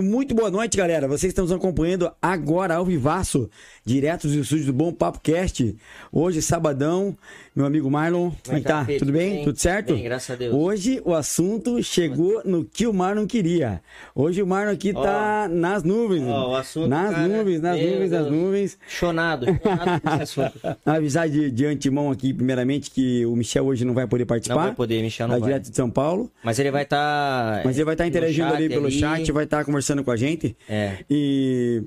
e muito boa noite, galera. Vocês estão nos acompanhando agora ao vivaço, direto dos estúdios do Bom Papo Cast. Hoje, sabadão, meu amigo Marlon, como é que tá? Tudo bem? bem? Tudo certo? Bem, graças a Deus. Hoje o assunto chegou no que o Marlon queria. Hoje o Marlon aqui oh. tá nas nuvens. Oh, o assunto, nas cara, nuvens, nas nuvens, nas nuvens. Chonado, chonado com esse assunto. Avisar de, de antemão aqui, primeiramente, que o Michel hoje não vai poder participar. Não vai poder, Michel não tá vai. direto de São Paulo. Mas ele vai estar... Tá, Mas ele vai estar tá interagindo ali pelo ali. chat, vai estar tá conversando com a gente. É. E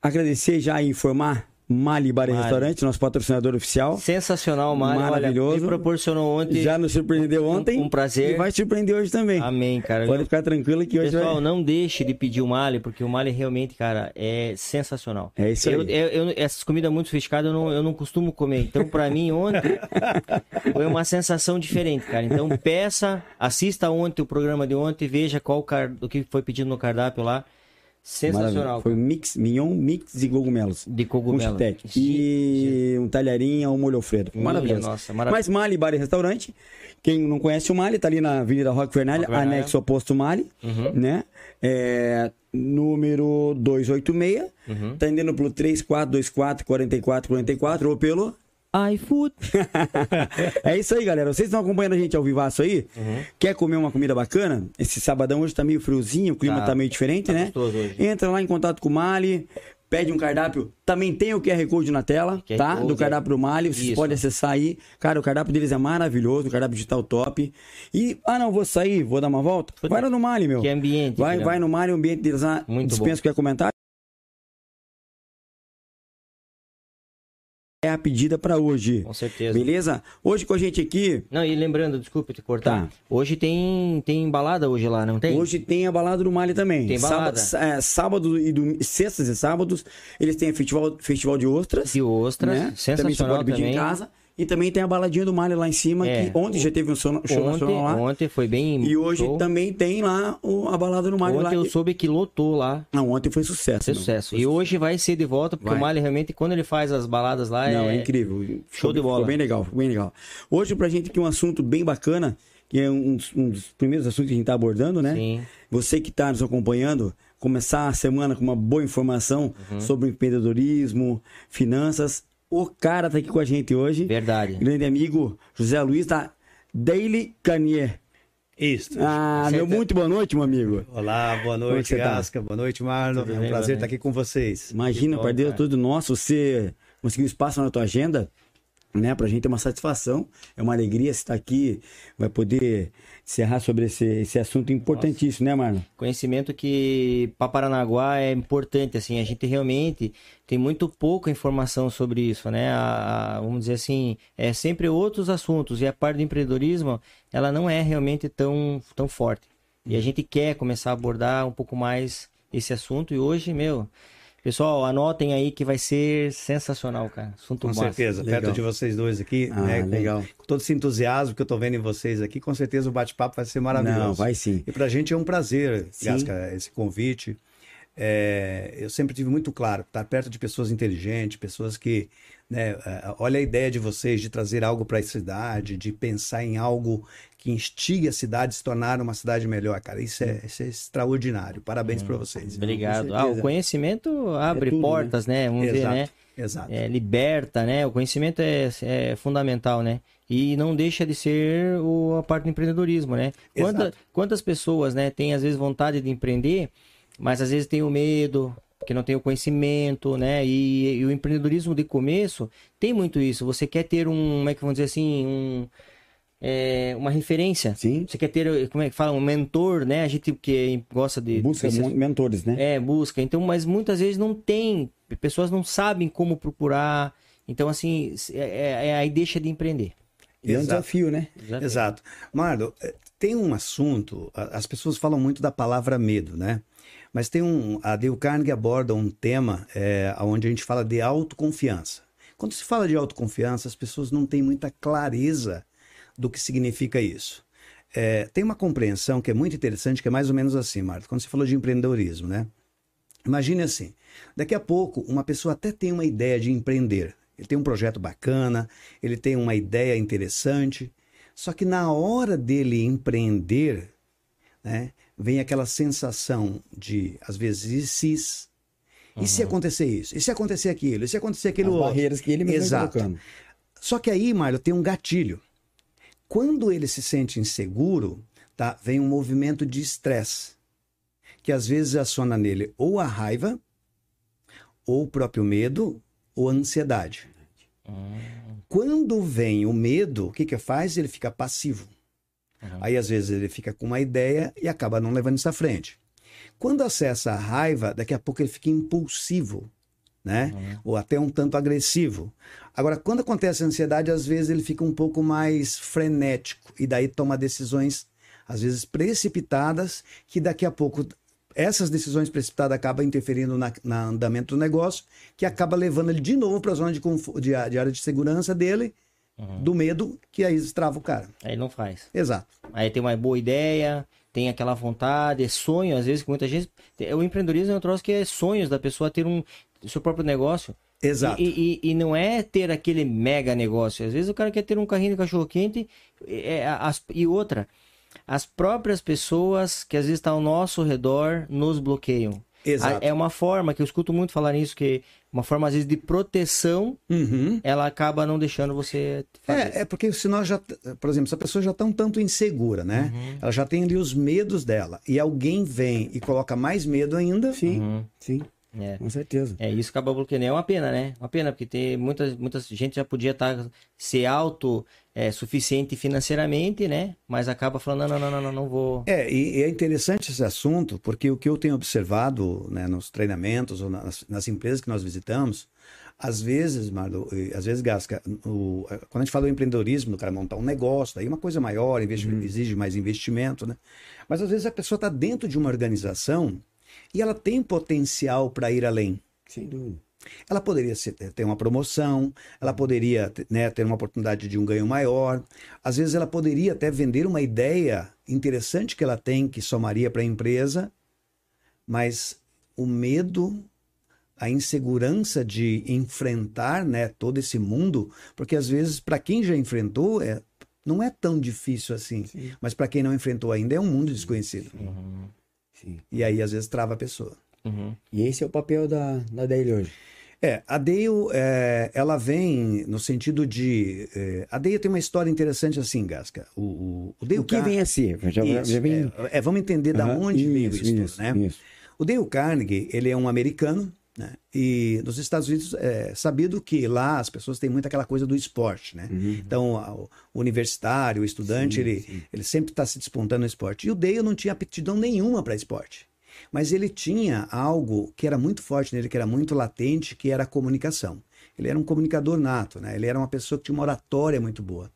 agradecer já e informar Mali Bar e Restaurante, nosso patrocinador oficial. Sensacional, Mali. Maravilhoso. Olha, me proporcionou ontem. Já nos surpreendeu ontem. Um, um, prazer. E vai surpreender hoje também. Amém, cara. Pode ficar tranquilo que hoje Pessoal, vai... não deixe de pedir o Mali, porque o Mali realmente, cara, é sensacional. É isso aí. Eu, eu, essas comidas muito sofisticadas eu não, eu não costumo comer. Então, para mim, ontem foi uma sensação diferente, cara. Então, peça, assista ontem o programa de ontem, veja qual o que foi pedido no cardápio lá. Sensacional. Foi mix, mignon, mix de cogumelos. De cogumelos. E um talharinho, um molho alfredo. Maravilhoso. Nossa, maravilhoso. Mas Mali Bar e Restaurante, quem não conhece o Mali, tá ali na Avenida Roque Fernalha, anexo oposto Mali, uhum. né? É, número 286, uhum. tá indo pelo 3424 4444 ou pelo iFood. é isso aí, galera. Vocês estão acompanhando a gente ao vivaço aí? Uhum. Quer comer uma comida bacana? Esse sabadão hoje tá meio friozinho, o clima tá, tá meio diferente, tá né? Hoje. Entra lá em contato com o Mali, pede um cardápio. Também tem o QR Code na tela, QR tá? Code, do cardápio do Mali. Vocês podem acessar aí. Cara, o cardápio deles é maravilhoso, o cardápio digital top. E, ah, não, vou sair, vou dar uma volta. Vai lá no Mali, meu. Que ambiente. Vai, vai no Mali, o ambiente deles lá. Muito Dispenso bom. quer comentar? É a pedida para hoje. Com certeza. Beleza? Hoje com a gente aqui. Não, e lembrando, desculpa te cortar. Tá. Hoje tem tem balada hoje lá, não tem? Hoje tem a balada do Mali também. Tem balada. Sábado, é, sábado e do, sextas e sábados eles têm festival, festival de ostras. De ostras, né? sensacional também. Você pode pedir também. em casa. E também tem a baladinha do Mali lá em cima, É. que ontem já teve um show, show Ontem, nacional lá. ontem foi bem. E hoje show. também tem lá o- a balada do Mali Ontem lá. eu soube que lotou lá. Não, ontem foi sucesso. Sucesso. meu. E hoje vai ser de volta, porque Vai. o Mali realmente, quando ele faz as baladas lá, Não, é, é incrível. show de Ficou bola. bem legal, ficou bem legal. Hoje pra gente aqui um assunto bem bacana, que é um dos, um dos primeiros assuntos que a gente tá abordando, né? Sim. Você que está nos acompanhando, começar a semana com uma boa informação Uhum. sobre empreendedorismo, finanças. O cara tá aqui com a gente hoje. Verdade. Grande amigo José Luiz da Daily Canier. Isso. Ah, meu, Certo. muito boa noite, meu amigo. Olá, boa é noite, tá? Gasca. Boa noite, Marlon. Tudo É um bem, prazer estar aqui com vocês. Imagina, bom, Deus, cara. tudo nosso. Você conseguiu espaço na tua agenda, né? Pra gente é uma satisfação, é uma alegria estar aqui, vai poder encerrar sobre esse, esse assunto importantíssimo, né, Marlon? Conhecimento que para Paranaguá é importante, assim, a gente realmente tem muito pouca informação sobre isso, né? A- a- vamos dizer assim, é sempre outros assuntos e a parte do empreendedorismo, ela não é realmente tão, tão forte. E a gente quer começar a abordar um pouco mais esse assunto e hoje, meu, pessoal, anotem aí que vai ser sensacional, cara. Assunto Com massa. certeza, Legal. perto de vocês dois aqui, Ah, né, com, legal. com todo esse entusiasmo que eu tô vendo em vocês aqui, com certeza o bate-papo vai ser maravilhoso. Não, vai sim. E pra gente é um prazer. Gasca, esse convite. É, eu sempre tive muito claro, estar perto de pessoas inteligentes, pessoas que, né, olha a ideia de vocês de trazer algo para a cidade, de pensar em algo que instigue a cidade a se tornar uma cidade melhor, cara. Isso é, isso é extraordinário. Parabéns para vocês. Obrigado. Ah, o conhecimento abre É tudo, portas, né? Vamos dizer, Exato, né? exato. é, liberta, né? O conhecimento é, é fundamental, né? E não deixa de ser o, a parte do empreendedorismo, né? Quanta- quantas pessoas, né, têm às vezes vontade de empreender, mas às vezes tem o medo, porque não tem o conhecimento, né? E, e o empreendedorismo de começo tem muito isso. Você quer ter um, como é que vamos dizer assim, um, é, uma referência. Sim. Você quer ter, como é que fala, um mentor, né? A gente que gosta de Busca mon- mentores, né? é, busca. Então, mas muitas vezes não tem. Pessoas não sabem como procurar. Então, assim, é, é- é aí deixa de empreender. E é um Exato. desafio, né? Exato. Marlon, eh, tem um assunto, as pessoas falam muito da palavra medo, né? Mas tem um, a Dale Carnegie aborda um tema é, onde a gente fala de autoconfiança. Quando se fala de autoconfiança, as pessoas não têm muita clareza do que significa isso. É, tem uma compreensão que é muito interessante, que é mais ou menos assim, Marlon, quando você falou de empreendedorismo, né? Imagine assim, daqui a pouco uma pessoa até tem uma ideia de empreender. Ele tem um projeto bacana, ele tem uma ideia interessante, só que na hora dele empreender, né, vem aquela sensação de, às vezes, cis. Uhum. E se acontecer isso? E se acontecer aquilo? E se acontecer aquilo As outro? barreiras que ele mesmo Exato. colocando. Só que aí, Mário, tem um gatilho. Quando ele se sente inseguro, tá? vem um movimento de estresse, que às vezes aciona nele ou a raiva, ou o próprio medo, ou a ansiedade. Uhum. Quando vem o medo, o que que faz? Ele fica passivo. Uhum. Aí às vezes ele fica com uma ideia e acaba não levando isso à frente. Quando acessa a raiva, daqui a pouco ele fica impulsivo, né? Uhum. Ou até um tanto agressivo. Agora, quando acontece a ansiedade, às vezes ele fica um pouco mais frenético e daí toma decisões às vezes precipitadas que daqui a pouco essas decisões precipitadas acabam interferindo na, na andamento do negócio, que acaba levando ele de novo para a zona de, de, de, área de segurança dele, uhum. do medo, que aí estrava o cara. Aí não faz. Exato. Aí tem uma boa ideia, tem aquela vontade, é sonho, às vezes, que muita gente. O empreendedorismo é um troço que é sonhos da pessoa ter um seu próprio negócio. Exato. E, e, e, não é ter aquele mega negócio. Às vezes o cara quer ter um carrinho de cachorro quente é, e outra as próprias pessoas que às vezes estão ao nosso redor nos bloqueiam. Exato. É uma forma que eu escuto muito falar nisso, que uma forma às vezes de proteção, uhum. ela acaba não deixando você fazer. É, é porque se nós já, por exemplo, se a pessoa já está um tanto insegura, né? Uhum. Ela já tem ali os medos dela e alguém vem e coloca mais medo ainda. Sim, uhum. sim. É. Com certeza. É, isso acaba bloqueando. É uma pena, né? Uma pena, porque tem muita, muita gente já podia estar tá, ser auto é, suficiente financeiramente, né? Mas acaba falando, não, não, não, não, não vou. É, e, e, é interessante esse assunto, porque o que eu tenho observado né, nos treinamentos ou nas, nas empresas que nós visitamos, às vezes, Marlo, às vezes, Gasca, o, quando a gente fala do empreendedorismo, do cara montar um negócio, aí uma coisa maior, uhum. exige mais investimento, né? Mas às vezes a pessoa está dentro de uma organização e ela tem potencial para ir além. Sem dúvida. Ela poderia ter uma promoção, ela poderia né, ter uma oportunidade de um ganho maior. Às vezes, ela poderia até vender uma ideia interessante que ela tem, que somaria para a empresa, mas o medo, a insegurança de enfrentar né, todo esse mundo, porque às vezes, para quem já enfrentou, é, não é tão difícil assim, Sim. mas para quem não enfrentou ainda, é um mundo desconhecido. Uhum. Sim. E aí, às vezes, trava a pessoa. Uhum. E esse é o papel da, da Dale hoje. É, a Dale, é, ela vem no sentido de... É, a Dale tem uma história interessante assim, Gasca. O, o, o, Dale o que Car... vem a ser? Já, isso, já vem... É, é, vamos entender uhum, da onde isso, veio isso, isso né? Isso. O Dale Carnegie, ele é um americano, né? E nos Estados Unidos é sabido que lá as pessoas têm muito aquela coisa do esporte, né? Uhum. Então, o universitário, o estudante, sim, ele, sim. ele sempre está se despontando no esporte. E o Dale não tinha aptidão nenhuma para esporte. Mas ele tinha algo que era muito forte nele, que era muito latente, que era a comunicação. Ele era um comunicador nato, né? Ele era uma pessoa que tinha uma oratória muito boa.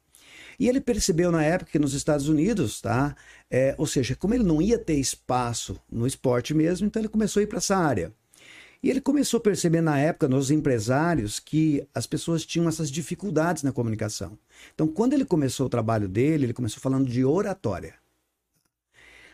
E ele percebeu na época que nos Estados Unidos, tá? É, ou seja, como ele não ia ter espaço no esporte mesmo, então ele começou a ir para essa área. E ele começou a perceber na época, nos empresários, que as pessoas tinham essas dificuldades na comunicação. Então, quando ele começou o trabalho dele, ele começou falando de oratória.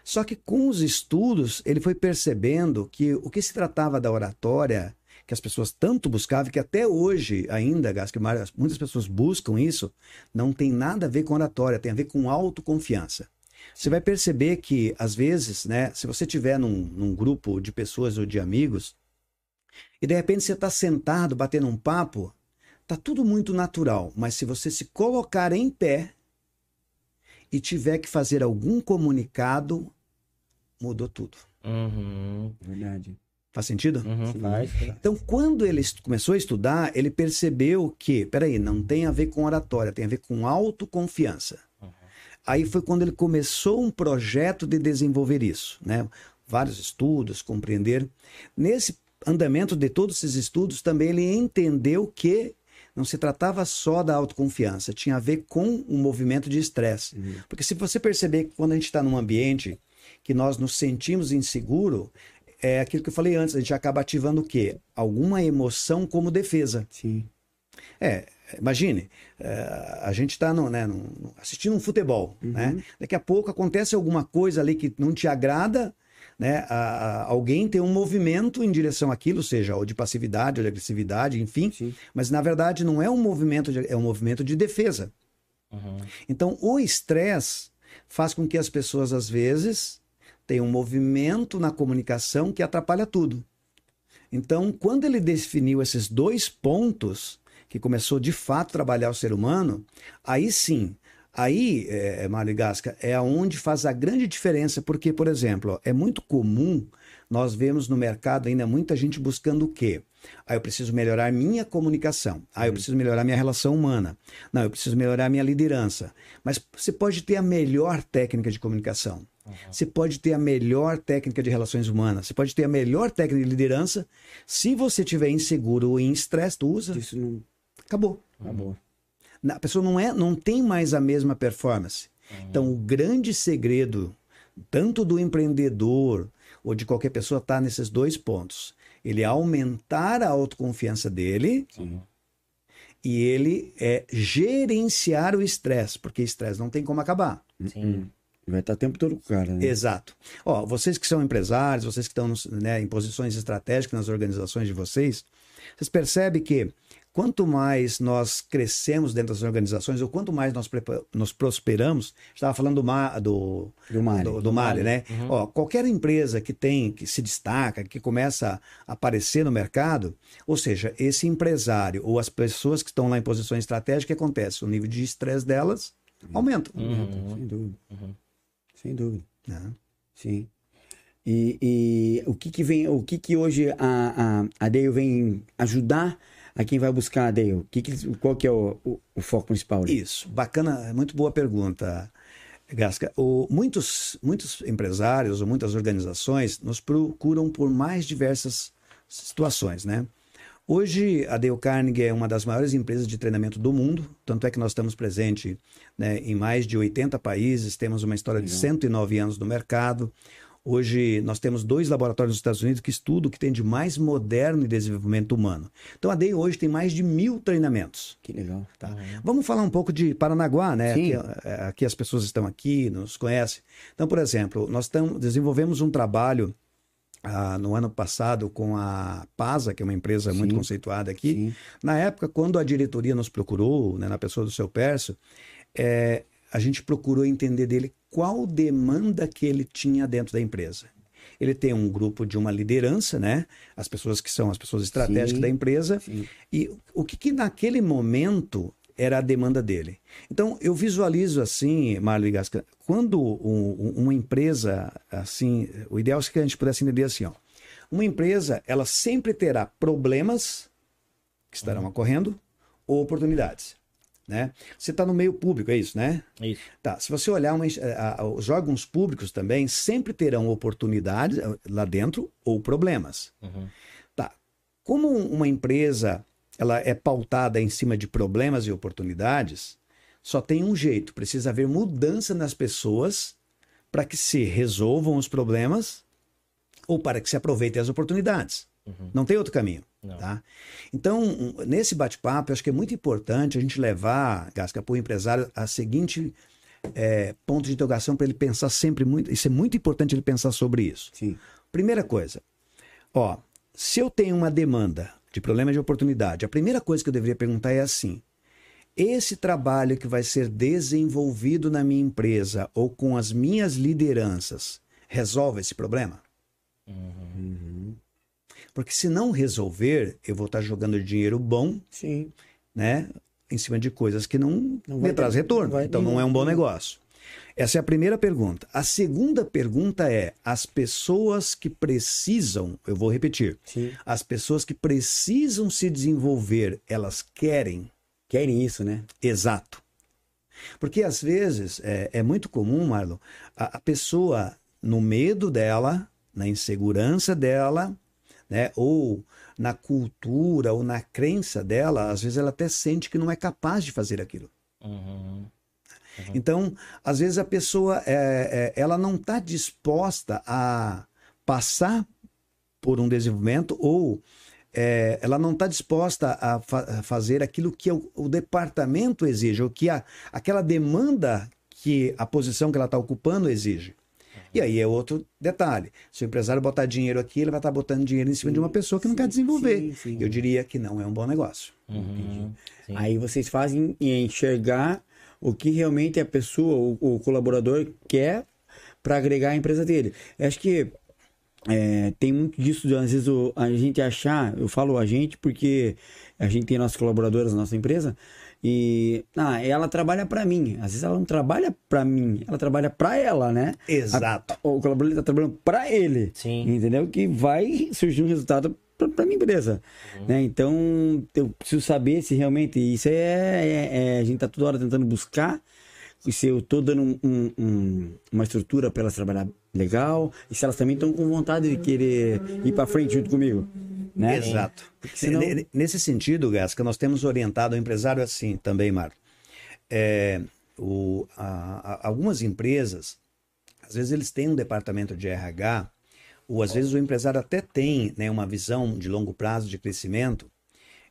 Só que com os estudos, ele foi percebendo que o que se tratava da oratória, que as pessoas tanto buscavam, que até hoje ainda, Gas, que muitas pessoas buscam isso, não tem nada a ver com oratória, tem a ver com autoconfiança. Você vai perceber que, às vezes, né, se você tiver num, num grupo de pessoas ou de amigos, e de repente você está sentado batendo um papo, tá tudo muito natural, mas se você se colocar em pé e tiver que fazer algum comunicado, mudou tudo. Uhum. Verdade. Faz sentido? Uhum, faz. Então, quando ele começou a estudar, ele percebeu que, peraí, não tem a ver com oratória, tem a ver com autoconfiança. Uhum. Aí foi quando ele começou um projeto de desenvolver isso, né? Vários estudos, compreender. Nesse andamento de todos esses estudos, também ele entendeu que não se tratava só da autoconfiança, tinha a ver com um movimento de estresse. Uhum. Porque se você perceber que quando a gente está num ambiente que nós nos sentimos inseguro, é aquilo que eu falei antes, a gente acaba ativando o quê? Alguma emoção como defesa. Sim. É, imagine, é, a gente está né, assistindo um futebol, uhum. né? Daqui a pouco acontece alguma coisa ali que não te agrada, né, a, a, alguém tem um movimento em direção àquilo, seja ou de passividade ou de agressividade, enfim, Sim. mas na verdade não é um movimento, de, é um movimento de defesa. Uhum. Então o estresse faz com que as pessoas às vezes tem um movimento na comunicação que atrapalha tudo. Então, quando ele definiu esses dois pontos, que começou de fato a trabalhar o ser humano, aí sim, aí, é, Mário Gasca, é onde faz a grande diferença, porque, por exemplo, é muito comum nós vemos no mercado ainda muita gente buscando o quê? Ah, eu preciso melhorar minha comunicação. Ah, eu uhum. preciso melhorar minha relação humana. Não, eu preciso melhorar minha liderança. Mas você pode ter a melhor técnica de comunicação. Uhum. Você pode ter a melhor técnica de relações humanas. Você pode ter a melhor técnica de liderança. Se você tiver inseguro ou em estresse, tu usa. Isso não... Acabou. Acabou. A pessoa não, é, não tem mais a mesma performance. Uhum. Então, o grande segredo, tanto do empreendedor ou de qualquer pessoa, está nesses dois pontos ele aumentar a autoconfiança dele Sim. e ele é gerenciar o estresse, porque estresse não tem como acabar. Sim. Vai estar o tempo todo com o cara, né? Exato. Ó, vocês que são empresários, vocês que estão né, em posições estratégicas nas organizações de vocês, vocês percebem que quanto mais nós crescemos dentro das organizações, ou quanto mais nós nos prosperamos, estava falando do, Ma, do, do Mali, do, do Mali, né? Uhum. Ó, qualquer empresa que tem, que se destaca, que começa a aparecer no mercado, ou seja, esse empresário ou as pessoas que estão lá em posições estratégicas, o que acontece? O nível de estresse delas aumenta. Uhum. Sem dúvida. Uhum. Sem dúvida. Uhum. Sim. E, e, o que que vem, o que que hoje a, a, a Dale vem ajudar a quem vai buscar, Dale? Que que, qual que é o, o, o foco principal? Ali? Isso, bacana, muito boa pergunta, Gasca. O, muitos, muitos empresários ou muitas organizações nos procuram por mais diversas situações, né? Hoje, a Dale Carnegie é uma das maiores empresas de treinamento do mundo, tanto é que nós estamos presentes né, em mais de 80 países, temos uma história de 109 anos no mercado. Hoje nós temos dois laboratórios nos Estados Unidos que estudam o que tem de mais moderno em desenvolvimento humano. Então a DEI hoje tem mais de mil treinamentos. Que legal. Tá. Uhum. Vamos falar um pouco de Paranaguá, né? Aqui, é, aqui, as pessoas estão aqui, nos conhecem. Então, por exemplo, nós tam, desenvolvemos um trabalho ah, no ano passado com a PASA, que é uma empresa Sim. muito conceituada aqui. Sim. Na época, quando a diretoria nos procurou, né, na pessoa do seu Perso, é, a gente procurou entender dele qual demanda que ele tinha dentro da empresa. Ele tem um grupo de uma liderança, né? As pessoas que são as pessoas estratégicas sim, da empresa. Sim. E o que, que naquele momento era a demanda dele. Então, eu visualizo assim, Marley Gasca, quando um, uma empresa, assim, o ideal é que a gente pudesse entender assim, ó. Uma empresa, ela sempre terá problemas que estarão uhum. ocorrendo ou oportunidades né? Você está no meio público, é isso, né? Isso. Tá. Se você olhar uma, a, a, os órgãos públicos também sempre terão oportunidades eh, lá dentro ou problemas. Uhum. Tá. Como uma empresa ela é pautada em cima de problemas e oportunidades, só tem um jeito: precisa haver mudança nas pessoas para que se resolvam os problemas ou para que se aproveitem as oportunidades. Uhum. Não tem outro caminho. Tá? Então, nesse bate-papo, acho que é muito importante a gente levar, Gasca, para o empresário a seguinte é, ponto de interrogação para ele pensar sempre muito. Isso é muito importante ele pensar sobre isso. Sim. Primeira coisa, ó, se eu tenho uma demanda de problema de oportunidade, a primeira coisa que eu deveria perguntar é assim: esse trabalho que vai ser desenvolvido na minha empresa ou com as minhas lideranças resolve esse problema? Uhum. Porque se não resolver, eu vou estar jogando dinheiro bom, Sim. né? Em cima de coisas que não, não me traz retorno. Não então não é um bom negócio. Essa é a primeira pergunta. A segunda pergunta é: as pessoas que precisam, eu vou repetir, Sim. as pessoas que precisam se desenvolver, elas querem? Querem isso, né? Exato. Porque às vezes é, é muito comum, Marlon, a, a pessoa, no medo dela, na insegurança dela, né? Ou na cultura ou na crença dela, às vezes ela até sente que não é capaz de fazer aquilo. Uhum. Uhum. Então, às vezes a pessoa é, é, ela não está disposta a passar por um desenvolvimento ou é, ela não está disposta a, fa fazer aquilo que o, o departamento exige, ou que a, aquela demanda que a posição que ela está ocupando exige. E aí é outro detalhe. Se o empresário botar dinheiro aqui, ele vai estar botando dinheiro em cima sim, de uma pessoa que não quer desenvolver. Sim, sim. Eu diria que não é um bom negócio. Uhum, aí vocês fazem enxergar o que realmente a pessoa, o, o colaborador quer para agregar a empresa dele. Eu acho que é, tem muito disso, às vezes o, a gente achar, eu falo a gente porque a gente tem nossas colaboradoras na nossa empresa, e ah, ela trabalha para mim. Às vezes ela não trabalha para mim, ela trabalha para ela, né? Exato. A, o colaborador está trabalhando para ele. Sim. Entendeu? Que vai surgir um resultado para minha empresa. Uhum. Né? Então, eu preciso saber se realmente isso é, é, é, A gente tá toda hora tentando buscar se eu tô dando um, um, uma estrutura para elas trabalhar legal e se elas também estão com vontade de querer ir para frente junto comigo. Né? Exato. Senão... Nesse sentido, Gasca, nós temos orientado o empresário assim também, Marco. É, o, a, a, algumas empresas, às vezes eles têm um departamento de RH, ou às vezes o empresário até tem né, uma visão de longo prazo de crescimento,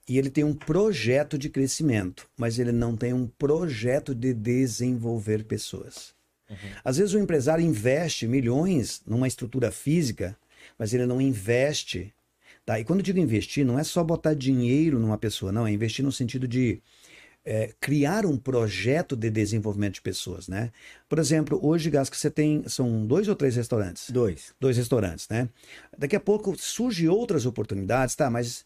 e ele tem um projeto de crescimento, mas ele não tem um projeto de desenvolver pessoas. Uhum. Às vezes o empresário investe milhões numa estrutura física, mas ele não investe Tá? E quando eu digo investir, não é só botar dinheiro numa pessoa, não, é investir no sentido de é, criar um projeto de desenvolvimento de pessoas, né? Por exemplo, hoje, Gas, que você tem, são dois ou três restaurantes? Dois. Dois restaurantes, né? Daqui a pouco surgem outras oportunidades, tá? Mas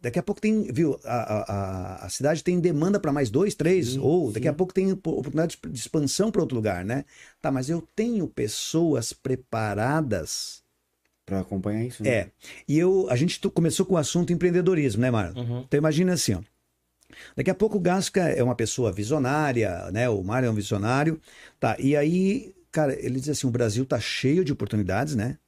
daqui a pouco tem, viu, a, a, a cidade tem demanda para mais dois, três, sim, ou daqui sim. a pouco tem oportunidade de expansão para outro lugar, né? Tá, mas eu tenho pessoas preparadas para acompanhar isso. Né? É. E eu, a gente começou com o assunto empreendedorismo, né, Mário? Uhum. Então imagina assim, ó. Daqui a pouco o Gasca é uma pessoa visionária, né? O Mário é um visionário. Tá, e aí, cara, ele diz assim, o Brasil tá cheio de oportunidades, né?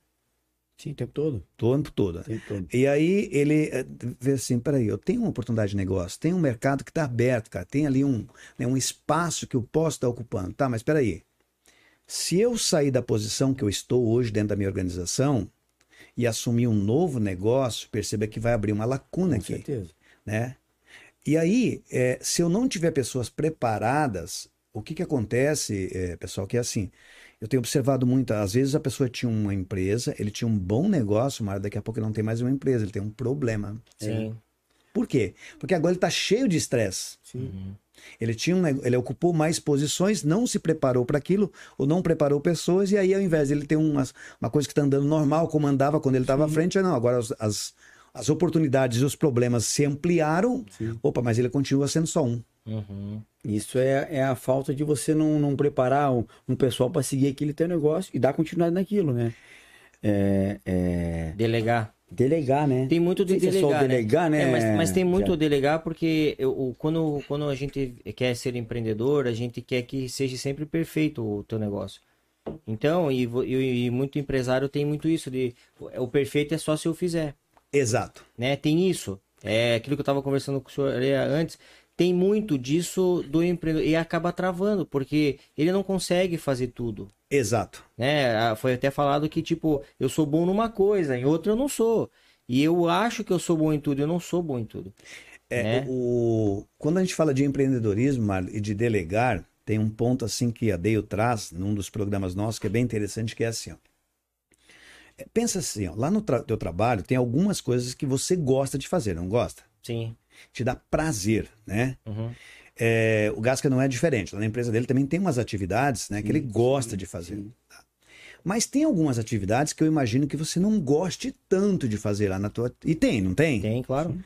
Sim, o tempo todo. O tempo todo. Tempo todo. E aí ele eh, vê assim, peraí, eu tenho uma oportunidade de negócio, tem um mercado que está aberto, cara, tem ali um, né, um espaço que eu posso estar ocupando. Tá, mas peraí, se eu sair da posição que eu estou hoje dentro da minha organização, e assumir um novo negócio, perceba que vai abrir uma lacuna Com aqui. certeza. Né? E aí, é, se eu não tiver pessoas preparadas, o que, que acontece, é, pessoal, que é assim, eu tenho observado muito, às vezes a pessoa tinha uma empresa, ele tinha um bom negócio, mas daqui a pouco ele não tem mais uma empresa, ele tem um problema. Sim. É. Por quê? Porque agora ele está cheio de estresse. Sim. Uhum. Ele tinha um, ele ocupou mais posições, não se preparou para aquilo, ou não preparou pessoas, e aí ao invés de ele ter umas, uma coisa que está andando normal, como andava quando ele estava à frente, não, agora as, as, as, oportunidades e os problemas se ampliaram, Sim. opa, mas ele continua sendo só um. Uhum. Isso é, é a falta de você não, não preparar um, um pessoal para seguir aquele teu negócio e dar continuidade naquilo, né? É, é... Delegar. Delegar, né? Tem muito de delegar, né? delegar, né? É, mas, mas, tem muito Já. delegar porque eu, quando, quando a gente quer ser empreendedor, a gente quer que seja sempre perfeito o teu negócio. Então, e, e, e muito empresário tem muito isso de o perfeito é só se eu fizer. Exato. Né? Tem isso. É aquilo que eu estava conversando com o senhor antes. Tem muito disso do empreendedor e acaba travando, porque ele não consegue fazer tudo. Exato. Né? Foi até falado que, tipo, eu sou bom numa coisa, em outra eu não sou. E eu acho que eu sou bom em tudo, eu não sou bom em tudo. É, né? o... Quando a gente fala de empreendedorismo Mar, e de delegar, tem um ponto assim que a Deio traz num dos programas nossos que é bem interessante, que é assim, ó. Pensa assim, ó, lá no tra teu trabalho tem algumas coisas que você gosta de fazer, não gosta? Sim. Te dá prazer, né? Uhum. É, o Gasca não é diferente. Na empresa dele também tem umas atividades né, que ele gosta de fazer. Tá? Mas tem algumas atividades que eu imagino que você não goste tanto de fazer lá na tua. E tem, não tem? Tem, claro.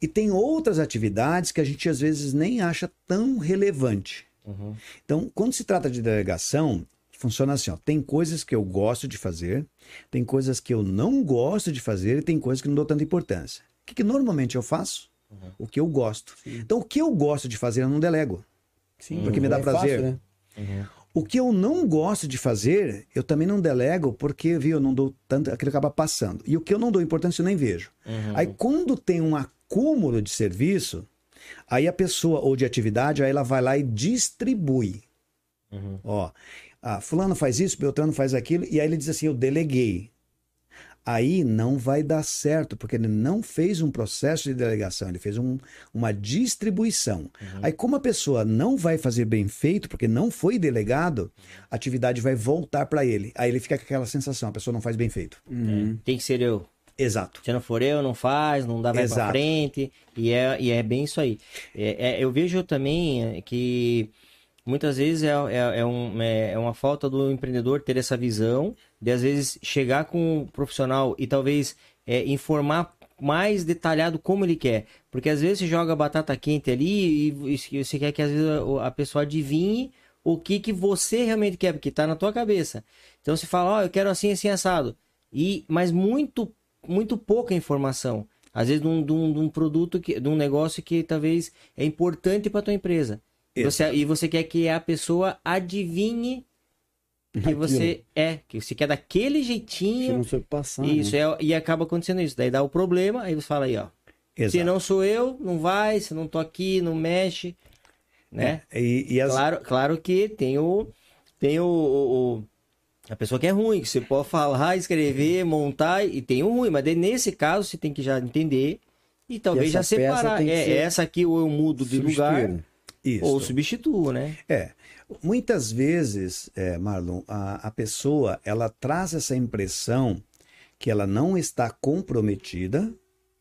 E tem outras atividades que a gente às vezes nem acha tão relevante. Uhum. Então, quando se trata de delegação, funciona assim: ó, tem coisas que eu gosto de fazer, tem coisas que eu não gosto de fazer e tem coisas que não dou tanta importância. O que, que normalmente eu faço? Uhum. O que eu gosto. Sim. Então, o que eu gosto de fazer, eu não delego. Sim, porque me dá é prazer. Fácil, né? uhum. O que eu não gosto de fazer, eu também não delego, porque, viu, eu não dou tanto, aquilo acaba passando. E o que eu não dou importância, eu nem vejo. Uhum. Aí, quando tem um acúmulo de serviço, aí a pessoa, ou de atividade, aí ela vai lá e distribui. Uhum. Ó, ah, fulano faz isso, Beltrano faz aquilo, e aí ele diz assim, eu deleguei aí não vai dar certo, porque ele não fez um processo de delegação, ele fez um, uma distribuição. Uhum. Aí, como a pessoa não vai fazer bem feito, porque não foi delegado, a atividade vai voltar para ele. Aí ele fica com aquela sensação, a pessoa não faz bem feito. Uhum. Tem que ser eu. Exato. Se não for eu, não faz, não dá mais pra frente. E é, e é bem isso aí. É, é, eu vejo também que muitas vezes é, é, é, um, é, é, uma falta do empreendedor ter essa visão, de às vezes chegar com o profissional e talvez é, informar mais detalhado como ele quer. Porque às vezes você joga batata quente ali e, você quer que às vezes a, a pessoa adivinhe o que, que você realmente quer, porque está na tua cabeça. Então você fala, ó, oh, eu quero assim, assim, assado. E, mas muito, muito pouca informação. Às vezes de um, de um, de um produto, que, de um negócio que talvez é importante para tua empresa. Você, e você quer que a pessoa adivinhe que Aquilo. você é, que você quer daquele jeitinho. Você não soube passar. Isso, né? é, e acaba acontecendo isso. Daí dá o problema, aí você fala aí, ó. Exato. Se não sou eu, não vai, se não tô aqui, não mexe. Né? É, e, e as... claro, claro que tem o. Tem o, o, o, a pessoa que é ruim, que você pode falar, escrever, montar, e tem o ruim, mas daí, nesse caso você tem que já entender e talvez já separar. É, essa aqui ou eu mudo de lugar isso. Ou substitua, né? É. Muitas vezes, é, Marlon, a, a pessoa ela traz essa impressão que ela não está comprometida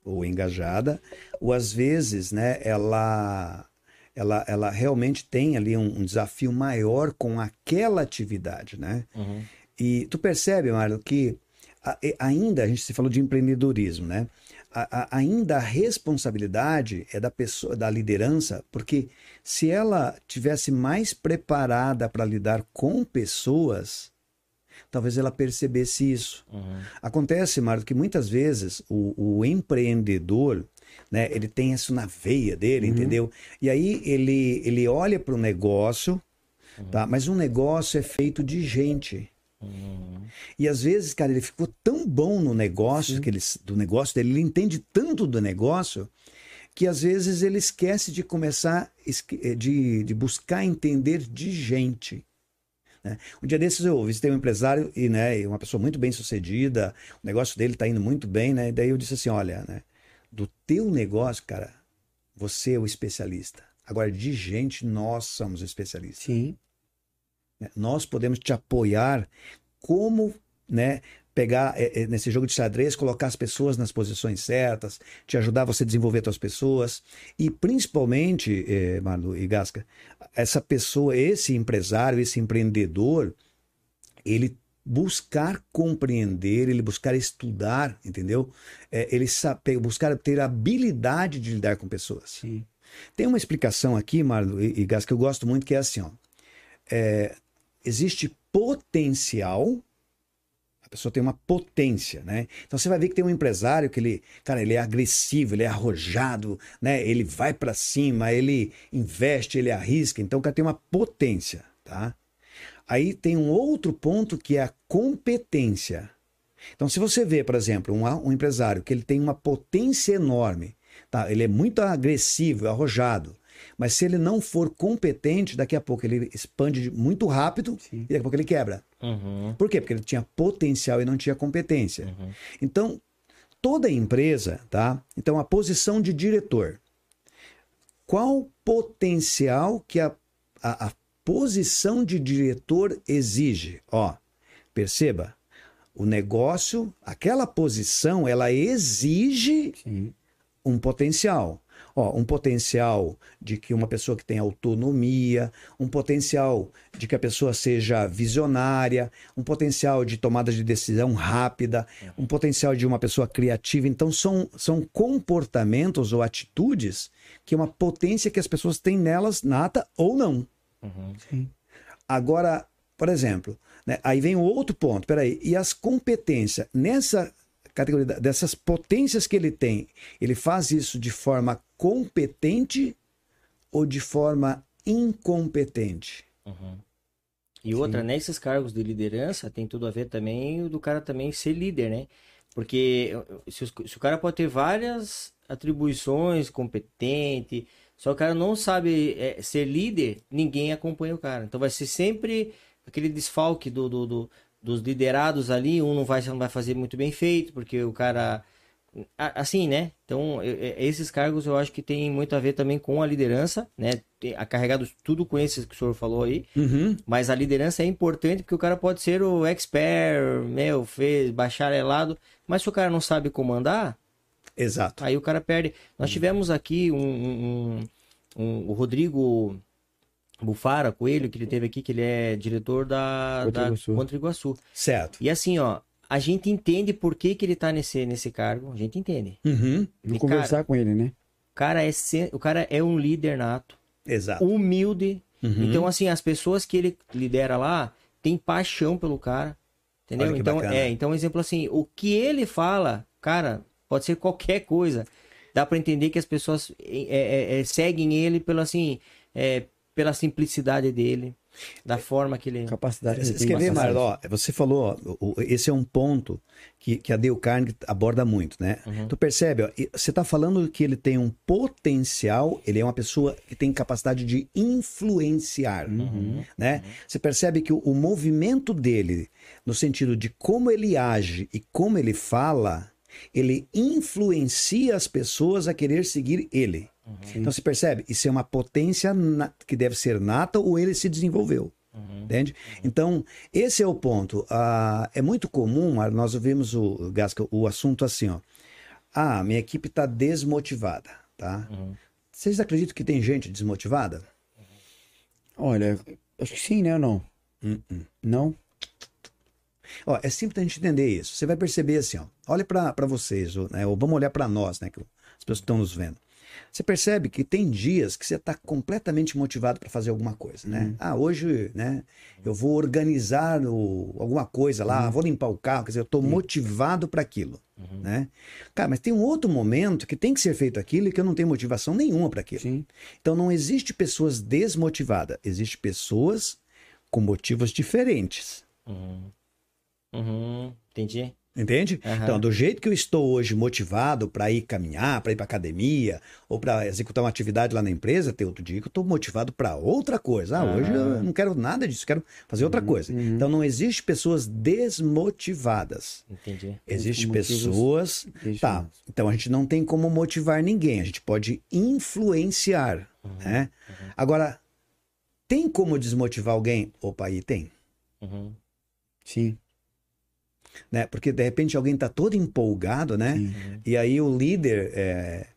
ou engajada, ou às vezes, né, ela ela, ela realmente tem ali um, um desafio maior com aquela atividade, né? Uhum. E tu percebe, Marlon, que a, ainda a gente se falou de empreendedorismo, né? A, a, ainda a responsabilidade é da pessoa, da liderança, porque se ela tivesse mais preparada para lidar com pessoas, talvez ela percebesse isso. Uhum. Acontece, Mário, que muitas vezes o, o, empreendedor, né, ele tem isso na veia dele, uhum. entendeu? E aí ele, ele olha para o negócio, uhum. tá? mas um negócio é feito de gente. Uhum. E às vezes, cara, ele ficou tão bom no negócio, que ele, do negócio dele, ele entende tanto do negócio, que às vezes ele esquece de começar, eh, de, de buscar entender de gente. Né? Um dia desses eu visitei um empresário e né, uma pessoa muito bem sucedida, o negócio dele está indo muito bem, né? E daí eu disse assim: olha, né, do teu negócio, cara, você é o especialista. Agora, de gente, nós somos especialistas. Sim. Né, nós podemos te apoiar como né, pegar é, nesse jogo de xadrez, colocar as pessoas nas posições certas, te ajudar você a desenvolver suas pessoas e principalmente, é, Malu e Gasca, essa pessoa, esse empresário, esse empreendedor, ele buscar compreender, ele buscar estudar, entendeu? É, ele saber, buscar ter a habilidade de lidar com pessoas. Sim. Tem uma explicação aqui, Marlo e, e Gas, que eu gosto muito, que é assim, ó. É, existe potencial pessoa tem uma potência, né? Então você vai ver que tem um empresário que ele, cara, ele é agressivo, ele é arrojado, né? Ele vai para cima, ele investe, ele arrisca, então o cara tem uma potência, tá? Aí tem um outro ponto que é a competência. Então se você vê, por exemplo, um, um empresário que ele tem uma potência enorme, tá? Ele é muito agressivo, arrojado, mas se ele não for competente, daqui a pouco ele expande muito rápido Sim. e daqui a pouco ele quebra. Uhum. Por quê? Porque ele tinha potencial e não tinha competência. Uhum. Então, toda empresa, tá? Então, a posição de diretor. Qual potencial que a, a, a posição de diretor exige? Ó, perceba, o negócio, aquela posição, ela exige Sim. um potencial. Ó, um potencial de que uma pessoa que tem autonomia, um potencial de que a pessoa seja visionária, um potencial de tomada de decisão rápida, um potencial de uma pessoa criativa. Então, são, são comportamentos ou atitudes que é uma potência que as pessoas têm nelas, nata ou não. Uhum. Agora, por exemplo, né, aí vem o outro ponto, peraí, e as competências nessa categoria dessas potências que ele tem, ele faz isso de forma competente ou de forma incompetente? Uhum. E outra, Sim. nesses cargos de liderança, tem tudo a ver também do cara também ser líder, né? Porque se, se o cara pode ter várias atribuições, competente, só o cara não sabe é, ser líder, ninguém acompanha o cara. Então vai ser sempre aquele desfalque do, do, do dos liderados ali, um não vai, não vai fazer muito bem feito, porque o cara. Assim, né? Então, esses cargos eu acho que tem muito a ver também com a liderança, né? A carregado tudo com esses que o senhor falou aí. Uhum. Mas a liderança é importante porque o cara pode ser o expert, meu, fez bacharelado, mas se o cara não sabe comandar. Exato. Aí o cara perde. Nós tivemos aqui um, um, um, um o Rodrigo Bufara Coelho, que ele teve aqui, que ele é diretor da Contra Iguaçu. Contra Iguaçu. Certo. E assim, ó, a gente entende por que, que ele tá nesse, nesse cargo, a gente entende. Uhum. Vou conversar cara, com ele, né? Cara é, o cara é um líder nato. Exato. Humilde. Uhum. Então, assim, as pessoas que ele lidera lá têm paixão pelo cara. Entendeu? Então, bacana. é, então, exemplo assim, o que ele fala, cara, pode ser qualquer coisa. Dá para entender que as pessoas é, é, é, seguem ele pelo assim, é, pela simplicidade dele, da forma que ele. Capacidade. Você quer ver, Marlon? Você falou, ó, esse é um ponto que, que a Dale Carnegie aborda muito, né? Uhum. Tu percebe, ó, você está falando que ele tem um potencial, ele é uma pessoa que tem capacidade de influenciar, uhum. né? Uhum. Você percebe que o, o movimento dele, no sentido de como ele age e como ele fala, ele influencia as pessoas a querer seguir ele. Uhum. Então você percebe? Isso é uma potência que deve ser nata ou ele se desenvolveu. Uhum. Entende? Então, esse é o ponto. Ah, é muito comum, nós ouvimos o Gasca, o assunto assim, ó. Ah, minha equipe está desmotivada, tá? Uhum. Vocês acreditam que tem gente desmotivada? Olha, acho que sim, né ou não? Uh-uh. Não? Ó, é simples a gente entender isso. Você vai perceber assim, ó. Olha para vocês, né? ou vamos olhar para nós, né? Que as pessoas que estão nos vendo. Você percebe que tem dias que você está completamente motivado para fazer alguma coisa, né? Uhum. Ah, hoje, né? Eu vou organizar o, alguma coisa lá, uhum. vou limpar o carro, quer dizer, eu estou motivado para aquilo, uhum. né? Cara, mas tem um outro momento que tem que ser feito aquilo e que eu não tenho motivação nenhuma para aquilo. Sim. Então não existe pessoas desmotivadas, existe pessoas com motivos diferentes. Uhum. Uhum. Entendi. Entende? Uhum. Então, do jeito que eu estou hoje motivado para ir caminhar, para ir para academia, ou para executar uma atividade lá na empresa, tem outro dia que eu estou motivado para outra coisa. Ah, uhum. hoje eu não quero nada disso, quero fazer outra uhum. coisa. Uhum. Então, não existe pessoas desmotivadas. Entendi. Existem pessoas. Tá. Então, a gente não tem como motivar ninguém, a gente pode influenciar. Uhum. Né? Uhum. Agora, tem como desmotivar alguém? Opa, aí tem. Sim né? Porque de repente alguém está todo empolgado, né? Sim. E aí o líder, é,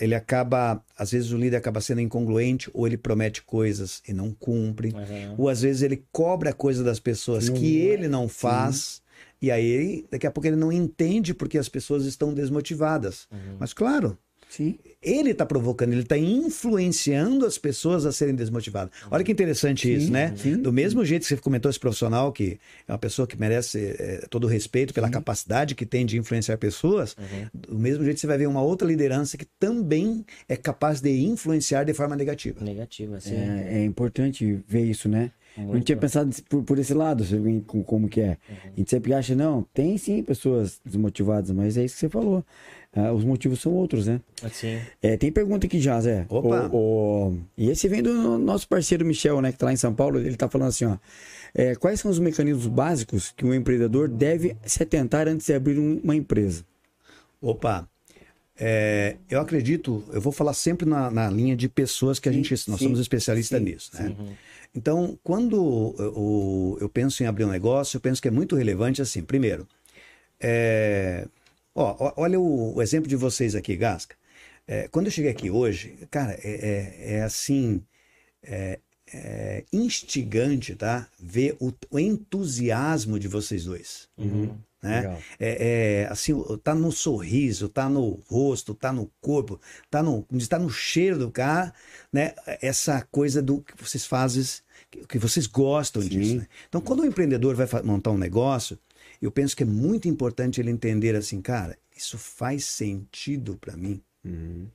ele acaba, às vezes o líder acaba sendo incongruente, ou ele promete coisas e não cumpre, uhum. ou às vezes ele cobra coisa das pessoas não, que ele não faz. Sim. E aí, daqui a pouco ele não entende porque as pessoas estão desmotivadas. Uhum. Mas claro, Sim. Ele está provocando, ele está influenciando as pessoas a serem desmotivadas. Olha que interessante sim, isso, né? Sim. Do mesmo jeito que você comentou esse profissional, que é uma pessoa que merece é, todo o respeito pela sim. capacidade que tem de influenciar pessoas, uhum. do mesmo jeito você vai ver uma outra liderança que também é capaz de influenciar de forma negativa. Negativa, sim. É, é importante ver isso, né? Muito não tinha pensado por, por esse lado, como, como que é. Uhum. A gente sempre acha, não, tem sim pessoas desmotivadas, mas é isso que você falou. Ah, os motivos são outros, né? Assim. É, tem pergunta aqui já, Zé. Opa! O, o... E esse vem do nosso parceiro Michel, né? Que tá lá em São Paulo. Ele tá falando assim, ó. É, quais são os mecanismos básicos que um empreendedor deve se atentar antes de abrir uma empresa? Opa! É, eu acredito, eu vou falar sempre na, na linha de pessoas que a sim, gente. Nós sim, somos especialistas sim, nisso, né? Então, quando eu, eu, penso em abrir um negócio, eu penso que é muito relevante assim. Primeiro, é, Ó, olha o, o, exemplo de vocês aqui, Gasca. É, quando eu cheguei aqui hoje, cara, é, é, é assim, é, é, instigante, tá? Ver o, o, entusiasmo de vocês dois. Uhum. Né? É, é, assim, tá no sorriso, tá no rosto, tá no corpo, tá no, tá no cheiro do cara, né? Essa coisa do que vocês fazem, que vocês gostam Sim. disso. Né? Então, quando o um empreendedor vai montar um negócio, eu penso que é muito importante ele entender assim, cara, isso faz sentido para mim. Uhum.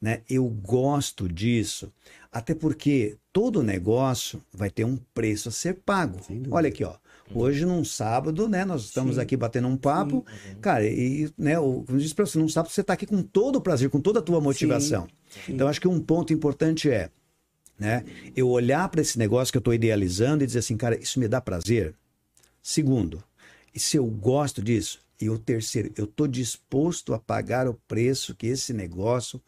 Né? Eu gosto disso, até porque todo negócio vai ter um preço a ser pago. Olha aqui, ó. Hoje, num sábado, né? Nós estamos Sim. aqui batendo um papo. Sim. Cara, e, né, como eu disse para você, num sábado você está aqui com todo o prazer, com toda a tua motivação. Sim. Então, acho que um ponto importante é, né? Eu olhar para esse negócio que eu estou idealizando e dizer assim, cara, isso me dá prazer. Segundo, e se eu gosto disso? E o terceiro, eu estou disposto a pagar o preço que esse negócio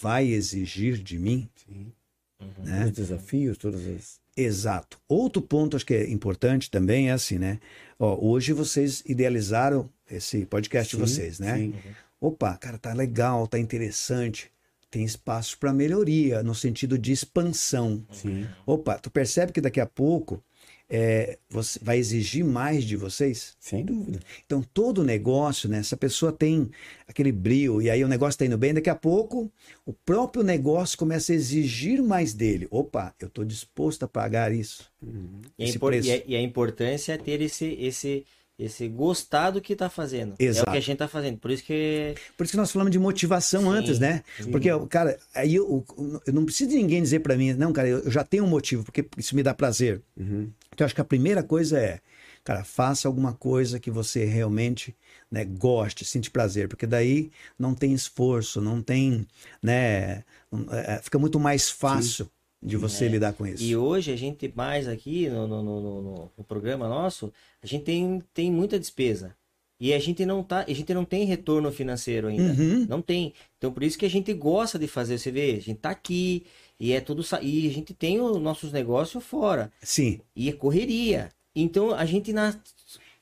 vai exigir de mim? Sim. Uhum. Né? Os desafios, todas as. Exato. Outro ponto acho que é importante também é assim, né? Ó, hoje vocês idealizaram esse podcast sim, de vocês, né? Sim. Opa, cara, tá legal, tá interessante. tem espaço para melhoria, no sentido de expansão. Sim. Opa, tu percebe que daqui a pouco é, você vai exigir mais de vocês? Sem dúvida. Então, todo negócio, né? Se a pessoa tem aquele brilho e aí o negócio está indo bem, daqui a pouco o próprio negócio começa a exigir mais dele. Opa, eu estou disposto a pagar isso. Uhum. E, a e, a, e, a importância é ter esse, esse, esse gostar do que está fazendo. Exato. É o que a gente está fazendo. Por isso que. Por isso que nós falamos de motivação sim, antes, né? Sim. Porque, cara, aí eu, eu não preciso de ninguém dizer para mim, não, cara, eu já tenho um motivo, porque isso me dá prazer. Uhum. Então, acho que a primeira coisa é, cara, faça alguma coisa que você realmente né, goste, sente prazer, porque daí não tem esforço, não tem, né, é, fica muito mais fácil. Sim de você é. lidar com isso. E hoje a gente mais aqui no, no, no, no, programa nosso, a gente tem, tem muita despesa. E a gente não tá, a gente não tem retorno financeiro ainda. Uhum. Não tem. Então por isso que a gente gosta de fazer, você vê, a gente tá aqui e é tudo e a gente tem os nossos negócios fora. Sim. E é correria. Então a gente na,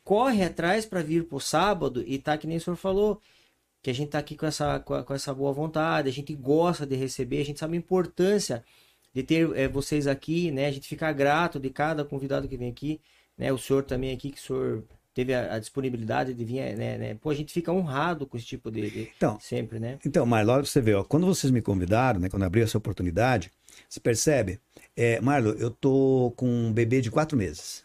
corre atrás para vir pro sábado e tá que nem o senhor falou, que a gente tá aqui com essa com, com essa boa vontade, a gente gosta de receber, a gente sabe a importância de ter é, vocês aqui, né? A gente fica grato de cada convidado que vem aqui, né? O senhor também aqui, que o senhor teve a, a disponibilidade de vir, né, né? Pô, a gente fica honrado com esse tipo de, de então, sempre, né? Então, Marlon, você vê, ó, quando vocês me convidaram, né? Quando abriu essa oportunidade, você percebe, é, Marlon, eu tô com um bebê de quatro meses.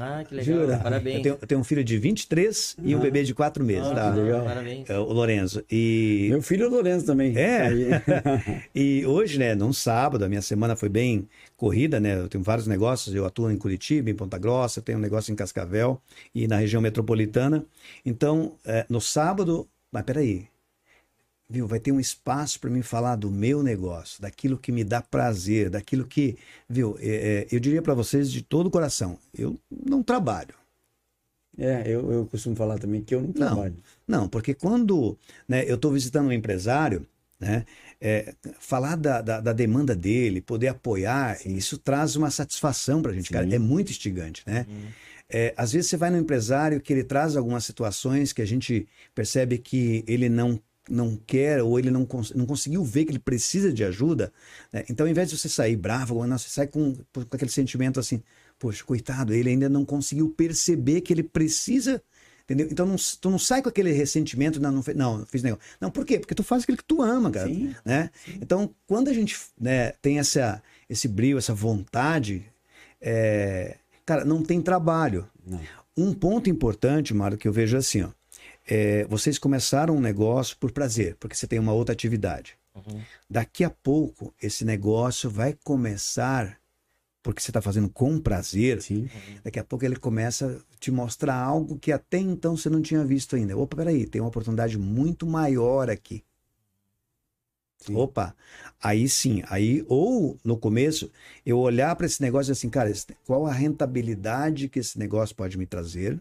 Ah, que legal. Jura? Parabéns. Eu tenho, eu tenho, um filho de 23 ah. e um bebê de 4 meses. Ah, tá? Que legal. Parabéns. É, o Lorenzo. E... Meu filho é o Lorenzo também. É. e hoje, né, num sábado, a minha semana foi bem corrida, né? Eu tenho vários negócios. Eu atuo em Curitiba, em Ponta Grossa, tenho um negócio em Cascavel e na região metropolitana. Então, é, no sábado. Mas peraí, viu, vai ter um espaço para mim falar do meu negócio, daquilo que me dá prazer, daquilo que, viu, é, é, eu diria para vocês de todo o coração, eu não trabalho. É, eu, eu costumo falar também que eu não trabalho. Não, não porque quando né, eu estou visitando um empresário, né, é, falar da, da, da, demanda dele, poder apoiar, Sim. isso traz uma satisfação para a gente, Sim. cara. É muito instigante, né? Hum. É, às vezes você vai no empresário que ele traz algumas situações que a gente percebe que ele não não quer ou ele não, cons não conseguiu ver que ele precisa de ajuda, né? então ao invés de você sair bravo, você sai com, com aquele sentimento assim, poxa, coitado, ele ainda não conseguiu perceber que ele precisa Entendeu? Então não, tu não sai com aquele ressentimento, não, não, não, não fiz negócio. Não, por quê? Porque tu faz aquilo que tu ama, cara. Sim, né? Sim. Então, quando a gente né, tem essa, esse brilho, essa vontade, é, cara, não tem trabalho. Não. Um ponto importante, Mário, que eu vejo assim, ó, é, vocês começaram um negócio por prazer, porque você tem uma outra atividade. Uhum. Daqui a pouco, esse negócio vai começar, porque você está fazendo com prazer, Sim. daqui a pouco ele começa a te mostrar algo que até então você não tinha visto ainda. Opa, peraí, tem uma oportunidade muito maior aqui. Sim. Opa, aí sim, aí ou no começo eu olhar para esse negócio assim, cara, qual a rentabilidade que esse negócio pode me trazer?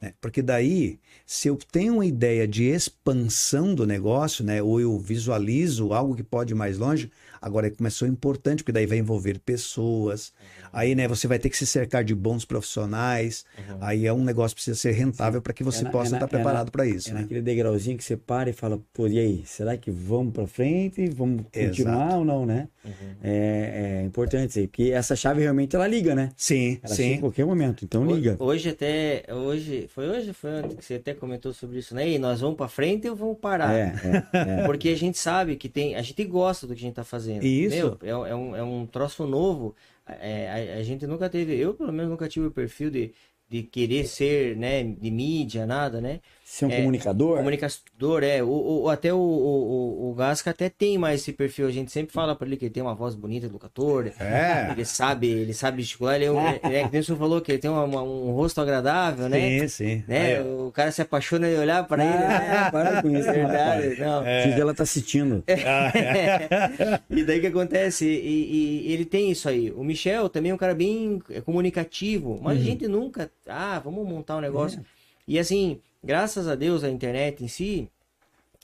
Né? Porque daí, se eu tenho uma ideia de expansão do negócio, né, ou eu visualizo algo que pode ir mais longe, agora começou importante, porque daí vai envolver pessoas. Uhum. Aí, né, você vai ter que se cercar de bons profissionais. Uhum. Aí é um negócio que precisa ser rentável para que você é na, possa é na, estar preparado é para isso. É né? naquele degrauzinho que você para e fala, pô, e aí, será que vamos para frente? Vamos continuar Exato. ou não, né? Uhum. É, é, importante isso aí, porque essa chave realmente ela liga, né? Sim, ela sim. em qualquer momento, então liga. Hoje até, hoje, foi hoje, foi ontem que você até comentou sobre isso, né? E nós vamos para frente ou vamos parar? É, é, é, Porque a gente sabe que tem, a gente gosta do que a gente tá fazendo. Isso. Meu, é, é, um, é um troço novo. É, a, a, gente nunca teve, eu pelo menos nunca tive o perfil de, de querer ser, né, de mídia, nada, né? Ser um é, comunicador? Comunicador, é. O, o, até o, o, o Gasca até tem mais esse perfil. A gente sempre fala para ele que ele tem uma voz bonita, educador. É. Ele sabe, ele sabe gesticular. Ele é, um, é, é, que o senhor falou que ele tem uma, uma, um rosto agradável, né? Sim, sim. Né? O cara se apaixona de olhar para ele. Né? Para com isso, verdade. Não. É. ela tá assistindo. e daí que acontece? E, e, ele tem isso aí. O Michel também é um cara bem comunicativo, mas uhum. a gente nunca. Ah, vamos montar um negócio. É. E assim, graças a Deus, a internet em si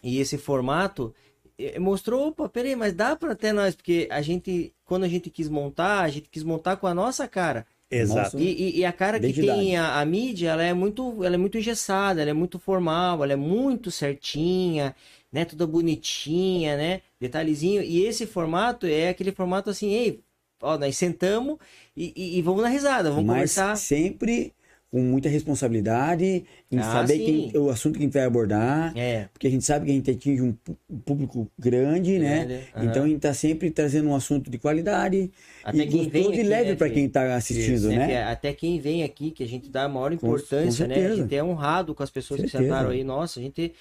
e esse formato eh, mostrou, opa, peraí, mas dá para até nós, porque a gente, quando a gente quis montar, a gente quis montar com a nossa cara. Exato. E, e, e, a cara que tem a, a, mídia, ela é muito, ela é muito engessada, ela é muito formal, ela é muito certinha, né? Toda bonitinha, né? Detalhezinho. E esse formato é aquele formato assim, ei, ó, nós sentamos e, e, e vamos na risada, vamos Mas conversar. sempre com muita responsabilidade em ah, saber quem, o assunto que a gente vai abordar. É. Porque a gente sabe que a gente atinge um público grande, né? Uhum. Então a gente está sempre trazendo um assunto de qualidade até e gostoso e leve né, para quem está assistindo, Isso, né? Até quem vem aqui, que a gente dá a maior importância, com, com né? A gente é honrado com as pessoas certeza. que sentaram aí. Nossa, a gente.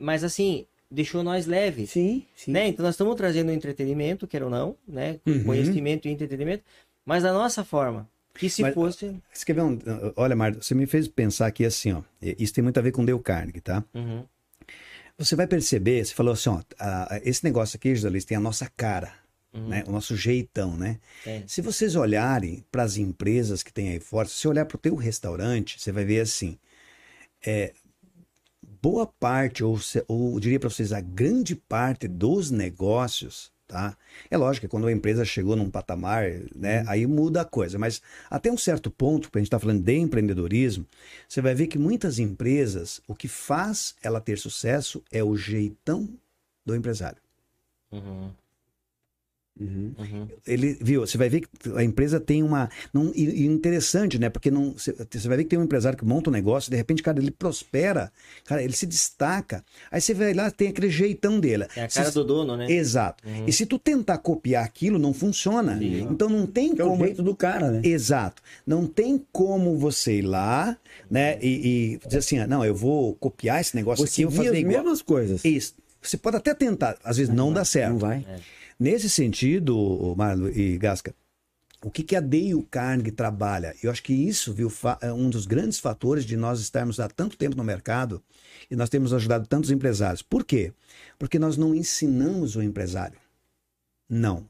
Mas assim, deixou nós leves. Sim, sim. Né? Então nós estamos trazendo entretenimento, quer ou não, né? Uhum. Conhecimento e entretenimento, mas da nossa forma. Que se Mas, fosse. Você quer ver um. Olha, Marta, você me fez pensar aqui assim, ó. Isso tem muito a ver com Dale Carnegie, tá? Uhum. Você vai perceber, você falou assim, ó, a, esse negócio aqui, jornalista, tem a nossa cara. Uhum. Né? O nosso jeitão, né? É. Se vocês olharem para as empresas que tem aí fora, se você olhar para o teu restaurante, você vai ver assim, é, boa parte, ou, ou diria para vocês, a grande parte dos negócios Tá? É lógico que quando a empresa chegou num patamar, né, uhum. aí muda a coisa. Mas até um certo ponto, porque a gente está falando de empreendedorismo, você vai ver que muitas empresas, o que faz ela ter sucesso é o jeitão do empresário. Uhum. Uhum. Uhum. Ele viu, você vai ver que a empresa tem uma. Não, e, interessante, né? Porque não, você, você vai ver que tem um empresário que monta um negócio, de repente, cara, ele prospera, cara, ele se destaca. Aí você vai lá, tem aquele jeitão dele. É a cara se, do dono, né? Exato. Uhum. E se tu tentar copiar aquilo, não funciona. Sim. Então não tem como. É o jeito do cara, né? Exato. Não tem como você ir lá, né? E, e dizer assim, ah, não, eu vou copiar esse negócio você aqui, vou fazer as igual. mesmas coisas. Isso. Você pode até tentar, às vezes não, não dá certo. Não vai. É. Nesse sentido, Marlo e Gasca, o que, que a Dale Carnegie trabalha? Eu acho que isso viu, é um dos grandes fatores de nós estarmos há tanto tempo no mercado e nós temos ajudado tantos empresários. Por quê? Porque nós não ensinamos o empresário. Não.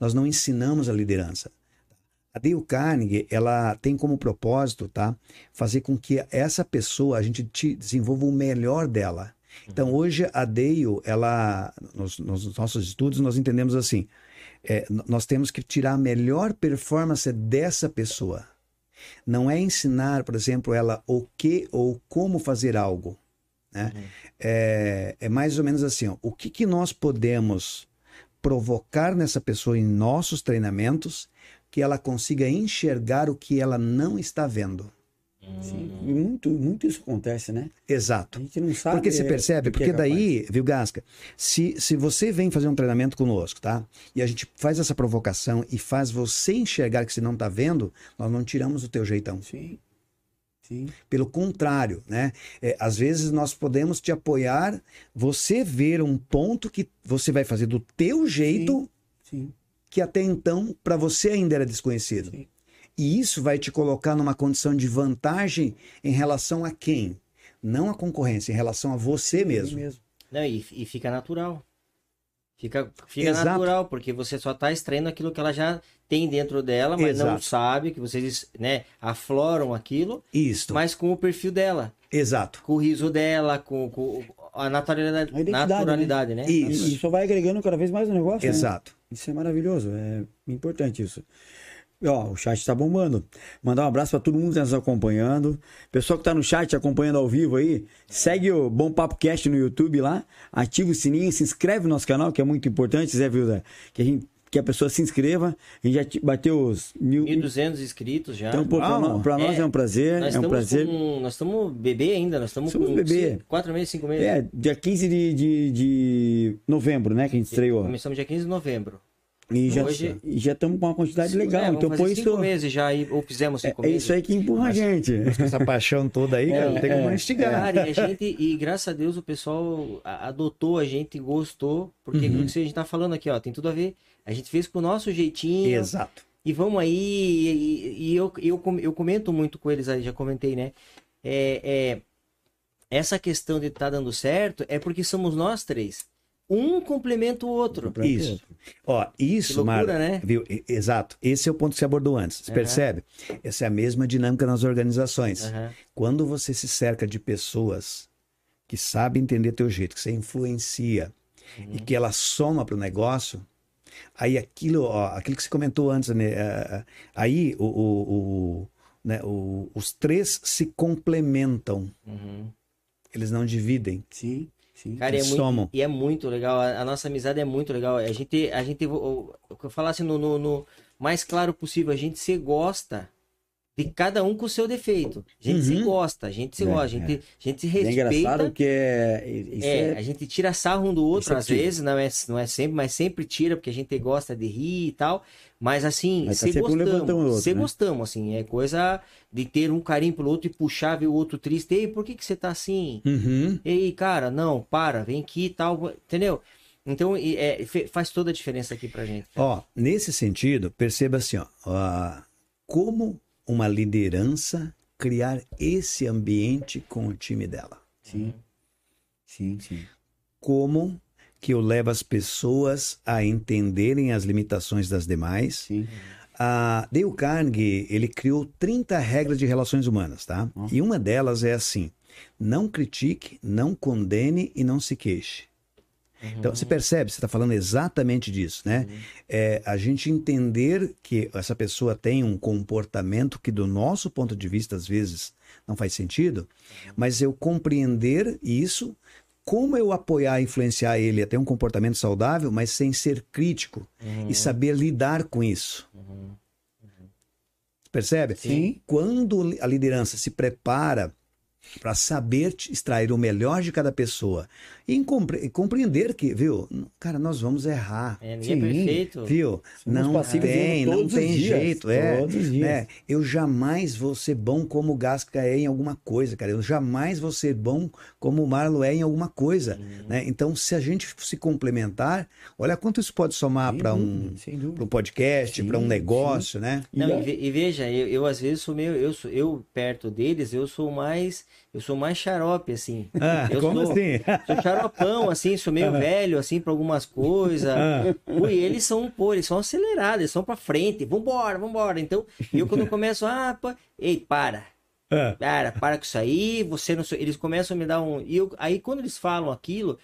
Nós não ensinamos a liderança. A Dale Carnegie, ela tem como propósito, tá? Fazer com que essa pessoa, a gente desenvolva o melhor dela. Então, hoje, a Dale, ela, nos, nos nossos estudos, nós entendemos assim: é, nós temos que tirar a melhor performance dessa pessoa. Não é ensinar, por exemplo, ela o que ou como fazer algo. Né? Uhum. É, é, mais ou menos assim: ó, o que, que nós podemos provocar nessa pessoa em nossos treinamentos que ela consiga enxergar o que ela não está vendo. Sim, muito, muito isso acontece, né? Exato. A gente não sabe. Porque você percebe, porque é daí, viu, Gasca, se, se você vem fazer um treinamento conosco, tá? E a gente faz essa provocação e faz você enxergar que você não está vendo, nós não tiramos o teu jeitão. Sim. Sim. Pelo contrário, né? É, às vezes nós podemos te apoiar, você ver um ponto que você vai fazer do teu jeito, sim, sim. que até então para você ainda era desconhecido. Sim. E isso vai te colocar numa condição de vantagem em relação a quem? Não a concorrência, em relação a você mesmo. mesmo. Não, e, e fica natural. Fica, fica natural, porque você só está extraindo aquilo que ela já tem dentro dela, mas Exato. não sabe, que vocês né, afloram aquilo, Isso. mas com o perfil dela. Exato. Com o riso dela, com, com a naturalidade, a né? naturalidade, né? né? Isso. Só vai agregando cada vez mais o negócio. Né? Exato. Né? Isso é maravilhoso, é importante isso. Ó, o chat tá bombando. Mandar um abraço para todo mundo que tá nos acompanhando. Pessoal que tá no chat acompanhando ao vivo aí, segue o Bom Papo Cast no YouTube lá, ativa o sininho, se inscreve no nosso canal, que é muito importante, Zé Vilda, que a gente que a pessoa se inscreva. A gente já bateu os mil... 1.200 inscritos já. Então, para nós, nós é, é, um prazer. é um prazer. Com, nós estamos bebê ainda, nós estamos Somos com bebê. 4 meses, 5 meses. É, dia 15 de, de, de novembro, né, que a gente estreou. Começamos dia 15 de novembro. E já, Hoje, e já estamos com uma quantidade legal. É, então, por cinco isso. meses já, ou fizemos cinco é, meses. É isso aí que empurra mas, a gente. Essa paixão toda aí, cara, é, tem como instigar. Cara, e, a gente, e graças a Deus o pessoal adotou a gente, gostou, porque uhum. que a gente tá falando aqui, ó, tem tudo a ver. A gente fez com o nosso jeitinho. Exato. E vamos aí, e, e eu, eu, eu comento muito com eles aí, já comentei, né? É, é, essa questão de estar tá dando certo é porque somos nós três um complementa o outro. Isso. Ó, isso, loucura, né? Viu? Exato. Esse é o ponto que você abordou antes. Você uhum. percebe? Essa é a mesma dinâmica nas organizações. Uhum. Quando você se cerca de pessoas que sabem entender teu jeito, que você influencia uhum. e que ela soma para o negócio, Aí aquilo, ó, aquilo que você comentou antes, né? É, é, aí o, o, o, né? o, os três se complementam. Uhum. Eles não dividem. Sim. Sim, Cara, é muito, e é muito legal. A, a, nossa amizade é muito legal. A gente, a gente, eu, eu falasse no, no, no mais claro possível, a gente se gosta de cada um com o seu defeito. A gente uhum. se gosta, a gente se é, gosta, a gente, é. a gente se respeita. É engraçado que é, é, é, A gente tira sarro um do outro, às vezes, não é, não é sempre, mas sempre tira, porque a gente gosta de rir e tal. Mas assim, mas tá se gostamos, outro, se né? gostamos, assim, é coisa de ter um carinho pelo outro e puxar, ver o outro triste. Ei, por que, que você tá assim? Uhum. Ei, cara, não, para, vem aqui e tal, entendeu? Então, é, faz toda a diferença aqui pra gente. Ó, nesse sentido, perceba assim, ó, uh, como uma liderança criar esse ambiente com o time dela. Sim. Sim, sim. Como que eu levo as pessoas a entenderem as limitações das demais. Sim. A Dale Carnegie, ele criou 30 regras de relações humanas, tá? Oh. E uma delas é assim: não critique, não condene e não se queixe. Então, você percebe, você está falando exatamente disso, né? Uhum. É, a gente entender que essa pessoa tem um comportamento que, do nosso ponto de vista, às vezes não faz sentido, uhum. mas eu compreender isso, como eu apoiar, influenciar ele a ter um comportamento saudável, mas sem ser crítico uhum. e saber lidar com isso. Uhum. Uhum. Percebe? Sim. Quando a liderança se prepara para saber extrair o melhor de cada pessoa e compre compreender que, viu, cara, nós vamos errar. É, ninguém é Sim, é perfeito. Viu? Somos não tem, não tem dias, jeito, é. Né? Eu jamais vou ser bom como o Gasca é em alguma coisa, cara. Eu jamais vou ser bom como o Marlo é em alguma coisa, uhum. né? Então, se a gente se complementar, olha quanto isso pode somar para um, um podcast, para um negócio, sim. né? Não, e, e, veja, eu, eu às vezes sou meio, eu sou eu perto deles, eu sou mais eu sou mais xarope, assim. Ah, eu como sou, assim? Sou xaropão, assim, sou meio ah. velho, assim, para algumas coisas. Ah. Ui, eles são, pô, eles são acelerados, eles são para frente. Vambora, vambora. Então, eu quando começo, ah, pô, ei, para. Ah. Para, para com isso aí, você não... Eles começam a me dar um... E eu, aí, quando eles falam aquilo,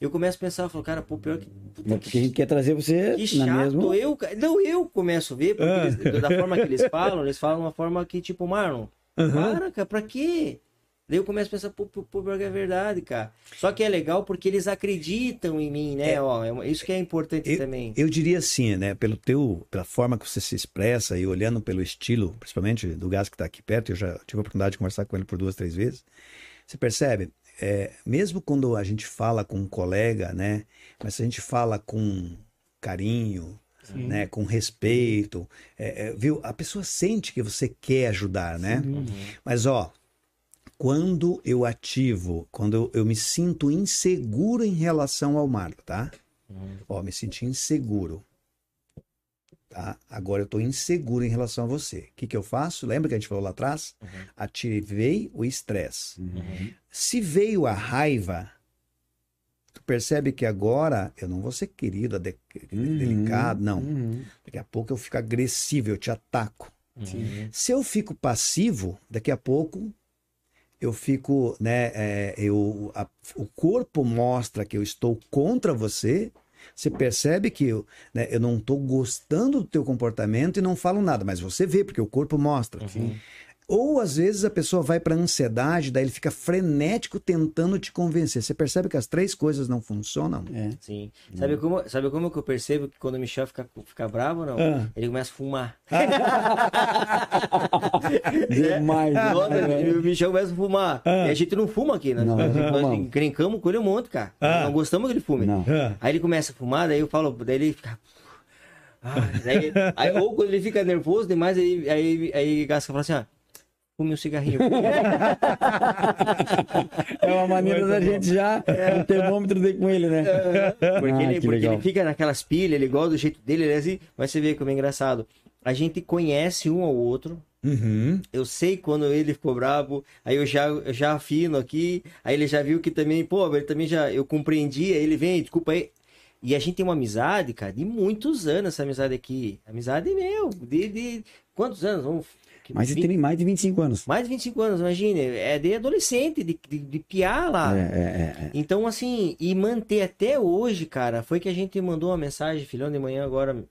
eu começo a pensar, eu falo, cara, pô, pior que. Puta, porque a gente quer trazer você que chato. Mesma... Eu, não, eu começo a ver, porque ah. eles, da forma que eles falam, eles falam uma forma que, tipo, Marlon, uhum. para, cara, pra quê? Daí eu começo a pensar, pô, pô, pô, é verdade, cara. Só que é legal porque eles acreditam em mim, né? É, Ó, é isso que é importante eu, também. Eu diria assim, né? Pelo teu, pela forma que você se expressa e olhando pelo estilo, principalmente do Gás que está aqui perto, eu já tive a oportunidade de conversar com ele por duas, três vezes. Você percebe? É, mesmo quando a gente fala com um colega, né? Mas se a gente fala com carinho, né, com respeito, é, é, viu? A pessoa sente que você quer ajudar, né? Uhum. Mas ó, quando eu ativo, quando eu, eu me sinto inseguro em relação ao mar, tá? Uhum. Ó, me senti inseguro. Tá? Agora eu estou inseguro em relação a você. O que, que eu faço? Lembra que a gente falou lá atrás? Uhum. Ativei o estresse. Uhum. Se veio a raiva, tu percebe que agora eu não vou ser querido, de, uhum. delicado, não. Uhum. Daqui a pouco eu fico agressivo, eu te ataco. Uhum. Se eu fico passivo, daqui a pouco eu fico, né, é, eu, a, o corpo mostra que eu estou contra você, você percebe que eu, né, eu não estou gostando do teu comportamento e não falo nada, mas você vê, porque o corpo mostra. Uhum. Ou às vezes a pessoa vai para ansiedade, daí ele fica frenético tentando te convencer. Você percebe que as três coisas não funcionam? É. Sim. Sabe, como, sabe como que eu percebo que quando o Michel fica, fica bravo não? Ah. Ele começa a fumar. Demais. né? O Michel começa a fumar. Ah. E a gente não fuma aqui, né? Não, nós, nós encrencamos com ele um monte, cara. Ah. Não gostamos que ele fume. Não. Aí ele começa a fumar, daí eu falo, daí ele fica. Ah, daí, aí, ou quando ele fica nervoso demais, aí, aí, aí Gasca fala assim, ah, fume um cigarrinho. é uma maneira Muito da bom. gente já é. um termômetro dele com ele, né? Porque, ah, ele, porque ele fica naquelas pilhas, ele gosta do jeito dele, ele é assim, mas você vê como é engraçado. A gente conhece um ao outro. Uhum. Eu sei quando ele ficou bravo, aí eu já, eu já afino aqui, aí ele já viu que também, pô, ele também já, eu compreendi, aí ele vem, desculpa aí. E a gente tem uma amizade, cara, de muitos anos, essa amizade aqui. Amizade meu, de, de quantos anos? Vamos mais de, 20, mais de 25 anos. Mais de 25 anos, imagine. É de adolescente, de, de, de piar lá. É, é, é, é. Então, assim, e manter até hoje, cara, foi que a gente mandou uma mensagem, filhão de manhã agora,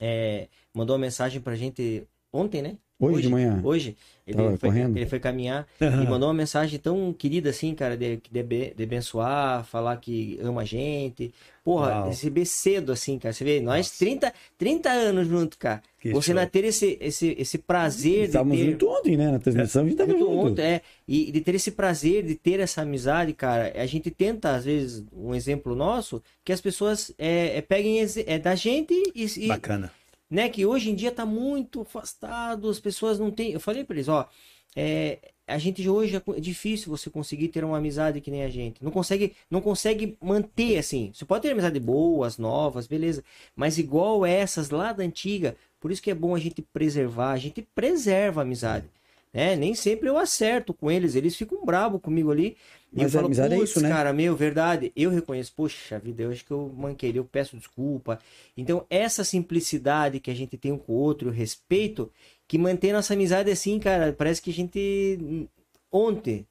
é, mandou uma mensagem pra gente ontem, né? Hoje, hoje de manhã? Hoje. Ele, Tava foi, correndo. ele foi caminhar uhum. e mandou uma mensagem tão querida assim, cara, de, de, de abençoar, falar que ama a gente. Porra, Uau. receber cedo assim, cara. Você vê, nós 30, 30 anos junto, cara. Que Você show. não ter esse, esse, esse prazer Estávamos de ter... junto ontem, né? Na transmissão, a gente tava junto. Ontem, é. E de ter esse prazer, de ter essa amizade, cara. A gente tenta, às vezes, um exemplo nosso, que as pessoas é, é peguem é, da gente e... Bacana né? Que hoje em dia tá muito afastado, as pessoas não têm. Eu falei para eles, ó, é, a gente hoje é difícil você conseguir ter uma amizade que nem a gente. Não consegue, não consegue manter assim. Você pode ter amizade boas, novas, beleza, mas igual essas lá da antiga. Por isso que é bom a gente preservar, a gente preserva a amizade. Né? Nem sempre eu acerto com eles, eles ficam bravos comigo ali, mas a amizade é isso, né? cara, meu, verdade. Eu reconheço, poxa vida, eu acho que eu manquei, eu peço desculpa. Então, essa simplicidade que a gente tem um com o outro, o respeito, que mantém nossa amizade assim, cara, parece que a gente ontem,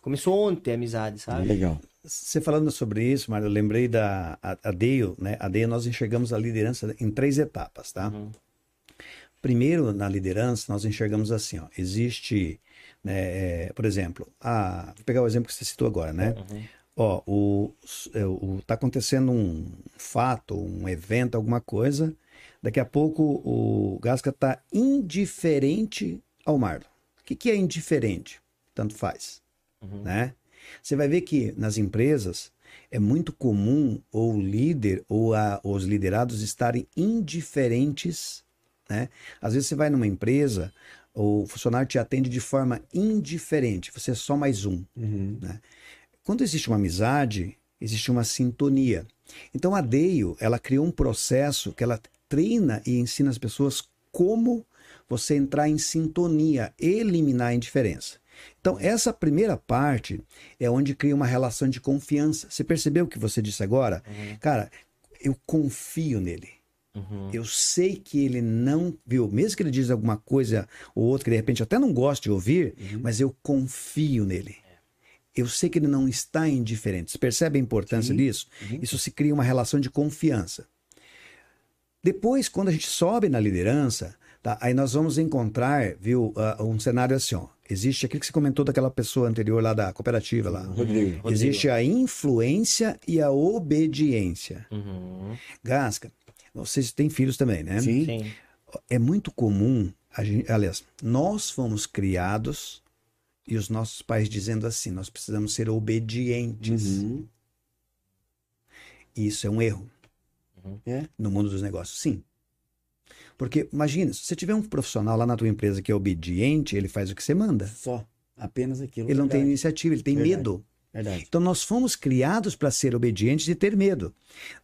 começou ontem a amizade, sabe? Legal. Você falando sobre isso, Mário, eu lembrei da a, a Dale, né? A Dale nós enxergamos a liderança em três etapas, tá? Uhum. Primeiro, na liderança, nós enxergamos assim, ó, existe né? É, por exemplo, a, vou pegar o exemplo que você citou agora, né? Uhum. Ó, o, é, o, tá acontecendo um fato, um evento, alguma coisa. Daqui a pouco o Gasca tá indiferente ao Marlon. O que, que é indiferente? Tanto faz, uhum. né? Você vai ver que nas empresas é muito comum o líder ou a, os liderados estarem indiferentes, né? Às vezes você vai numa empresa, o funcionário te atende de forma indiferente, você é só mais um. Uhum. Né? Quando existe uma amizade, existe uma sintonia. Então a Deio, ela criou um processo que ela treina e ensina as pessoas como você entrar em sintonia, eliminar a indiferença. Então, essa primeira parte é onde cria uma relação de confiança. Você percebeu o que você disse agora? Uhum. Cara, eu confio nele. Uhum. Eu sei que ele não viu, mesmo que ele diz alguma coisa ou outra que de repente até não gosta de ouvir, uhum. mas eu confio nele. É. Eu sei que ele não está indiferente. Você percebe a importância Sim. disso? Uhum. Isso se cria uma relação de confiança. Depois, quando a gente sobe na liderança, tá, aí nós vamos encontrar, viu, uh, um cenário assim, ó. Existe aquilo que você comentou daquela pessoa anterior lá da cooperativa lá. Rodrigo. Existe a influência e a obediência. Uhum. Gasca, vocês têm filhos também, né? Sim. Sim. É muito comum, gente, aliás, nós fomos criados e os nossos pais dizendo assim: nós precisamos ser obedientes. Uhum. Isso é um erro. Uhum. É? No mundo dos negócios, sim. Porque, imagina, se você tiver um profissional lá na tua empresa que é obediente, ele faz o que você manda. Só. Apenas aquilo. Ele não tem iniciativa, ele tem verdade. medo. Verdade. Então nós fomos criados para ser obedientes e ter medo.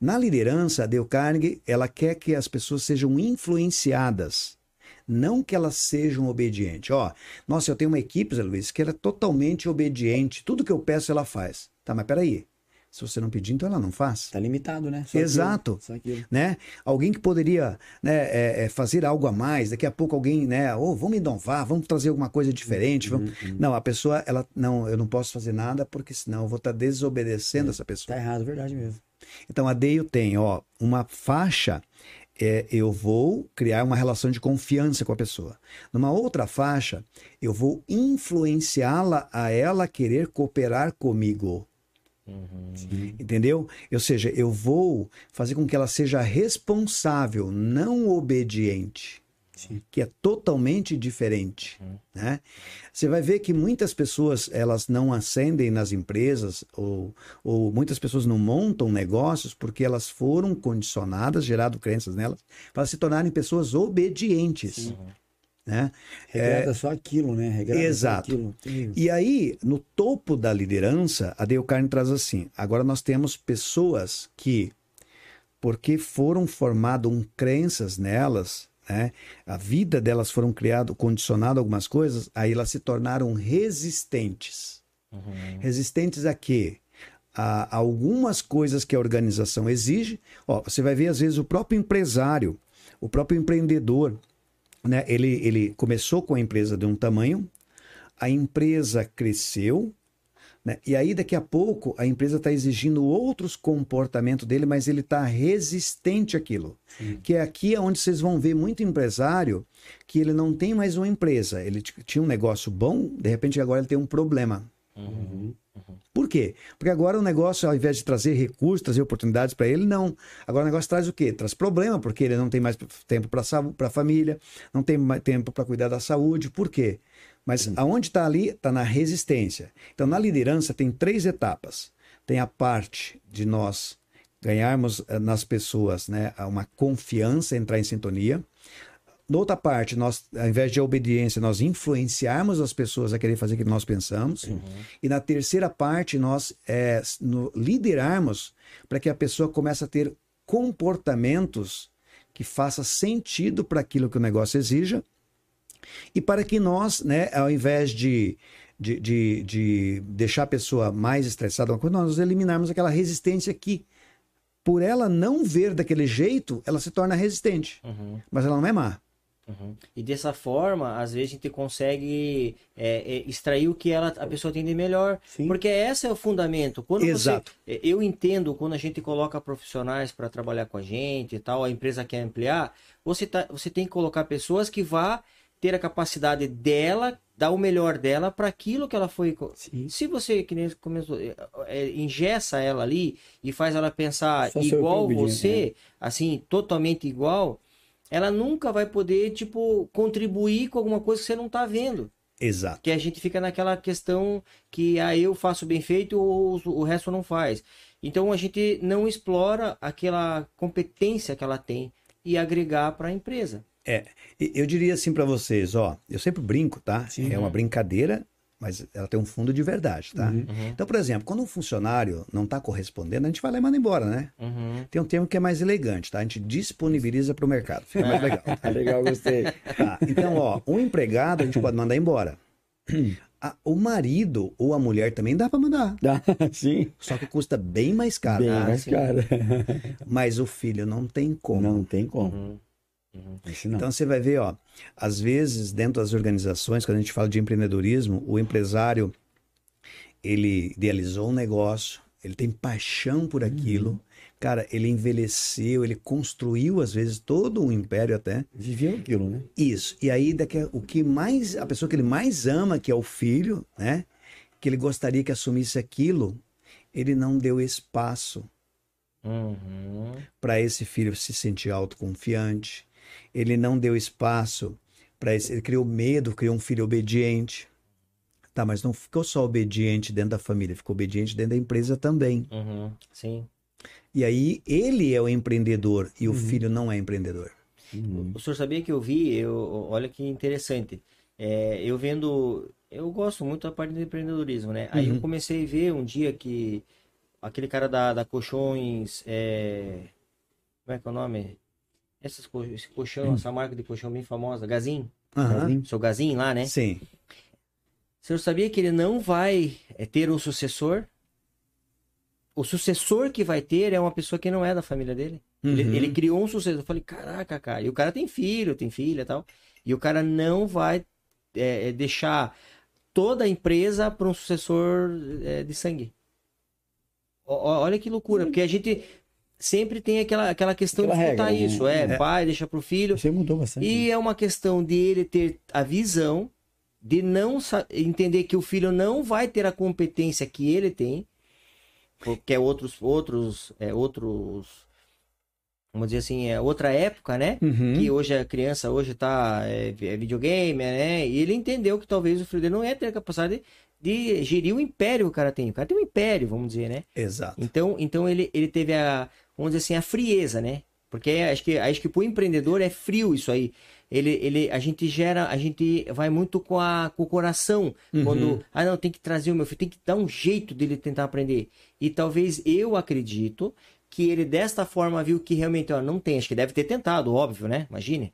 Na liderança, a Dale Carnegie, ela quer que as pessoas sejam influenciadas, não que elas sejam obedientes. Ó, nossa, eu tenho uma equipe, Zé Luiz, que ela é totalmente obediente. Tudo que eu peço ela faz. Tá, mas peraí. Se você não pedir, então ela não faz. Está limitado, né? Só Exato. Aquilo, só aquilo. Né? Alguém que poderia né, é, é, fazer algo a mais, daqui a pouco alguém, né? Oh, vamos inovar, vamos trazer alguma coisa diferente. Uhum, vamos... uhum. Não, a pessoa, ela, não, eu não posso fazer nada porque senão eu vou estar tá desobedecendo é, essa pessoa. Tá errado, verdade mesmo. Então a Deio tem, ó, uma faixa é, eu vou criar uma relação de confiança com a pessoa. Numa outra faixa, eu vou influenciá-la a ela querer cooperar comigo. Uhum. Entendeu? Ou seja, eu vou fazer com que ela seja responsável, não obediente. Sim. que é totalmente diferente, uhum. né? Você vai ver que muitas pessoas elas não ascendem nas empresas ou, ou muitas pessoas não montam negócios porque elas foram condicionadas, gerado crenças nelas, para se tornarem pessoas obedientes. Sim. Uhum. Né? Regrada é, só aquilo, né? Regrada exato. Aquilo. E aí, no topo da liderança, a Dale Carne traz assim: agora nós temos pessoas que, porque foram formadas um crenças nelas, né? a vida delas foram criado, condicionado a algumas coisas, aí elas se tornaram resistentes. Uhum. Resistentes a quê? a algumas coisas que a organização exige. Ó, você vai ver, às vezes, o próprio empresário, o próprio empreendedor, né? Ele, ele começou com a empresa de um tamanho, a empresa cresceu, né? E aí, daqui a pouco, a empresa está exigindo outros comportamentos dele, mas ele está resistente àquilo. Sim. Que é aqui onde vocês vão ver muito empresário que ele não tem mais uma empresa. Ele tinha um negócio bom, de repente agora ele tem um problema. Uhum. Por quê? Porque agora o negócio, ao invés de trazer recursos, trazer oportunidades para ele, não. Agora o negócio traz o quê? Traz problema, porque ele não tem mais tempo para a família, não tem mais tempo para cuidar da saúde. Por quê? Mas aonde está ali? Está na resistência. Então, na liderança, tem três etapas. Tem a parte de nós ganharmos eh, nas pessoas né, uma confiança, entrar em sintonia. Na outra parte, nós, ao invés de obediência, nós influenciarmos as pessoas a querer fazer o que nós pensamos. Uhum. E na terceira parte, nós é, no, liderarmos para que a pessoa comece a ter comportamentos que faça sentido para aquilo que o negócio exija e para que nós, né, ao invés de, de, de, de deixar a pessoa mais estressada, nós eliminarmos aquela resistência que, por ela não ver daquele jeito, ela se torna resistente. Uhum. Mas ela não é má. Uhum. E dessa forma, às vezes a gente consegue é, é, extrair o que ela, a pessoa tem de melhor. Sim. Porque esse é o fundamento. Quando Exato. Você, é, eu entendo quando a gente coloca profissionais para trabalhar com a gente e tal, a empresa quer ampliar, você, tá, você tem que colocar pessoas que vá ter a capacidade dela dar o melhor dela para aquilo que ela foi. Sim. Se você, que nem começou, é, é, engessa ela ali e faz ela pensar Só igual você, né? assim, totalmente igual, ela nunca vai poder, tipo, contribuir com alguma coisa que você não está vendo. Exato. Que a gente fica naquela questão que ah, eu faço bem feito ou o resto não faz. Então a gente não explora aquela competência que ela tem e agregar para a empresa. É, eu diria assim para vocês, ó, eu sempre brinco, tá? Sim. É uma brincadeira, mas ela tem um fundo de verdade, tá? Uhum. uhum. Então, por exemplo, quando um funcionário não está correspondendo, a gente vai lá e manda embora, né? Uhum. Tem um termo que é mais elegante, tá? A gente disponibiliza para o mercado, fica mais legal. Tá? legal, gostei. Tá, então, ó, um empregado a gente pode mandar embora. o marido ou a mulher também dá para mandar. Dá, sim. Só que custa bem mais caro. Bem ah, mais sim. caro. Mas o filho não tem como. Não tem como. Uhum. Uhum. Então você vai ver, ó, às vezes dentro das organizações, quando a gente fala de empreendedorismo, o empresário ele idealizou um negócio, ele tem paixão por aquilo, uhum. cara, ele envelheceu, ele construiu às vezes todo um império até. Viveu aquilo, né? Isso. E aí daqui o que mais a pessoa que ele mais ama, que é o filho, né? Que ele gostaria que assumisse aquilo, ele não deu espaço uhum. para esse filho se sentir autoconfiante, ele não deu espaço para isso. Ele criou medo, criou um filho obediente. Tá, mas não ficou só obediente dentro da família, ficou obediente dentro da empresa também. Uhum, sim. E aí ele é o empreendedor e o uhum. filho não é empreendedor. Uhum. O senhor sabia que eu vi? Eu, olha que interessante. É, eu vendo. Eu gosto muito da parte do empreendedorismo, né? Aí eu uhum. comecei a ver um dia que aquele cara da, da Colchões. É, como é que é o nome? Essas, esse colchão, hum. essa marca de colchão bem famosa, Gazin. Uhum. Seu Gazin lá, né? Sim. O senhor sabia que ele não vai é, ter um sucessor? O sucessor que vai ter é uma pessoa que não é da família dele. Uhum. Ele, ele, criou um sucessor. Eu falei, caraca, cara. E o cara tem filho, tem filha e tal. E o cara não vai é, é deixar toda a empresa para um sucessor é, de sangue. O, olha que loucura, porque a gente sempre tem aquela, aquela questão aquela de regra, isso. Né? É, é, pai, deixa pro filho. Você mudou bastante. E é uma questão de ele ter a visão de não entender que o filho não vai ter a competência que ele tem, porque é outros, outros, é outros, vamos dizer assim, é outra época, né? Uhum. Que hoje a criança hoje tá é, é videogame, né? E ele entendeu que talvez o filho dele não ia ter a capacidade de, de gerir o império que o cara tem. O cara tem um império, vamos dizer, né? Exato. Então, então ele, ele teve a, vamos dizer assim, a frieza, né? Porque acho que, acho que pro empreendedor é frio isso aí. Ele, ele, a gente gera, a gente vai muito com, a, com o coração. Uhum. Quando, ah, não, tem que trazer o meu filho, tem que dar um jeito dele tentar aprender. E talvez eu acredito que ele desta forma viu que realmente, ó, não tem. Acho que deve ter tentado, óbvio, né? Imagine.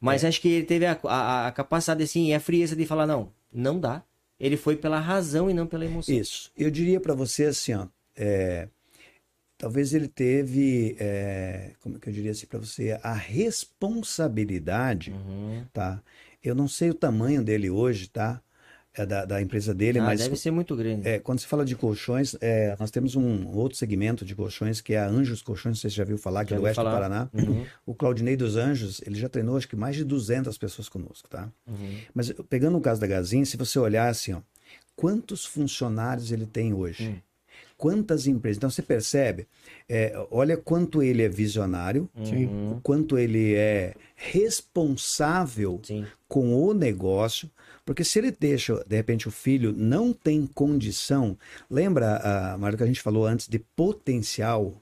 Mas é. acho que ele teve a, a, a capacidade, assim, e a frieza de falar, não, não dá. Ele foi pela razão e não pela emoção. Isso. Eu diria para você assim, ó, é, talvez ele teve, é, como que eu diria assim para você, a responsabilidade, uhum. tá? Eu não sei o tamanho dele hoje, tá? É da, da, empresa dele, ah, mas deve ser muito grande. É, quando se fala de colchões, é, nós temos um outro segmento de colchões que é a Anjos Colchões, você já viu falar, que é do oeste falar. do Paraná. Uhum. O Claudinei dos Anjos, ele já treinou acho que mais de 200 pessoas conosco, tá? Uhum. Mas pegando o caso da Gazin, se você olhar assim, ó, quantos funcionários ele tem hoje? Uhum quantas empresas. Então você percebe, é, olha quanto ele é visionário, uhum. quanto ele é responsável Sim. com o negócio, porque se ele deixa, de repente, o filho não tem condição, lembra, a Mário, que a gente falou antes de potencial?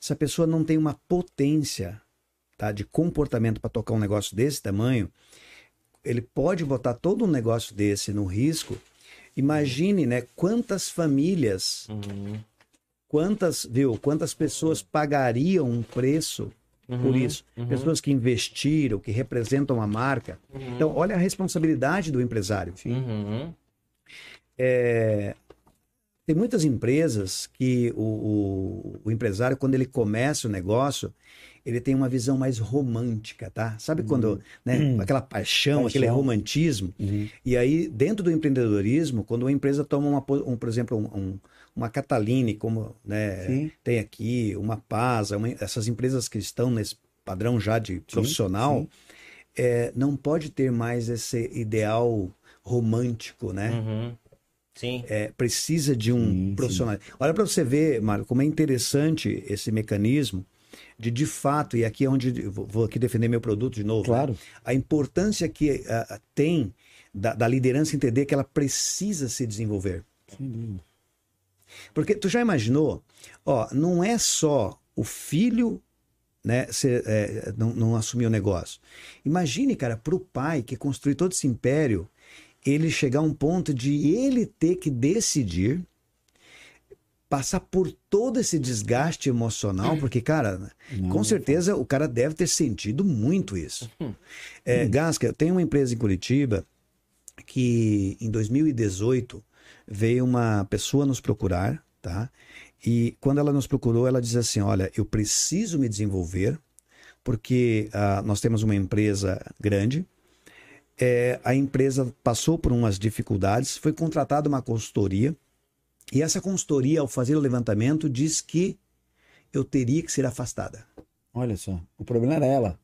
Se a pessoa não tem uma potência tá, de comportamento para tocar um negócio desse tamanho, ele pode botar todo um negócio desse no risco Imagine, né, quantas famílias, uhum. quantas, viu, quantas pessoas pagariam um preço uhum. por isso? Uhum. Pessoas que investiram, que representam a marca. Uhum. Então, olha a responsabilidade do empresário. Uhum. É, tem muitas empresas que o, o, o, empresário, quando ele começa o negócio, ele tem uma visão mais romântica, tá? Sabe quando, uhum. né, uhum. aquela paixão, paixão, aquele romantismo. Uhum. E aí, dentro do empreendedorismo, quando uma empresa toma uma, um, por exemplo, um, um, uma Cataline, como né, tem aqui, uma Pasa, uma, essas empresas que estão nesse padrão já de profissional, sim, sim. É, não pode ter mais esse ideal romântico, né? Uhum. Sim. É, precisa de um sim, profissional. Olha para você ver, Mário, como é interessante esse mecanismo de de fato, e aqui é onde vou aqui defender meu produto de novo, né? claro. Né? a importância que uh, tem da, da, liderança entender que ela precisa se desenvolver. Sim. Porque tu já imaginou, ó, não é só o filho né, ser, é, não, não assumir o negócio. Imagine, cara, para o pai que construiu todo esse império, ele chegar a um ponto de ele ter que decidir passar por todo esse desgaste emocional, porque, cara, não, com certeza o cara deve ter sentido muito isso. É, Gasca, eu tenho uma empresa em Curitiba que em 2018 veio uma pessoa nos procurar, tá? E quando ela nos procurou, ela diz assim: Olha, eu preciso me desenvolver, porque uh, nós temos uma empresa grande. É, a empresa passou por umas dificuldades, foi contratada uma consultoria e essa consultoria, ao fazer o levantamento, diz que eu teria que ser afastada. Olha só, o problema era ela.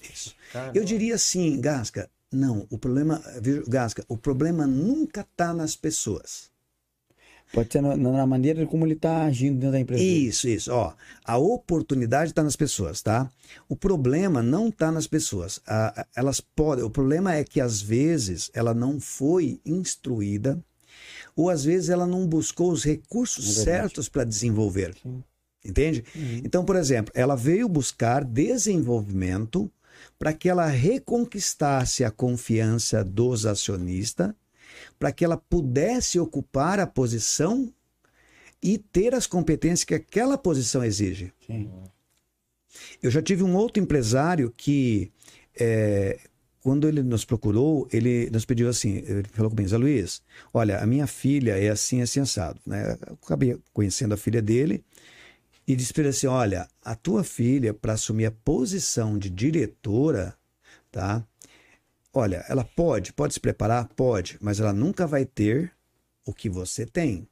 Isso. Caramba. Eu diria assim, Gasca, não, o problema, Gasca, o problema nunca está nas pessoas. Pode ser na, na, maneira como ele está agindo dentro da empresa. Isso, isso. Ó, a oportunidade está nas pessoas, tá? O problema não está nas pessoas. A, elas podem. O problema é que às vezes ela não foi instruída ou às vezes ela não buscou os recursos é certos para desenvolver. Sim. Entende? Uhum. Então, por exemplo, ela veio buscar desenvolvimento para que ela reconquistasse a confiança dos acionistas, para que ela pudesse ocupar a posição e ter as competências que aquela posição exige. Sim. Eu já tive um outro empresário que é, quando ele nos procurou, ele nos pediu assim, ele falou comigo, Zé Luiz, olha, a minha filha é assim, assim, assado. Né? Eu acabei conhecendo a filha dele e disse para ele assim, olha, a tua filha, para assumir a posição de diretora, tá? Olha, ela pode, pode se preparar? Pode, mas ela nunca vai ter o que você tem.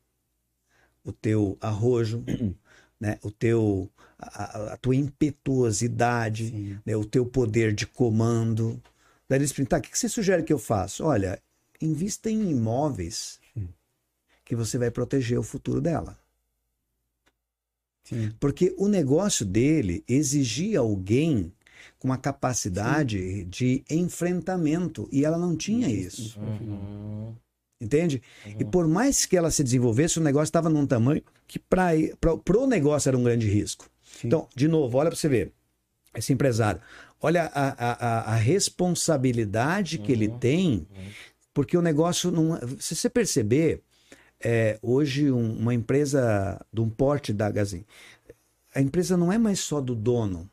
O teu arrojo, né? o teu, a, a tua impetuosidade, né? o teu poder de comando, Daí eles perguntam, tá, o que você sugere que eu faça? Olha, invista em imóveis que você vai proteger o futuro dela. Sim. Porque o negócio dele exigia alguém com uma capacidade Sim. de enfrentamento e ela não tinha isso. Uhum. Entende? Uhum. E por mais que ela se desenvolvesse, o negócio estava num tamanho que para o negócio era um grande risco. Sim. Então, de novo, olha para você ver. Esse empresário. Olha a, a, a responsabilidade que uhum, ele tem, uhum. porque o negócio não. Se você perceber, é, hoje um, uma empresa de um porte da Gazin, a empresa não é mais só do dono.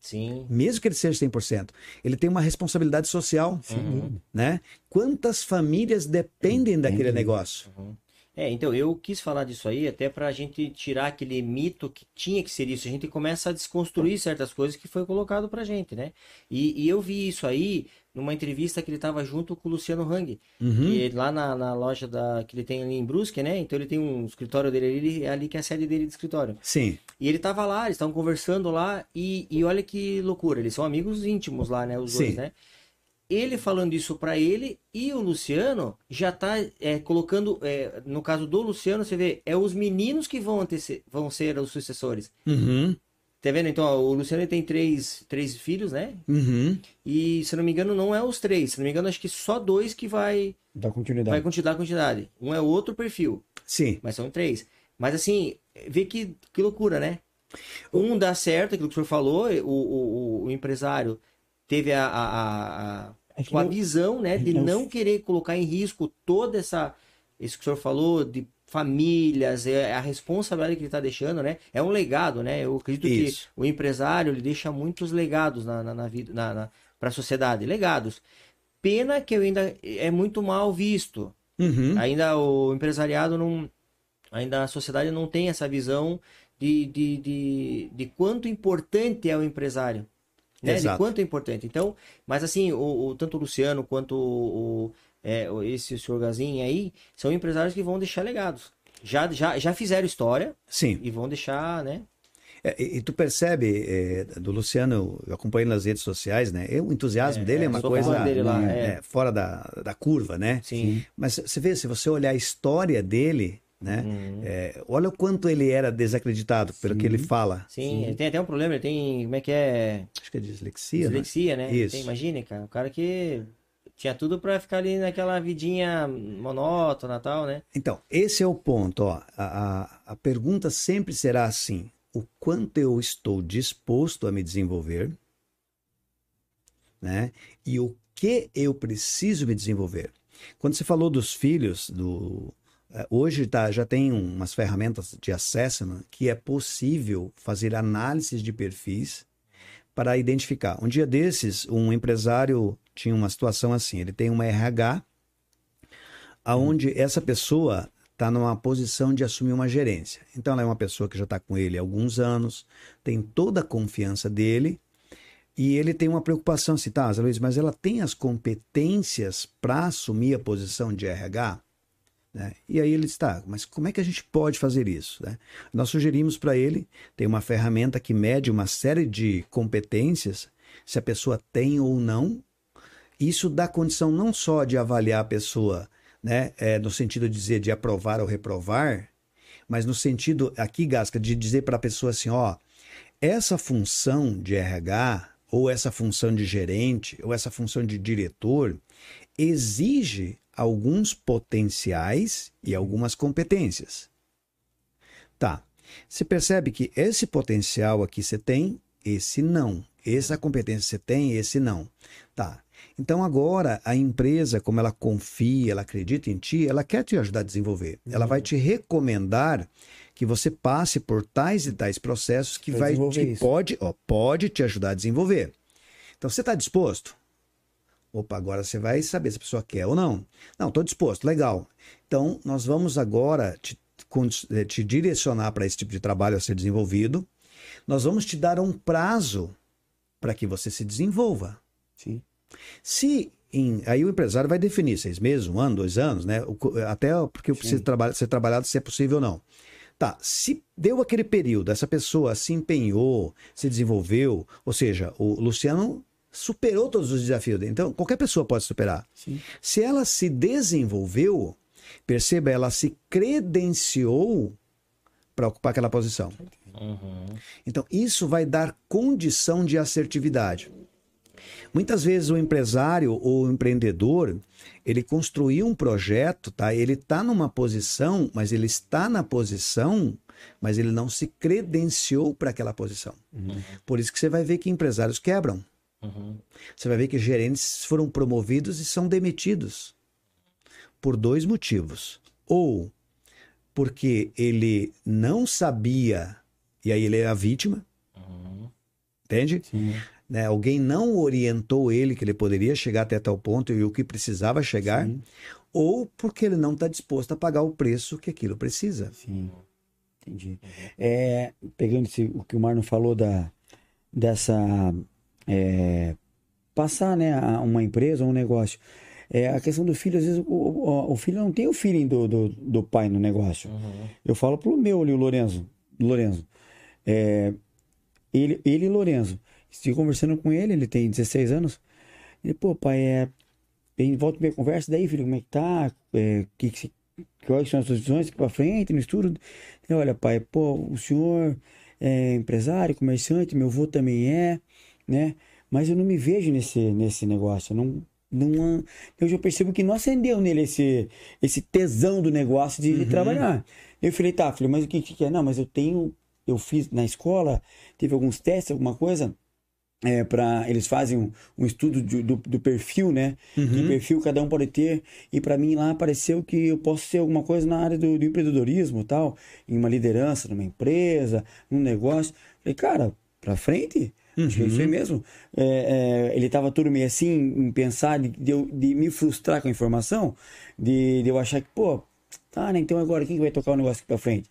Sim. Mesmo que ele seja 100%, ele tem uma responsabilidade social, Sim. né? Quantas famílias dependem daquele negócio? Uhum. É, então eu quis falar disso aí até para a gente tirar aquele mito que tinha que ser isso. A gente começa a desconstruir certas coisas que foi colocado pra gente, né? E, e eu vi isso aí numa entrevista que ele estava junto com o Luciano Hang, uhum. que lá na, na, loja da, que ele tem ali em Brusque, né? Então ele tem um escritório dele ali, é ali que é a sede dele de escritório. Sim. E ele tava lá, eles estavam conversando lá e, e olha que loucura, eles são amigos íntimos lá, né? Os Sim. dois, né? Ele falando isso para ele e o Luciano já tá é, colocando, é, no caso do Luciano, você vê, é os meninos que vão, antece vão ser os sucessores. Uhum. Tá vendo? Então, ó, o Luciano tem três, três filhos, né? Uhum. E, se não me engano, não é os três. Se não me engano, acho que só dois que vai... Dar continuidade. Vai continuar a continuidade. Um é outro perfil. Sim. Mas são três. Mas, assim, vê que, que loucura, né? Um dá certo, aquilo que o senhor falou, o, o, o empresário teve a, a, a, é a visão né, de não querer colocar em risco toda essa. Isso que o senhor falou, de famílias, é a responsabilidade que ele está deixando, né? É um legado, né? Eu acredito Isso. que o empresário ele deixa muitos legados na, na, na vida, na, na para a sociedade, legados. Pena que ainda é muito mal visto. Uhum. Ainda o empresariado não, ainda a sociedade não tem essa visão de, de, de, de quanto importante é o empresário né? Exato. De quanto é importante. Então, mas assim, o, o tanto o Luciano quanto o, o é, esse senhor Gazinho aí são empresários que vão deixar legados. Já, já, já fizeram história. Sim. E vão deixar, né? É, e, e, tu percebe é, do Luciano, eu acompanho nas redes sociais, né? O entusiasmo é, dele é, é uma coisa lá, é. É, fora da, da curva, né? Sim. Mas você vê, se você olhar a história dele, né? Uhum. É, olha o quanto ele era desacreditado pelo Sim. que ele fala. Sim, Sim, ele tem até um problema, ele tem, como é que é? Acho que é dislexia, né? Dislexia, né? né? Isso. Tem, imagine, cara, o cara que tinha tudo para ficar ali naquela vidinha monótona tal, né? Então, esse é o ponto, ó. A, a, a pergunta sempre será assim, o quanto eu estou disposto a me desenvolver, né? E o que eu preciso me desenvolver. Quando você falou dos filhos, do, hoje tá, já tem umas ferramentas de assessment que é possível fazer análises de perfis para identificar. Um dia desses, um empresário tinha uma situação assim: ele tem uma RH, aonde essa pessoa está numa posição de assumir uma gerência. Então, ela é uma pessoa que já está com ele há alguns anos, tem toda a confiança dele. E ele tem uma preocupação assim, tá, Luiz, mas ela tem as competências para assumir a posição de RH? Né? E aí ele está, mas como é que a gente pode fazer isso? Né? Nós sugerimos para ele, tem uma ferramenta que mede uma série de competências, se a pessoa tem ou não. Isso dá condição não só de avaliar a pessoa, né, é, no sentido de dizer de aprovar ou reprovar, mas no sentido, aqui, Gasca, de dizer para a pessoa assim: ó, essa função de RH, ou essa função de gerente, ou essa função de diretor, exige alguns potenciais e algumas competências. Tá. Você percebe que esse potencial aqui você tem, esse não. Essa competência você tem, esse não. Tá. Então agora a empresa, como ela confia, ela acredita em ti, ela quer te ajudar a desenvolver. Uhum. Ela vai te recomendar que você passe por tais e tais processos que vai que pode, ó, pode te ajudar a desenvolver. Então você está disposto? Opa, agora você vai saber se a pessoa quer ou não. Não, estou disposto, legal. Então, nós vamos agora te, eh, te direcionar para esse tipo de trabalho a ser desenvolvido. Nós vamos te dar um prazo para que você se desenvolva. Sim. Se em, aí o empresário vai definir seis meses, um ano, dois anos, né? Até porque precisa trabalhar, ser trabalhado se é possível ou não. Tá, se deu aquele período, essa pessoa se empenhou, se desenvolveu, ou seja, o Luciano superou todos os desafios. Então, qualquer pessoa pode superar. Sim. Se ela se desenvolveu, perceba, ela se credenciou para ocupar aquela posição. Uhum. Então, isso vai dar condição de assertividade. Muitas vezes o empresário ou o empreendedor, ele construiu um projeto, tá? Ele está numa posição, mas ele está na posição, mas ele não se credenciou para aquela posição. Uhum. Por isso que você vai ver que empresários quebram. Uhum. Você vai ver que gerentes foram promovidos e são demitidos por dois motivos. Ou porque ele não sabia, e aí ele é a vítima, uhum. entende? Sim. né? Alguém não orientou ele que ele poderia chegar até tal ponto e o que precisava chegar, Sim. ou porque ele não está disposto a pagar o preço que aquilo precisa. Sim, entendi. É, pegando o que o Marno falou da, dessa é, passar, né, a uma empresa ou um negócio. É, a questão do filho, às vezes, o, o, o, filho não tem o feeling do, do, do pai no negócio. Uhum. Eu falo pro meu ali, o Lorenzo. Lorenzo. É, ele, ele e Lorenzo. Estive conversando com ele, ele tem 16 anos. Ele, pô, pai, é. Ele volta minha conversa, daí, filho, como é que tá? É, que, que, quais são as suas visões aqui pra frente, no estudo? Ele, olha, pai, pô, o senhor é empresário, comerciante, meu avô também é, né? Mas eu não me vejo nesse, nesse negócio. Eu não, não, eu já percebo que não acendeu nele esse, esse tesão do negócio de, uhum. de trabalhar. Eu falei, tá, filho, mas o que, que é? Não, mas eu tenho, eu fiz na escola, teve alguns testes, alguma coisa é, para eles fazem um, um estudo de, do, do, perfil, né? Uhum. Que perfil cada um pode ter. E para mim lá apareceu que eu posso ser alguma coisa na área do, do empreendedorismo tal, em uma liderança, numa empresa, num negócio. Falei, cara, para frente. Uhum. Acho que é isso aí uhum. mesmo. É, é, ele tava tudo meio assim, em pensar de, de, de, me frustrar com a informação, de, de eu achar que, pô, tá, né? Então agora quem que vai tocar o negócio aqui pra frente?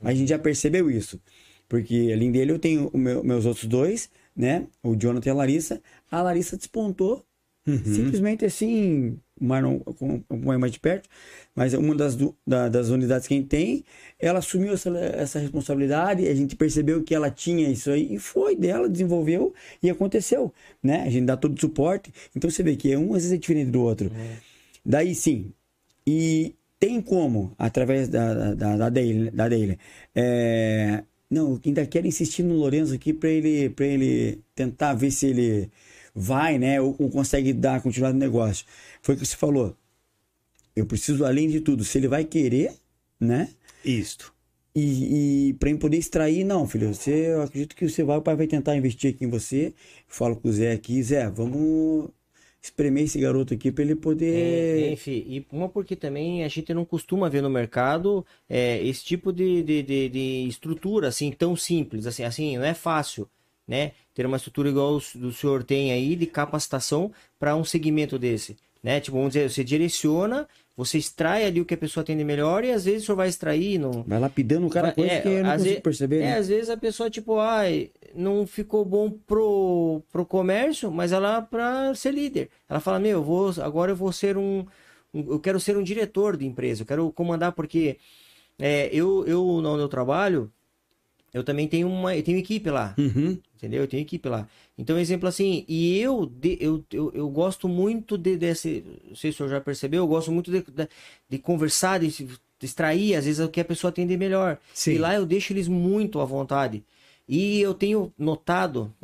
Mas a gente já percebeu isso. Porque além dele eu tenho meu, meus outros dois né? O Jonathan e a Larissa. A Larissa despontou. Uhum. Simplesmente assim, o Marlon acompanha mais de perto, mas uma das, da, das unidades que a gente tem, ela assumiu essa, essa responsabilidade, a gente percebeu que ela tinha isso aí e foi dela, desenvolveu e aconteceu, né? A gente dá todo o suporte, então você vê que um às vezes é diferente do outro. Uhum. Daí sim, e tem como, através da, da, da, da Daily é, não, ainda quero insistir no Lourenço aqui para ele, pra ele tentar ver se ele vai, né? Ou, ou consegue dar continuidade no negócio. Foi o que você falou. Eu preciso, além de tudo, se ele vai querer, né? Isto. E, e para ele poder extrair, não, filho, você, eu acredito que você vai, o pai vai tentar investir aqui em você. falo com o Zé aqui, Zé, vamos espremer esse garoto aqui para ele poder. É, enfim, e uma porque também a gente não costuma ver no mercado é, esse tipo de, de, de, de, estrutura assim tão simples, assim, assim, não é fácil, né? Ter uma estrutura igual o do senhor tem aí de capacitação para um segmento desse, né? Tipo, vamos dizer, você direciona você extrai ali o que a pessoa tem de melhor e às vezes o senhor vai extrair. Não... Vai lapidando o cara coisa é, que eu não consigo vezes, perceber. É, né? às vezes a pessoa, tipo, ai, não ficou bom pro, pro comércio, mas ela para ser líder. Ela fala, meu, eu vou, agora eu vou ser um, um, Eu quero ser um diretor de empresa, eu quero comandar, porque é, eu, eu, no meu trabalho, eu também tenho uma eu tenho equipe lá. Uhum. Entendeu? Eu tenho equipe lá. Então, exemplo assim, e eu de, eu, eu, eu gosto muito de, desse. Não sei se o senhor já percebeu, eu gosto muito de, de, de conversar, de, de extrair, às vezes, o que a pessoa tem de melhor. Sim. E lá eu deixo eles muito à vontade. E eu tenho notado,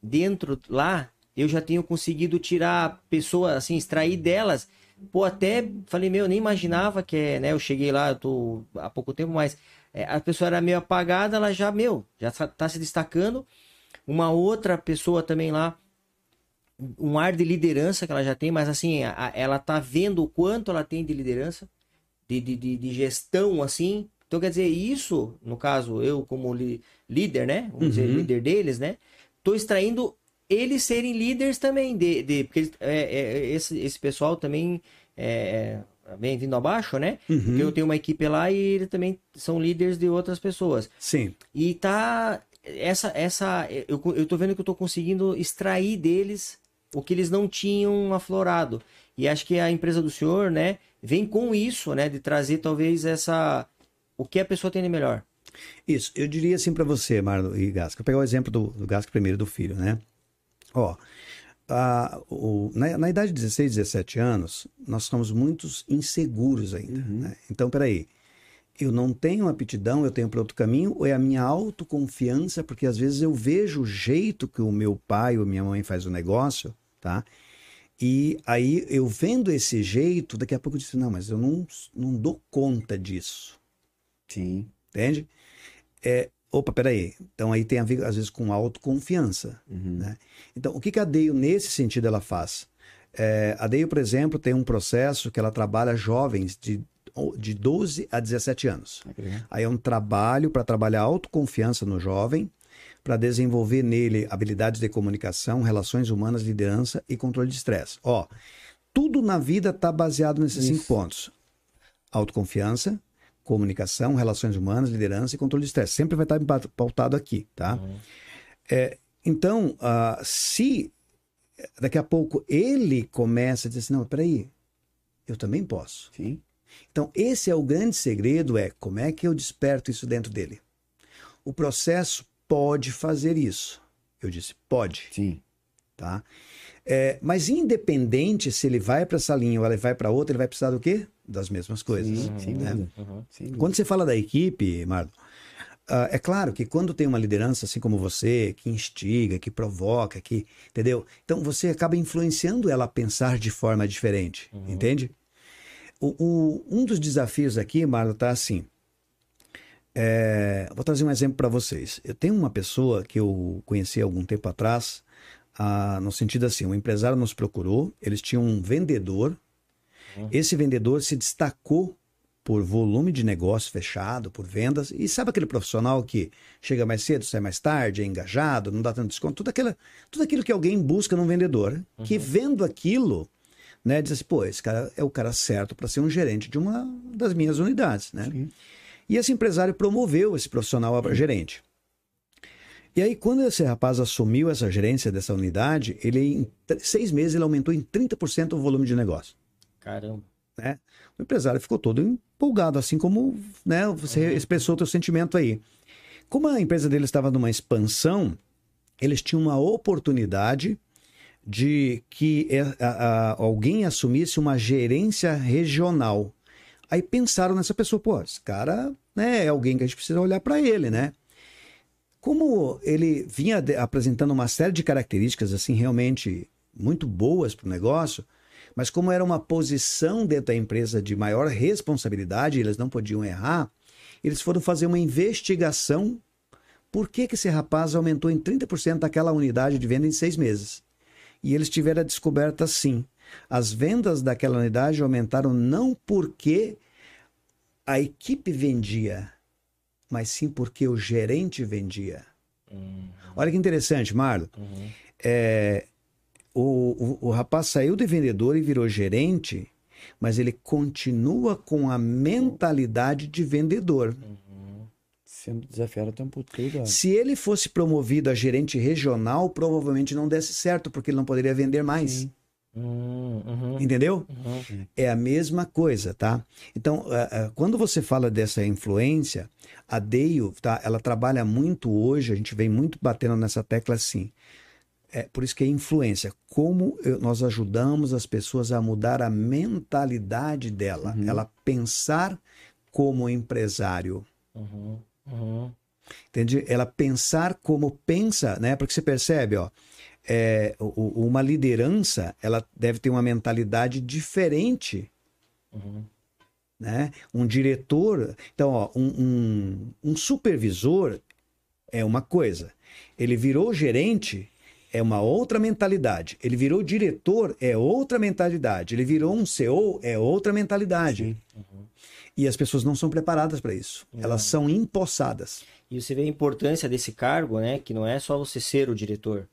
dentro lá, eu já tenho conseguido tirar a pessoa, assim, extrair delas. Pô, até falei, meu, eu nem imaginava que é, né? Eu cheguei lá, eu tô há pouco tempo, mas é, a pessoa era meio apagada, ela já, meu, já tá, tá se destacando. Uma outra pessoa também lá, um ar de liderança que ela já tem, mas assim, a, ela tá vendo o quanto ela tem de liderança, de, de, de, de gestão, assim. Então, quer dizer, isso, no caso, eu como li, líder, né? Vamos uhum. dizer, líder deles, né? Tô extraindo eles serem líderes também, de, de porque é, é, esse, esse pessoal também é, vem vindo abaixo, né? Uhum. Porque eu tenho uma equipe lá e eles também são líderes de outras pessoas. Sim. E tá essa essa eu, eu tô vendo que eu tô conseguindo extrair deles o que eles não tinham aflorado. E acho que a empresa do senhor, né, vem com isso, né, de trazer talvez essa o que a pessoa tem de melhor. Isso, eu diria assim para você, Marlon e Gasca. Eu pegar o exemplo do, do Gasca primeiro do filho, né? Ó, a, o, na, na, idade de 16, 17 anos, nós estamos muito inseguros ainda. Uhum. Né? Então, peraí. Eu não tenho aptidão, eu tenho para outro caminho, ou é a minha autoconfiança, porque às vezes eu vejo o jeito que o meu pai ou minha mãe faz o negócio, tá? E aí eu vendo esse jeito, daqui a pouco eu disse, não, mas eu não, não dou conta disso. Sim. Entende? É, Opa, peraí. Então aí tem a ver, às vezes, com autoconfiança. Uhum. Né? Então, o que, que a Deio, nesse sentido, ela faz? É, a Deio, por exemplo, tem um processo que ela trabalha jovens de, de 12 a 17 anos. Okay. Aí é um trabalho para trabalhar autoconfiança no jovem, para desenvolver nele habilidades de comunicação, relações humanas, liderança e controle de estresse. Ó, tudo na vida está baseado nesses Isso. cinco pontos: autoconfiança, comunicação, relações humanas, liderança e controle de estresse. Sempre vai estar pautado aqui, tá? Uhum. É, então, uh, se daqui a pouco ele começa a dizer assim, não, peraí, eu também posso. Sim. Então, esse é o grande segredo, é como é que eu desperto isso dentro dele. O processo pode fazer isso. Eu disse, pode. Sim. Tá? É, mas independente se ele vai para essa linha ou ele vai para outra, ele vai precisar do quê? Das mesmas coisas. Sim, sim, né? uhum. sim, Quando você fala da equipe, Marlon, Uh, é claro que quando tem uma liderança assim como você, que instiga, que provoca, que. Entendeu? Então você acaba influenciando ela a pensar de forma diferente. Uhum. Entende? O, o, um dos desafios aqui, Marlon, tá assim. É, vou trazer um exemplo para vocês. Eu tenho uma pessoa que eu conheci há algum tempo atrás, ah, no sentido assim: um empresário nos procurou, eles tinham um vendedor. Uhum. Esse vendedor se destacou por volume de negócio fechado, por vendas. E sabe aquele profissional que chega mais cedo, sai mais tarde, é engajado, não dá tanto desconto? Tudo, aquela, tudo aquilo que alguém busca num vendedor, uhum. que vendo aquilo, né, diz assim, pô, esse cara é o cara certo para ser um gerente de uma das minhas unidades, né? Sim. E esse empresário promoveu esse profissional a gerente. E aí, quando esse rapaz assumiu essa gerência dessa unidade, ele em seis meses ele aumentou em 30% o volume de negócio. Caramba. Né? O empresário ficou todo empolgado, assim como né, você uhum. expressou o seu sentimento aí. Como a empresa dele estava numa expansão, eles tinham uma oportunidade de que é, a, a, alguém assumisse uma gerência regional. Aí pensaram nessa pessoa, pô, esse cara né, é alguém que a gente precisa olhar para ele, né? Como ele vinha apresentando uma série de características assim realmente muito boas para o negócio, mas como era uma posição dentro da empresa de maior responsabilidade, eles não podiam errar, eles foram fazer uma investigação por que, que esse rapaz aumentou em 30% daquela unidade de venda em seis meses. E eles tiveram a descoberta sim. As vendas daquela unidade aumentaram não porque a equipe vendia, mas sim porque o gerente vendia. Uhum. Olha que interessante, Marlon. Uhum. É, o, o, o rapaz saiu de vendedor e virou gerente, mas ele continua com a mentalidade de vendedor. Uhum. Sendo desafiado o tempo todo. Se ele fosse promovido a gerente regional, provavelmente não desse certo, porque ele não poderia vender mais. Sim. Uhum. Entendeu? Uhum. É a mesma coisa, tá? Então, uh, uh, quando você fala dessa influência, a Deio, tá? Ela trabalha muito hoje, a gente vem muito batendo nessa tecla assim é por isso que é influência. Como eu, nós ajudamos as pessoas a mudar a mentalidade dela, uhum. ela pensar como empresário. Uhum. Uhum. Entende? Ela pensar como pensa, né? Porque você percebe, ó, é, uma liderança, ela deve ter uma mentalidade diferente. Uhum. Né? Um diretor, então, ó, um, um, um supervisor é uma coisa. Ele virou gerente, é uma outra mentalidade. Ele virou diretor, é outra mentalidade. Ele virou um CEO, é outra mentalidade. Uhum. E as pessoas não são preparadas para isso. Uhum. Elas são empossadas. E você vê a importância desse cargo, né? Que não é só você ser o diretor.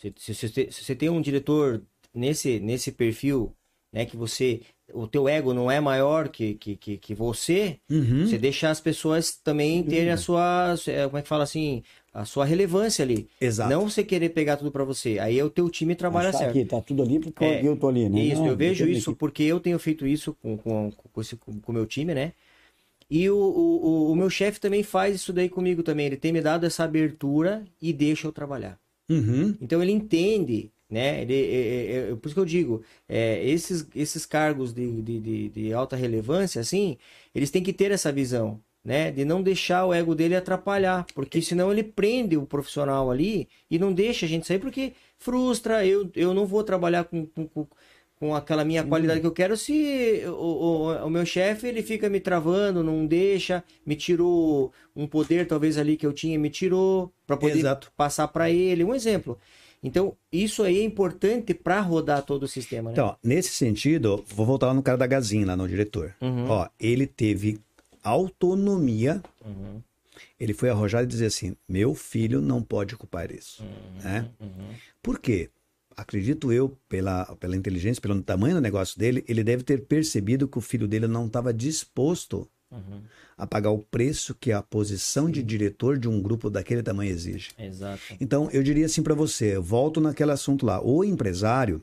Se, se, se, se você tem um diretor nesse, nesse perfil, né? Que você o teu ego não é maior que, que, que, que você, uhum. você deixa as pessoas também terem a sua, é, como é que fala assim, a sua relevância ali. Exato. Não você querer pegar tudo para você. Aí é o teu time trabalha tá certo. Aqui, tá tudo ali porque é, eu tô ali, né? Isso, não, eu vejo isso porque eu tenho feito isso com, com, com, esse, com o meu time, né? E o, o, o meu chefe também faz isso daí comigo também. Ele tem me dado essa abertura e deixa eu trabalhar. Uhum. Então ele entende, né? Ele, é, é, é, por isso que eu digo, é, esses, esses cargos de, de, de, de alta relevância, assim, eles têm que ter essa visão né? De não deixar o ego dele atrapalhar, porque senão ele prende o profissional ali e não deixa a gente sair, porque frustra. Eu, eu não vou trabalhar com, com, com aquela minha Sim. qualidade que eu quero se o, o, o meu chefe ele fica me travando, não deixa, me tirou um poder talvez ali que eu tinha, me tirou para poder Exato. passar para ele. Um exemplo. Então, isso aí é importante para rodar todo o sistema, né? Então, nesse sentido, vou voltar no cara da Gazin, lá no diretor. Uhum. Ó, ele teve autonomia uhum. ele foi arrojado e dizer assim: meu filho não pode ocupar isso. Uhum, né? Uhum. Por quê? Acredito eu, pela, pela inteligência, pelo tamanho do negócio dele, ele deve ter percebido que o filho dele não estava disposto uhum. a pagar o preço que a posição Sim. de diretor de um grupo daquele tamanho exige. Exato. Então, eu diria assim para você: volto naquele assunto lá. O empresário,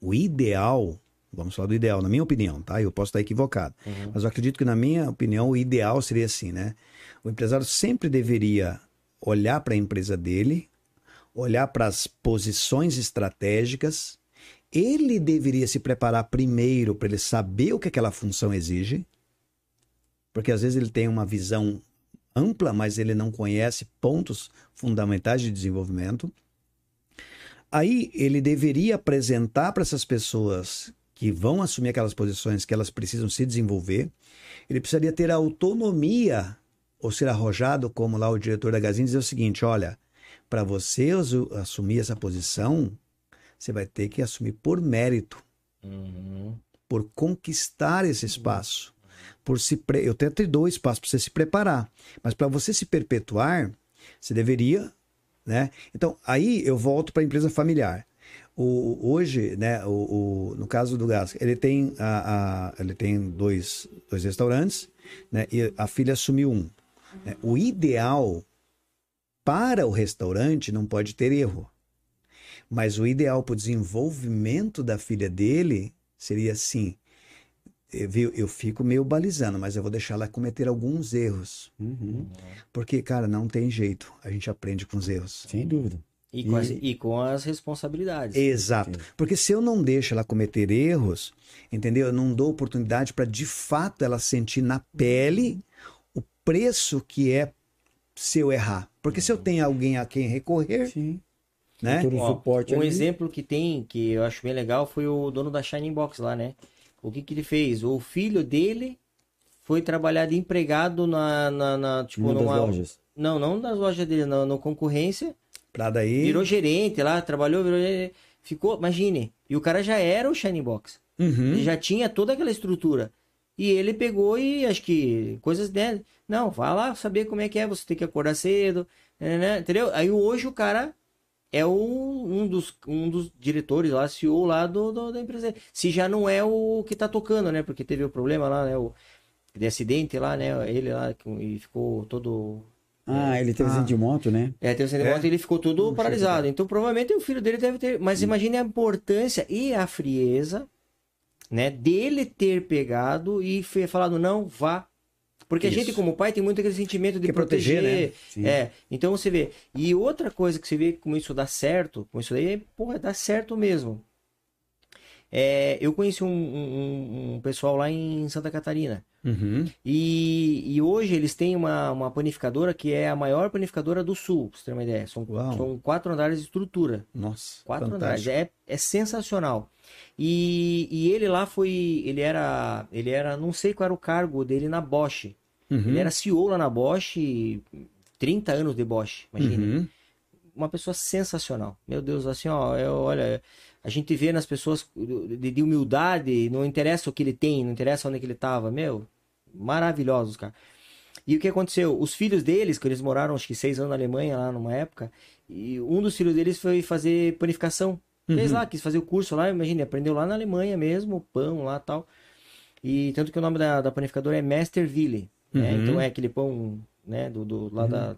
o ideal Vamos falar do ideal, na minha opinião, tá? Eu posso estar equivocado. Uhum. Mas eu acredito que, na minha opinião, o ideal seria assim, né? O empresário sempre deveria olhar para a empresa dele, olhar para as posições estratégicas. Ele deveria se preparar primeiro para ele saber o que aquela função exige. Porque às vezes ele tem uma visão ampla, mas ele não conhece pontos fundamentais de desenvolvimento. Aí ele deveria apresentar para essas pessoas que vão assumir aquelas posições que elas precisam se desenvolver, ele precisaria ter autonomia ou ser arrojado, como lá o diretor da Gazin dizer o seguinte: olha, para você assumir essa posição, você vai ter que assumir por mérito, uhum. por conquistar esse espaço. Por se pre... Eu até te dou espaço para você se preparar, mas para você se perpetuar, você deveria. Né? Então, aí eu volto para a empresa familiar. O, hoje, né, o, o, no caso do gás, ele tem, a, a, ele tem dois, dois restaurantes né, e a filha assumiu um. Né? O ideal para o restaurante não pode ter erro. Mas o ideal para o desenvolvimento da filha dele seria assim: eu, eu fico meio balizando, mas eu vou deixar ela cometer alguns erros. Uhum. Porque, cara, não tem jeito. A gente aprende com os erros. Sem dúvida. E com, as, e com as responsabilidades. Exato. Porque se eu não deixo ela cometer erros, entendeu? Eu não dou oportunidade para de fato ela sentir na pele o preço que é se eu errar. Porque se eu tenho alguém a quem recorrer, Sim. né? Ó, suporte um ali. exemplo que tem, que eu acho bem legal, foi o dono da Shining Box lá, né? O que, que ele fez? O filho dele foi trabalhar de empregado na, na, na tipo, Uma numa... lojas. Não, não das lojas dele, na, na concorrência Pra daí. Virou gerente lá, trabalhou, virou gerente, Ficou, imagine. E o cara já era o Shining Box. Uhum. Ele já tinha toda aquela estrutura. E ele pegou e acho que coisas dele. Não, vai lá saber como é que é, você tem que acordar cedo, né, né, entendeu? Aí hoje o cara é o, um, dos, um dos diretores lá, CEO lá do, do, da empresa. Se já não é o que tá tocando, né? Porque teve o problema lá, né? O, de acidente lá, né? Ele lá e ficou todo ah, ele teve ah. acidente de moto, né? É, teve acidente de moto e ele ficou todo Não paralisado. Então, provavelmente o filho dele deve ter. Mas imagine a importância e a frieza, né? Dele ter pegado e falado, não, vá. Porque Isso. a gente, como pai, tem muito aquele sentimento de proteger, proteger, né? É. Então você vê. E outra coisa que você vê como isso dá certo, com isso daí, é, porra, dá certo mesmo. É, eu conheci um, um, um, pessoal lá em Santa Catarina. Uhum. E, e, hoje eles têm uma, uma panificadora que é a maior panificadora do sul, pra você ter uma ideia. São, são quatro andares de estrutura. Nossa. Quatro fantástico. andares. É, é sensacional. E, e ele lá foi. Ele era. Ele era. Não sei qual era o cargo dele na Bosch. Uhum. Ele era CEO lá na Bosch. 30 anos de Bosch, imagine. Uhum. Uma pessoa sensacional. Meu Deus, assim, ó, eu, olha, a gente vê nas pessoas de, de, humildade, não interessa o que ele tem, não interessa onde é que ele estava, meu, maravilhosos, cara. E o que aconteceu? Os filhos deles, que eles moraram acho que seis anos na Alemanha lá numa época, e um dos filhos deles foi fazer panificação. Uhum. Fez lá, quis fazer o curso lá, imagine, aprendeu lá na Alemanha mesmo, pão lá tal. E tanto que o nome da, da panificadora é Masterville, né? Uhum. Então é aquele pão, né, do, do lá uhum. da...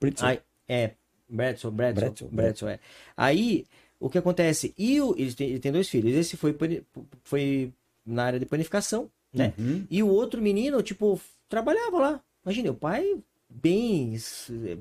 Britzel. é, Bretzel, Bretzel, Bretzel, é. Aí, o que acontece? E o, ele, tem, ele tem dois filhos. Esse foi, foi na área de panificação, né? Uhum. E o outro menino, tipo, trabalhava lá. Imagina, o pai bem,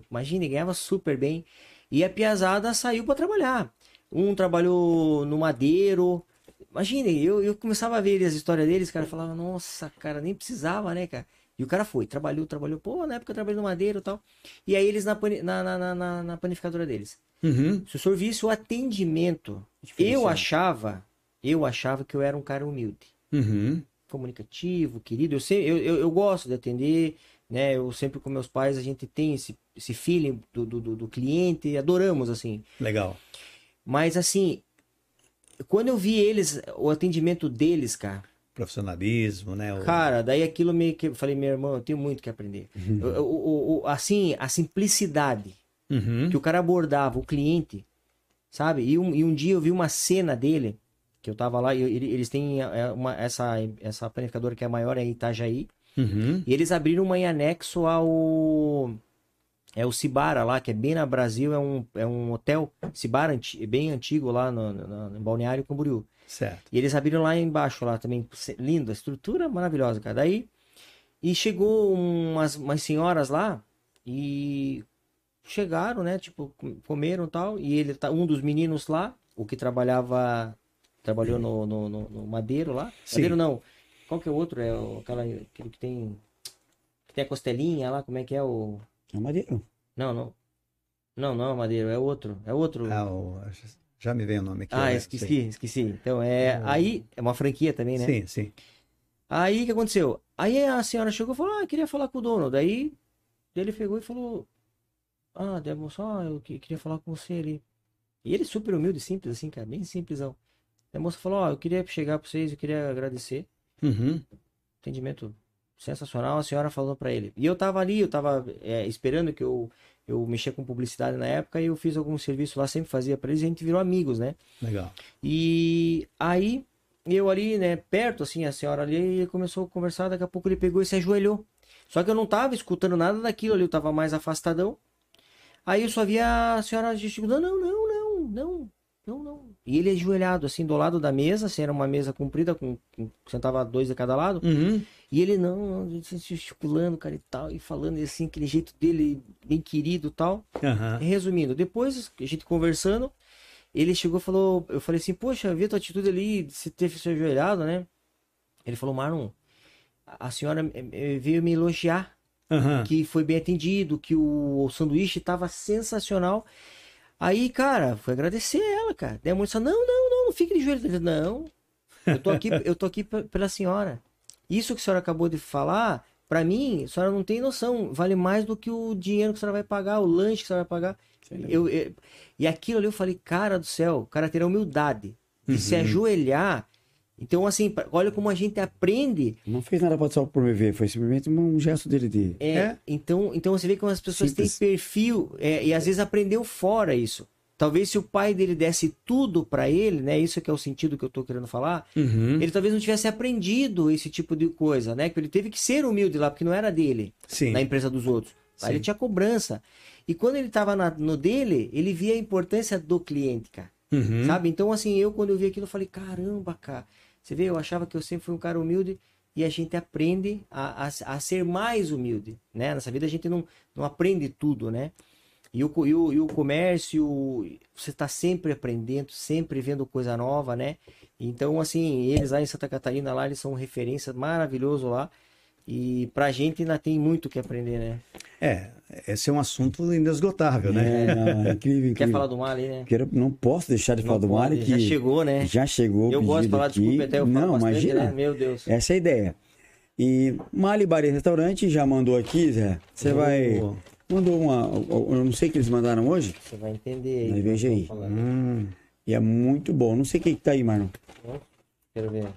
imagina, ganhava super bem. E a piazada saiu para trabalhar. Um trabalhou no madeiro. Imagine, eu, eu começava a ver as histórias deles, cara, falava, nossa, cara, nem precisava, né, cara? E o cara foi, trabalhou, trabalhou. Pô, na época eu trabalhei no madeiro e tal. E aí eles na, na, na, na, na panificadora deles. Uhum. Se o senhor visse o atendimento, eu achava, eu achava que eu era um cara humilde. Uhum. Comunicativo, querido. Eu, sempre, eu, eu, eu, gosto de atender, né? Eu sempre com meus pais, a gente tem esse, esse feeling do, do, do cliente, adoramos, assim. Legal. Mas, assim, quando eu vi eles, o atendimento deles, cara, profissionalismo, né? O... Cara, daí aquilo meio que eu falei, meu irmão, eu tenho muito que aprender. Uhum. O, o, assim, a simplicidade uhum. que o cara abordava o cliente, sabe? E um, e um dia eu vi uma cena dele, que eu tava lá, e eles têm é, uma, essa, essa planificadora que é maior, é em Itajaí, uhum. e eles abriram uma em anexo ao é o Cibara lá, que é bem na Brasil, é um, é um hotel Cibara anti, bem antigo lá no, no, no Balneário Camboriú. Certo. E eles abriram lá embaixo, lá também, lindo, a estrutura maravilhosa, cara. Daí, e chegou umas, umas senhoras lá e chegaram, né, tipo, comeram e tal, e ele tá, um dos meninos lá, o que trabalhava, trabalhou no, no, no, no Madeiro lá, Sim. Madeiro não, qual que é o outro? É o, aquela, aquele que tem, que tem a costelinha lá, como é que é o... É o Madeiro. Não, não. Não, não é o Madeiro, é outro. É outro. Ah, o... Já me veio o nome aqui. Ah, é, esqueci, sim. esqueci. Então, é. Aí, é uma franquia também, né? Sim, sim. Aí, o que aconteceu? Aí a senhora chegou e falou: Ah, queria falar com o dono. Daí, ele pegou e falou: Ah, Débora, só eu queria falar com você ali. E ele super humilde, simples, assim, cara, bem simplesão. a moça falou: Ó, oh, eu queria chegar pra vocês, eu queria agradecer. Uhum. Atendimento sensacional, a senhora falou para ele. E eu tava ali, eu tava é, esperando que eu, eu mexia com publicidade na época e eu fiz algum serviço lá, sempre fazia para eles e a gente virou amigos, né? Legal. E aí, eu ali, né, perto, assim, a senhora ali, começou a conversar, daqui a pouco ele pegou e se ajoelhou. Só que eu não tava escutando nada daquilo ali, eu tava mais afastadão. Aí eu só via a senhora gesticulando, não, não, não, não, não, não. E ele ajoelhado, assim, do lado da mesa, assim, era uma mesa comprida, com, com sentava dois de cada lado. Uhum. E ele não, gesticulando, cara, e tal, e falando assim, aquele jeito dele, bem querido tal. Uhum. Resumindo, depois a gente conversando, ele chegou e falou, eu falei assim, poxa, vi a tua atitude ali, você teve se ajoelhado, né? Ele falou, Marlon, a senhora veio me elogiar, uhum. que foi bem atendido, que o sanduíche estava sensacional. Aí, cara, foi agradecer ela, cara. Daí a moça, não, não, não, não fique de joelho. Não, eu tô aqui, eu tô aqui pela senhora. Isso que a senhora acabou de falar, para mim, a senhora não tem noção. Vale mais do que o dinheiro que a senhora vai pagar, o lanche que a senhora vai pagar. Eu, eu, e aquilo ali eu falei, cara do céu, o cara ter a humildade de uhum. se ajoelhar. Então, assim, olha como a gente aprende. Não fez nada só por me ver, foi simplesmente um gesto dele de. É, é. Então, então você vê como as pessoas Simples. têm perfil é, e às vezes aprendeu fora isso. Talvez se o pai dele desse tudo para ele, né? Isso que é o sentido que eu tô querendo falar. Uhum. Ele talvez não tivesse aprendido esse tipo de coisa, né? Que ele teve que ser humilde lá, porque não era dele, Sim. na empresa dos outros. Lá ele tinha cobrança. E quando ele tava na, no dele, ele via a importância do cliente, cara. Uhum. Sabe? Então, assim, eu quando eu vi aquilo, eu falei, caramba, cara. Você vê, eu achava que eu sempre fui um cara humilde e a gente aprende a, a, a ser mais humilde, né? Nessa vida a gente não, não aprende tudo, né? E o, e o, e o comércio, você está sempre aprendendo, sempre vendo coisa nova, né? Então, assim, eles lá em Santa Catarina, lá, eles são referência maravilhoso lá. E pra gente ainda tem muito que aprender, né? É, esse é um assunto inesgotável, né? É, não, é incrível, incrível. Quer falar do Mali, né? Quero, não posso deixar de não falar do Mali. Que já chegou, né? Já chegou. Eu gosto de falar, aqui. desculpa, até eu não, bastante, imagina. Né? Meu Deus. Essa é a ideia. E Mali Bar e Restaurante já mandou aqui, Zé. Você oh. vai Mandou uma. Eu não sei o que eles mandaram hoje. Você vai entender aí. Mas veja aí. Hum, e é muito bom. Não sei o que, que tá aí, Marlon. Quero ver.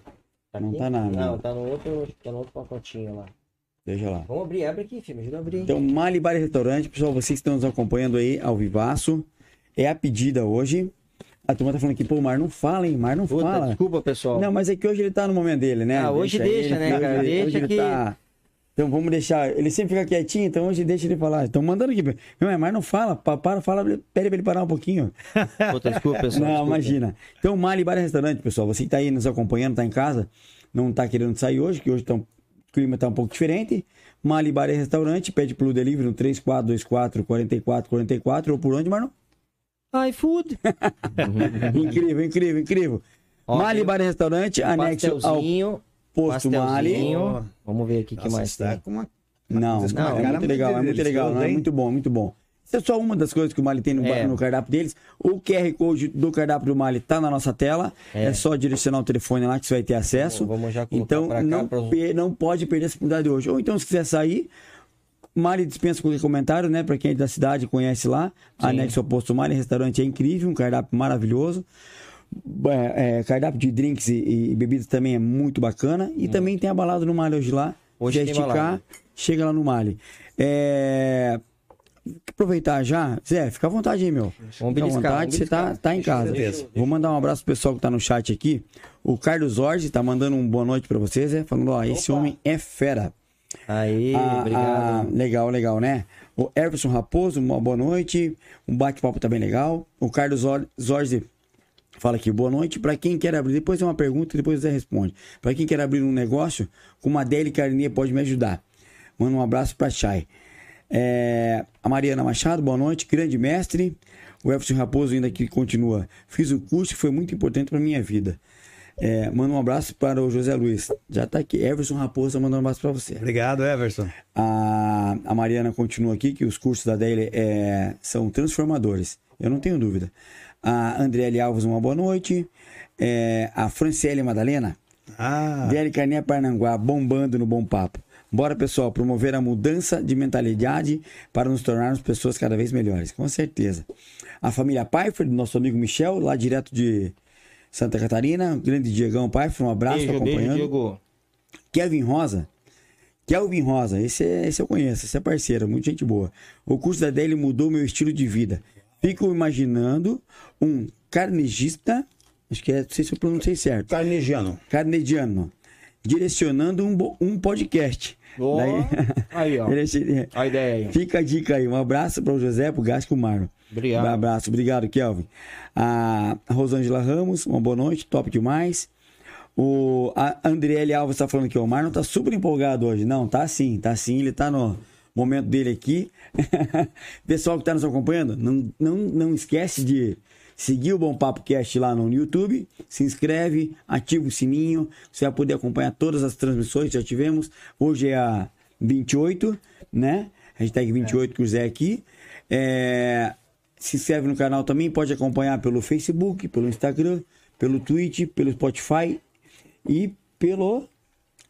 Tá não tá nada. Não, tá no outro, tá no outro pacotinho lá. Veja lá. Vamos abrir, abre aqui, filho. Me ajuda a abrir. Então, Mali Bar e Restaurante, pessoal, vocês que estão nos acompanhando aí ao vivaço. É a pedida hoje. A turma tá falando aqui, pô, o Mar não fala, hein? Mar não Puta, fala. Desculpa, pessoal. Não, mas é que hoje ele tá no momento dele, né? Ah, hoje deixa, deixa ele, né, cara? Deixa hoje que... Ele tá... Então vamos deixar. Ele sempre fica quietinho, então hoje deixa ele falar. Estão mandando aqui. Meu, mas não fala, para, fala, pede pra ele parar um pouquinho. Puta, desculpa, pessoal. Não, desculpa. imagina. Então, Mali Bar e Restaurante, pessoal. Você que tá aí nos acompanhando, tá em casa, não tá querendo sair hoje, que hoje tá, o clima tá um pouco diferente. Mali Bar e Restaurante, pede pelo delivery no 3424 4444 ou por onde, Marno? iFood. incrível, incrível, incrível. Ó, Mali Bar e Restaurante, anexo ao Posto Mali. Vamos ver aqui o que mais tá tem. Com uma... Não, não, é muito legal, é muito legal, não, é muito bom, muito bom. Isso é só uma das coisas que o Mali tem no, é. no, cardápio deles. O QR Code do cardápio do Mali está na nossa tela. É. é. só direcionar o telefone lá que você vai ter acesso. Vamos já então, não, pra... não pode perder essa oportunidade hoje. Ou então, se quiser sair, Mali dispensa qualquer comentário, né? Para quem é da cidade conhece lá. Sim. Anexo ao posto Mali, restaurante é incrível, um cardápio maravilhoso. É, é, cardápio de drinks e, e, bebidas também é muito bacana. E hum. também tem a balada no Mali hoje lá. Hoje Se esticar, chega lá no Mali. É, aproveitar já. Zé, fica à vontade aí, meu. Vamos fica à vontade, você tá, tá em casa. Vou mandar um abraço pro pessoal que tá no chat aqui. O Carlos Orge tá mandando um boa noite para vocês, Zé. Falando, ó, esse homem é fera. Aí, ah, obrigado. Ah, legal, legal, né? O Everson Raposo, uma boa noite. Um bate-papo também legal. O Carlos Zorzi fala aqui, boa noite. Para quem quer abrir, depois é uma pergunta e depois você responde. Para quem quer abrir um negócio, com uma Deli Carninha pode me ajudar. Manda um abraço para Chay. É, a Mariana Machado, boa noite. Grande mestre. O Everson Raposo ainda aqui continua. Fiz o curso e foi muito importante para minha vida. É, manda um abraço para o José Luiz. Já está aqui. Everson Raposa mandando um abraço para você. Obrigado, Everson. A, a Mariana continua aqui que os cursos da Daily é, são transformadores. Eu não tenho dúvida. A Andriele Alves, uma boa noite. É, a Franciele Madalena. Ah. Deli Carninha Parnanguá, bombando no Bom Papo. Bora, pessoal, promover a mudança de mentalidade para nos tornarmos pessoas cada vez melhores. Com certeza. A família Pfeiffer, do nosso amigo Michel, lá direto de Santa Catarina. Grande Diegão Pfeiffer, um abraço beijo, acompanhando. Beijo, Diego. Kevin Rosa. Kelvin Rosa, esse, é, esse eu conheço, esse é parceiro, muita gente boa. O curso da Daily mudou meu estilo de vida. Fico imaginando um carnegista, acho que é, não sei se eu pronunciei certo. Carnegiano. Carnegiano. Direcionando um, um podcast. Oh, Daí, aí, ó. a ideia aí. Fica a dica aí. Um abraço para o José, para o Gasco Marno. Obrigado. Um abraço. Obrigado, Kelvin. A Rosângela Ramos, uma boa noite. Top demais. O a Andriele Alves está falando que o Marno está super empolgado hoje. Não, tá sim, tá sim. Ele está no momento dele aqui. Pessoal que está nos acompanhando, não, não, não esquece de seguir o Bom Papo Cast lá no YouTube, se inscreve, ativa o sininho, você vai poder acompanhar todas as transmissões que já tivemos. Hoje é a 28, né? Hashtag 28 com o Zé aqui. É, se inscreve no canal também, pode acompanhar pelo Facebook, pelo Instagram, pelo Twitch, pelo Spotify e pelo.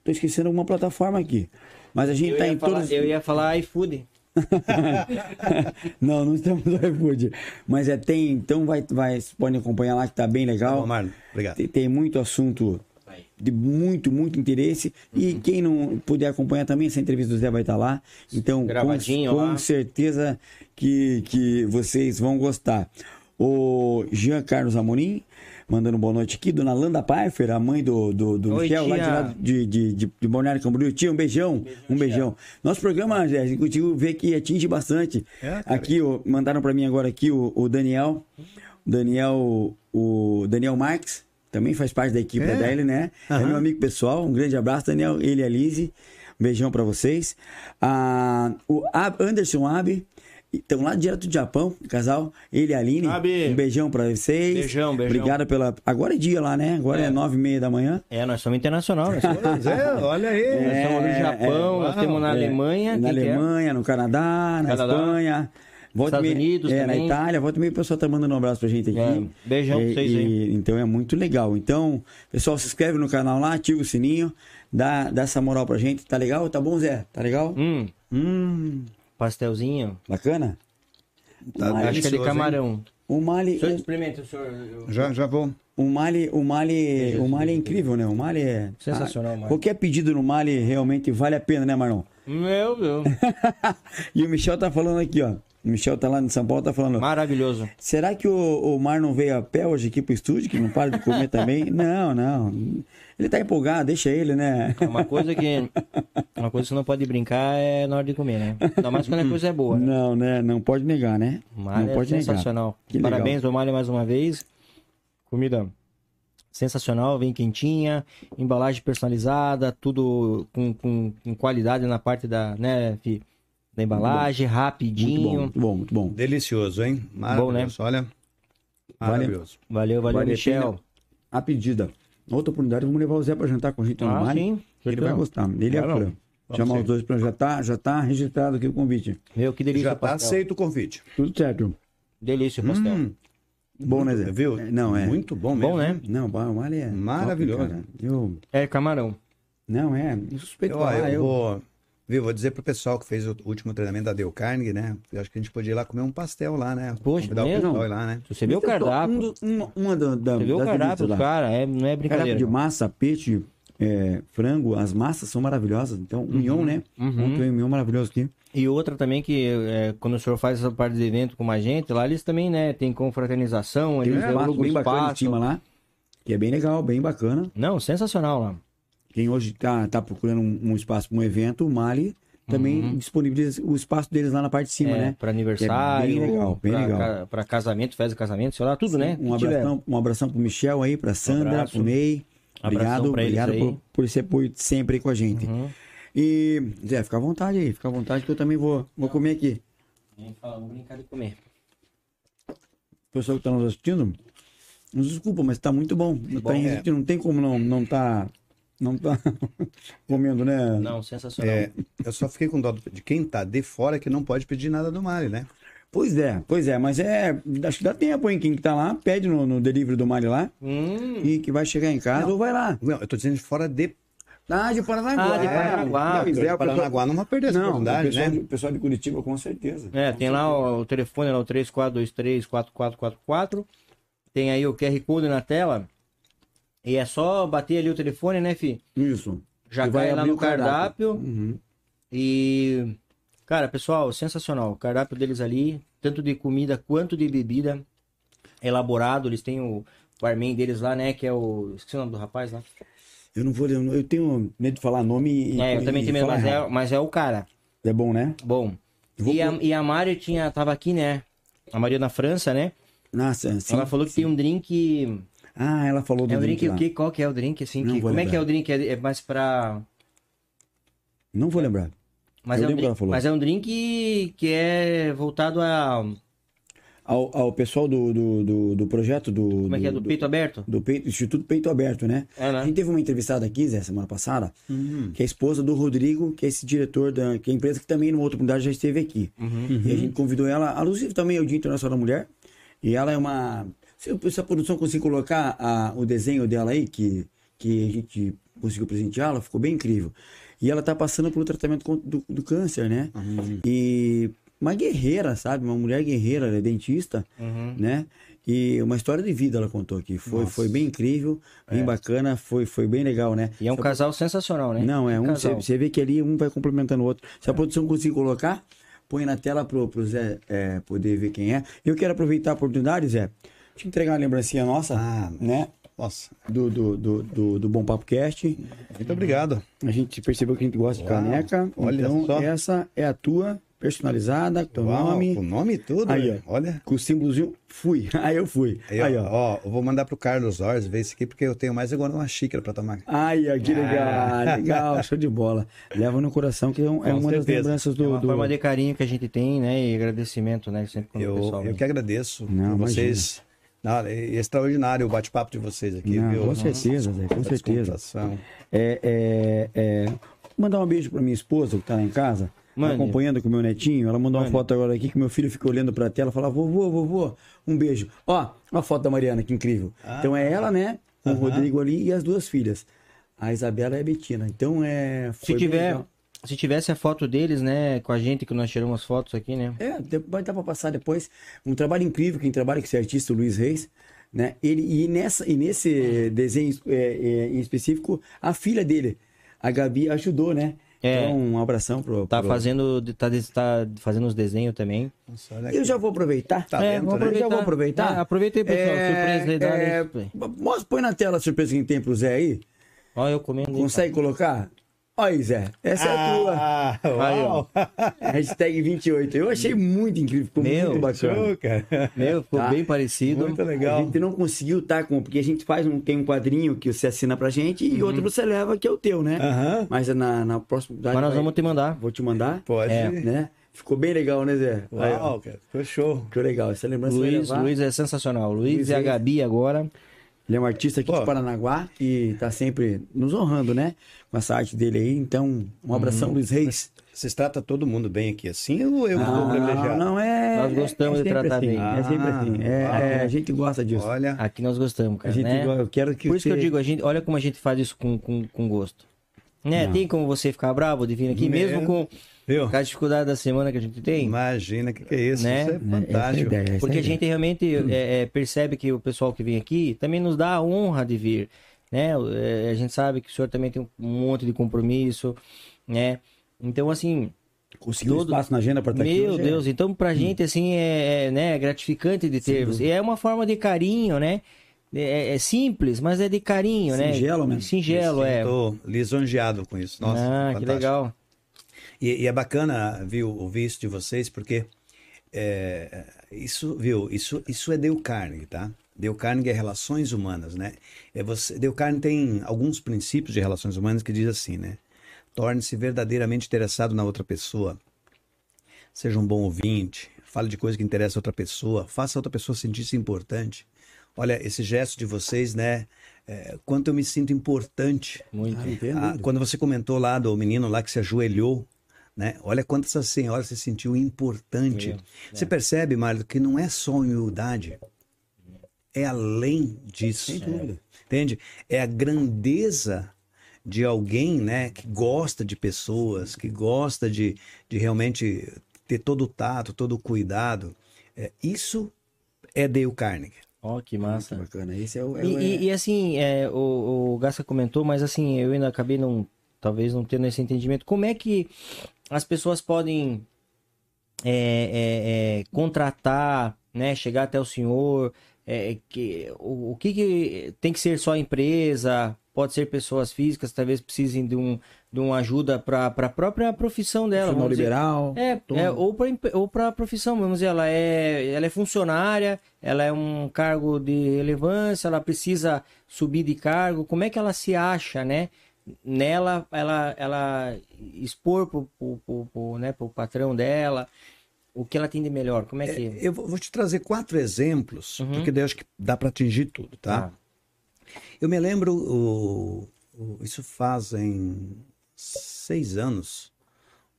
Tô esquecendo alguma plataforma aqui. Mas a gente eu tá em falar, todos. Eu ia falar iFood. não, não estamos no iFood. Mas é, tem, então vai, vai, pode acompanhar lá que tá bem legal. Tá bom, Marlon, obrigado. Tem, tem, muito assunto de muito, muito interesse. Uhum. E quem não puder acompanhar também, essa entrevista do Zé vai estar tá lá. Então, com, com certeza que, que vocês vão gostar. O Jean Carlos Amorim mandando boa noite aqui. Dona Landa Pfeiffer, a mãe do, do, do Oi, Michel, tia. lá de, de, de, de, de Balneário Camboriú. Tia, um beijão, beijão um beijão. Tia. Nosso programa, Zé, contigo vê que atinge bastante. É, aqui, ó, mandaram para mim agora aqui o, o Daniel, Daniel, o Daniel Marques, também faz parte da equipe é. da DL, né? Uhum. É meu amigo pessoal. Um grande abraço, Daniel, ele e a Lise. Um beijão para vocês. Ah, o Anderson Abe, Estão lá direto do Japão, casal, ele e a Aline. Sabe. Um beijão pra vocês. Beijão, beijão. Obrigado pela. Agora é dia lá, né? Agora é, é nove e meia da manhã. É, nós somos internacional. Nós somos... é, olha aí. É, nós estamos no Japão, é, nós temos na é. Alemanha. Na Alemanha, no Canadá, na Canadá. Espanha. Volta Estados meio, Unidos é, também. na Itália, volta meio o pessoal tá mandando um abraço pra gente aqui. É, beijão pra vocês aí. Então é muito legal. Então, pessoal, se inscreve no canal lá, ativa o sininho, dá, dá essa moral pra gente. Tá legal? Tá bom, Zé? Tá legal? Hum. Hum. Pastelzinho. Bacana? Tá Acho que é de camarão. O Mali. O senhor experimenta, o senhor. Eu... Já, já vou. O Mali, o Mali, o Mali é incrível, né? O Mali é. Sensacional, Mali. Qualquer pedido no Mali realmente vale a pena, né, Marlon? Meu Deus. e o Michel tá falando aqui, ó. O Michel tá lá em São Paulo, tá falando. Maravilhoso. Será que o, o Mar não veio a pé hoje aqui pro estúdio, que não para de comer também? não, não. Ele tá empolgado, deixa ele, né? É uma coisa que. Uma coisa que você não pode brincar é na hora de comer, né? Ainda mais quando a coisa é boa. Né? Não, né? Não pode negar, né? Malha não é pode sensacional. Negar. Parabéns ao Malha mais uma vez. Comida sensacional, vem quentinha, embalagem personalizada, tudo com, com, com qualidade na parte da, né, fi, da embalagem, muito rapidinho. Muito bom, muito bom, muito bom. Delicioso, hein? Maravilhoso, bom, né? Olha, maravilhoso. Valeu, valeu, valeu Michel. A pedida. Outra oportunidade, vamos levar o Zé para jantar com a gente no ah, Sim, ele vai gostar. Ele é fã. Chamar os dois para já tá, já tá registrado aqui o convite. Meu, que delícia. Já tá aceito o convite. Tudo certo. Delícia o pastel. Hum, bom, né, Zé? Viu? É, não, é. Muito bom mesmo. Bom, né? Não, o Mali é. Maravilhoso. Top, eu... É camarão. Não, é. Suspeito eu, eu, eu, vou, Viu, vou dizer pro pessoal que fez o último treinamento da Dale Carnegie, né? Eu acho que a gente podia ir lá comer um pastel lá, né? Poxa, Convidar o mesmo? ir lá, né? Você vê o cardápio. Um, uma, uma da, da, Você vê o cardápio, lá. cara, é, não é brincadeira. Cardápio de massa, peixe, é, frango, as massas são maravilhosas. Então, o mignon, né? uhum. Ontem tem um mignon maravilhoso aqui. E outra também que é, quando o senhor faz essa parte de evento com a gente, lá eles também, né, tem confraternização, Tem um eles espaço alugam bem bacana em espaço. cima lá. Que é bem legal, bem bacana. Não, sensacional lá. Quem hoje tá, tá procurando um, um espaço para um evento, o Mali também disponibiliza o espaço deles lá na parte de cima, Uhum. É, né? Para aniversário, é bem legal, bem pra, legal. pra casamento, festa de casamento, sei lá, tudo, né? Um tiver. abração, um abração pro Michel aí, pra Sandra, pro Ney. Obrigado, obrigado por, por esse apoio sempre aí com a gente. Uhum. E, Zé, fica à vontade aí, fica à vontade que eu também vou, vou comer aqui. Vamos brincar de comer. O pessoal que tá nos assistindo, nos desculpa, mas tá muito bom. Tá bom, em- é. Não tem como não, não tá, não tá comendo, né? Não, sensacional. É, eu só fiquei com dó de quem tá de fora que não pode pedir nada do Mali, né? Pois é, pois é, mas é, acho que dá tempo, hein? Quem que tá lá, pede no, no delivery do Mali lá Hum, e que vai chegar em casa ou vai lá. Não, eu tô dizendo de fora de, Ah, de Paranaguá. Ah, de Paranaguá. Não, de Paranaguá, não vai perder essa Não, o oportunidade, pessoal, né? de, o pessoal de Curitiba, com certeza. é, tem lá o, o telefone, lá o 3423-4444. Tem aí o QR Code na tela. E é só bater ali o telefone, né, fi? Isso. Já E vai cai lá no o cardápio. cardápio. Uhum. E, cara, pessoal, sensacional. O cardápio deles ali, tanto de comida quanto de bebida, elaborado. Eles têm o barman deles lá, né? Que é o. Esqueci o nome do rapaz lá. Eu não vou lembrar, eu tenho medo de falar nome e. é, eu também tenho medo, mas é, mas é o cara. É bom, né? Bom. Vou E a, e a Mari tinha, tava aqui, né? A Maria na França, né? Nossa, sim. ela falou que tem um drink. Ah, ela falou do É um drink, lá. o que? Qual que é o drink? Assim, Não que, como é que é lembrar. o drink? É, é mais pra. Não vou lembrar. Mas Eu é, um drink, falou. mas é um drink que é voltado a. Ao, ao pessoal do, do, do, do projeto do. Como é que é? Do peito aberto? do peito, Instituto Peito Aberto, né? É, né? A gente teve uma entrevistada aqui, Zé, semana passada, Uhum. que é a esposa do Rodrigo, que é esse diretor da que é a empresa que também, numa outra oportunidade, já esteve aqui. Uhum. E a gente convidou ela, alusivo também ao Dia Internacional da Mulher, e ela é uma... Se, se a produção conseguir colocar a- o desenho dela aí, que, que a gente conseguiu presenteá-la, ficou bem incrível. E ela tá passando pelo tratamento do, do câncer, né? E uma guerreira, sabe? Uma mulher guerreira, ela é dentista, Uhum. né? E uma história de vida ela contou aqui. Foi, foi bem incrível, bem bacana, foi, foi bem legal, né? E é um casal sensacional, né? não, é um. Você, você vê que ali um vai complementando o outro. Se a produção conseguir colocar, põe na tela pro, pro Zé é, poder ver quem é. Eu quero aproveitar a oportunidade, Zé, te entregar uma lembrancinha nossa, Ah, né? Nossa, Do, do, do, do, do Bom Papo Cast. muito obrigado. A gente percebeu que a gente gosta de Uau, caneca. olha então, só. essa é a tua, personalizada, com teu Uau, nome. O nome e tudo. Aí, né? ó. Olha. Com o símbolozinho, fui. Aí eu fui. Aí, Aí, ó, ó. ó, eu vou mandar pro Carlos Ors ver isso aqui, porque eu tenho mais agora uma xícara pra tomar. Ai, ó, que legal, Ah. legal, show de bola. Leva no coração que é, um- é Com uma das certeza. lembranças É do. uma do- forma de carinho que a gente tem, né? E agradecimento, né? Sempre quando o Eu, pessoal eu que agradeço Não, vocês. Não, é extraordinário o bate-papo de vocês aqui, Não, viu? com certeza, Zé, com A certeza. É, é, é... Vou mandar um beijo pra minha esposa que tá lá em casa, Mande. acompanhando com o meu netinho. Ela mandou uma Mande. foto agora aqui que meu filho fica olhando pra tela e fala: vovô, vovô, um beijo. Ó, uma foto da Mariana, que incrível. então é ela, né? O Rodrigo ali e as duas filhas. A Isabela e a Betina. Então é. Se tiver, legal. Se tivesse a foto deles, né? Com a gente, que nós tiramos fotos aqui, né? É, vai dar pra passar depois. Um trabalho incrível, quem trabalha com esse artista, o Luiz Reis, né? Ele, e, nessa, e nesse desenho é, é, em específico, a filha dele, a Gabi, ajudou, né? É. Então, um abração pro. Tá pro- fazendo, tá, tá fazendo os desenhos também. Nossa, Eu já vou aproveitar. Tá É, né? Eu já vou aproveitar. É, aproveita aí, pessoal. surpresa aí, dá é, mostra, põe na tela a surpresa que tem pro Zé aí. Ó, eu comendo. Consegue colocar? Olha aí, Zé. Essa é a tua. Ah, Aí, uau. Hashtag 28. Eu achei muito incrível, ficou Meu, muito bacana. Show, cara. cara. Meu, ficou Tá. bem parecido. Muito A legal. gente não conseguiu tá com, porque a gente faz um, tem um quadrinho que você assina pra gente e outro você leva que é o teu, né? Aham. Mas na, na próxima Mas nós vai- vamos te mandar. vou te mandar, Pode. É, né? Ficou bem legal, né, Zé? Aí, Uau, cara. Ficou show. Ficou legal. Essa lembrança Luiz. Luiz é sensacional. Luiz, Luiz e a Reis. Gabi agora. Ele é um artista aqui Pô. de Paranaguá e tá sempre nos honrando, né? Com essa arte dele aí. Então, um abração, Luiz Reis. Vocês tratam todo mundo bem aqui assim ou eu que estou Não, privilegiado? não é. Nós gostamos é de tratar assim, bem. É sempre Ah, assim. É, uau. é, a gente gosta disso. Olha, Aqui nós gostamos, a cara. gente né? eu quero que Por isso que eu você- digo, a gente, olha como a gente faz isso com, com, com gosto. Né? Tem como você ficar bravo de vir aqui, mesmo com, Viu? com a dificuldade da semana que a gente tem? Imagina, o que, que, é isso? Né? Isso é, é fantástico. É Porque a gente realmente é, é, percebe que o pessoal que vem aqui também nos dá a honra de vir. Né? É, a gente sabe que o senhor também tem um monte de compromisso, né? Então, assim, Conseguiu todo... espaço na agenda para estar Meu aqui Deus, é... então pra hum. gente, assim, é, é né, gratificante de ter você. E é uma forma de carinho, né? É, é, simples, mas é de carinho, Singelo, né? Singelo mesmo. Singelo, é. Estou lisonjeado com isso. Nossa, ah, fantástico. que legal. E, e, é bacana, viu, ouvir isso de vocês, porque é, isso, viu, isso, isso é Dale Carnegie, tá? Dale Carnegie é relações humanas, né? É você, Dale Carnegie tem alguns princípios de relações humanas que diz assim, né? Torne-se verdadeiramente interessado na outra pessoa. Seja um bom ouvinte. Fale de coisa que interessa a outra pessoa. Faça a outra pessoa sentir-se importante. Olha, esse gesto de vocês, né? É, quanto eu me sinto importante. Muito. Ah, quando você comentou lá do menino lá que se ajoelhou, né? Olha quanto essa senhora se sentiu importante. É, você percebe, Mário, que não é só humildade. É além disso. Sem dúvida. Entende? É a grandeza de alguém né, que gosta de pessoas, que gosta de, de realmente ter todo o tato, todo o cuidado. É, isso é Dale Carnegie. Ó, oh, que massa. Muito bacana. Esse é o, é e, é... E, e, assim, é, o, o Gasca comentou, mas assim, eu ainda acabei não, talvez não tendo esse entendimento. Como é que as pessoas podem é, é, é contratar, né, chegar até o senhor? que, o, o que, que tem que ser só empresa? pode ser pessoas físicas, talvez precisem de, um, de uma ajuda para a própria profissão dela. Vamos liberal. É, é, ou para a profissão, vamos dizer, ela é, ela é funcionária, ela é um cargo de relevância, ela precisa subir de cargo, como é que ela se acha, né? Nela, ela, ela expor para o né, patrão dela o que ela tem de melhor, como é, é que... É, eu vou te trazer quatro exemplos, uhum. porque daí acho que dá para atingir tudo, tá? Ah. Eu me lembro, o, o, isso fazem seis anos.